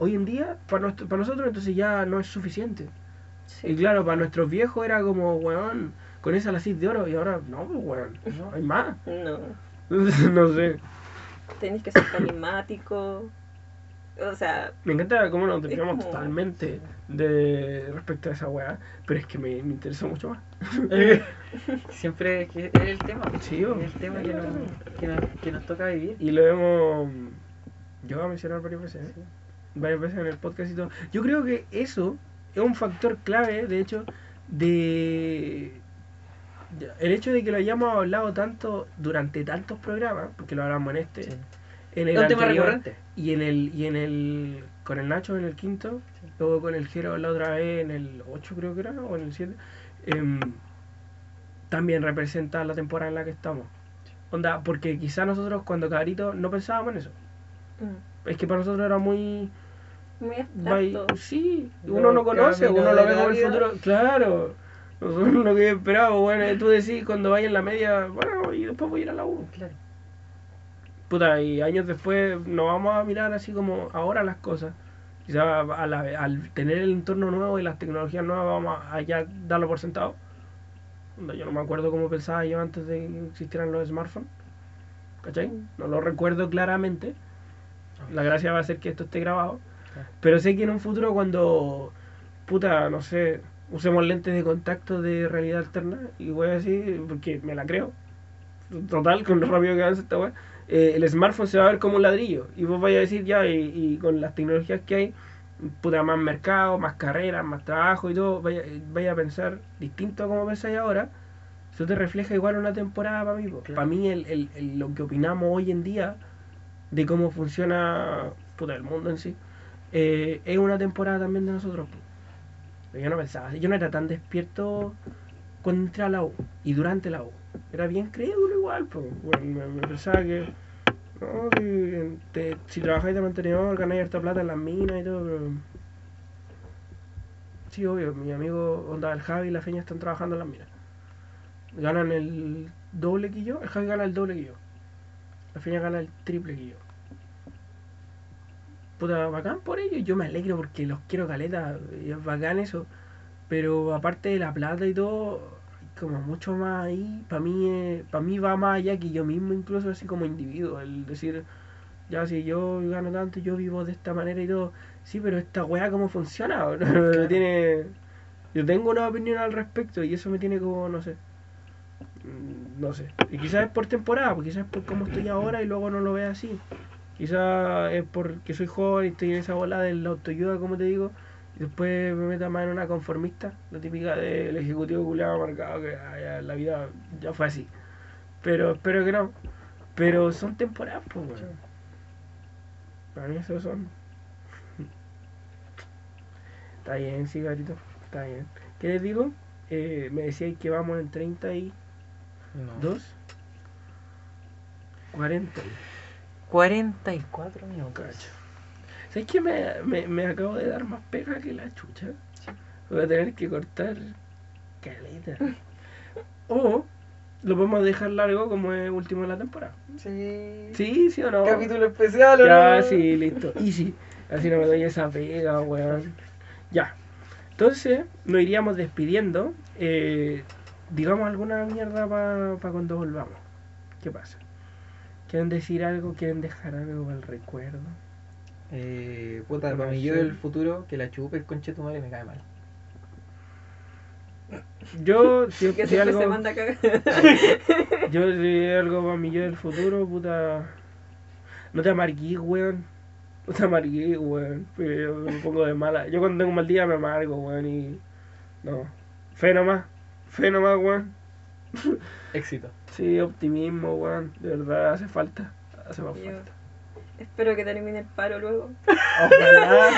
hoy en día para, nuestro- para nosotros entonces ya no es suficiente Sí. y claro para nuestros viejos era como weón con esa la de oro y ahora no pues weón no, hay más No, [LAUGHS] no sé tenés que ser carismático. O sea, Me encanta cómo nos desviamos como- totalmente de respecto a esa weá, pero es que me, me interesa mucho más. Siempre es, que es el tema. Sí, es el tema que nos, que, nos, que nos toca vivir. Y lo hemos. Yo voy a mencionar varias veces, ¿eh? Varias veces en el podcast y todo. Yo creo que eso es un factor clave, de hecho, de. El hecho de que lo hayamos hablado tanto durante tantos programas, porque lo hablamos en este, Sí. en el tema anterior, recurrente. y en el y en el con el Nacho en el quinto Sí. luego con el Jero la otra vez en el 8 creo que era o en el 7 em, también representa la temporada en la que estamos onda porque quizá nosotros cuando cabritos no pensábamos en eso mm, es que para nosotros era muy muy abstracto. sí uno no conoce uno lo ve como el futuro claro nosotros [LAUGHS] lo que esperábamos bueno tú decís cuando vaya en la media bueno y después voy a ir a la U Claro. Puta, y años después no vamos a mirar así como ahora las cosas. Quizá a la- al tener el entorno nuevo y las tecnologías nuevas vamos a ya darlo por sentado. Yo no me acuerdo cómo pensaba yo antes de que existieran los smartphones. ¿Cachai? No lo recuerdo claramente. La gracia va a ser que esto esté grabado. Pero sé que en un futuro cuando, puta, no sé, usemos lentes de contacto de realidad alterna, y voy a decir, porque me la creo, total, con lo rápido que avanza esta weá, eh, el smartphone se va a ver como un ladrillo. Y vos vais a decir ya, y, y con las tecnologías que hay, puta, más mercado, más carreras, más trabajo y todo, vaya, vaya a pensar distinto a como pensáis ahora. Eso te refleja igual una temporada para mí. Claro. Para mí, el, el- el- lo que opinamos hoy en día de cómo funciona puta, el mundo en sí, eh, es una temporada también de nosotros. Yo no pensaba, yo no era tan despierto cuando entré a la U y durante la U. Era bien crédulo igual, pues. Bueno, me, me pensaba que, no, que te- si trabajáis de mantenedor ganáis harta plata en las minas y todo, pero... Sí, obvio, mi amigo Onda, el Javi y la Feña están trabajando en las minas. Ganan el doble que yo, el Javi gana el doble que yo. La Feña gana el triple que yo. Puta, bacán por ello, yo me alegro porque los quiero caleta, y es bacán eso. Pero aparte de la plata y todo, como mucho más ahí, para mí, para mí va más allá que yo mismo, incluso así como individuo, el decir, ya si yo gano tanto, yo vivo de esta manera y todo, sí, pero esta weá cómo funciona, [LAUGHS] Claro. tiene, yo tengo una opinión al respecto y eso me tiene como, no sé, mm, no sé, y quizás es por temporada, porque quizás es por cómo estoy ahora y luego no lo vea así, quizás es porque soy joven y estoy en esa bola de la autoayuda, como te digo, y después me meta más en una conformista, la típica del ejecutivo culiado marcado que ah, ya, la vida ya fue así. Pero espero que no. Pero son temporadas, pues, weón. Para mí eso son. [LAUGHS] Está bien, sí, gatito. Está bien. ¿Qué les digo? Eh, me decíais que vamos en 32, No. 40. 44 minutos. Cacho. ¿Sabes que me, me, me acabo de dar más pega que la chucha? Voy a tener que cortar caleta. o lo podemos dejar largo como es último de la temporada. Sí. ¿Sí? ¿Sí o no? Capítulo especial, ¿o Ya, no? sí, listo. Easy. Así no me doy esa pega, weón. Ya. Entonces, nos iríamos despidiendo. Eh, digamos alguna mierda para cuando volvamos. ¿Qué pasa? ¿Quieren decir algo? ¿Quieren dejar algo para el recuerdo? Eh, puta, para sé. yo del futuro, que la chupe el conche tu madre me cae mal. Yo, [LAUGHS] si, Que si algo, se manda a cagar. [LAUGHS] yo si algo para mi yo del futuro, puta. No te amarguís, weón. No te amarguís, weón. Yo me pongo de mala. Yo cuando tengo un mal día me amargo, weón. Y No. Fe nomás. Fe nomás, weón. Éxito. Sí, optimismo, weón. De verdad, hace falta. Hace más Yo falta. espero que termine el paro luego. Ojalá.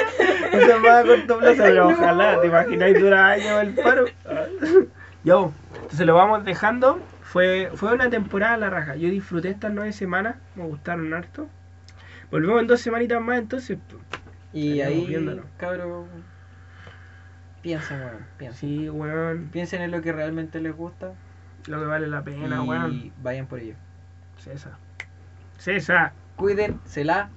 Eso es más a corto plazo, pero ojalá. ¿Te imagináis dura años el paro? [LAUGHS] Yo, entonces lo vamos dejando. Fue, fue una temporada a la raja. Yo disfruté estas nueve semanas. Me gustaron harto. Volvemos en dos semanitas más entonces. Y ahí, viéndolo. cabros, piensen, weón, piensen. Sí, weón. Piensen en lo que realmente les gusta Lo que vale la pena, y weón. vayan por ello. César. César. Cuídensela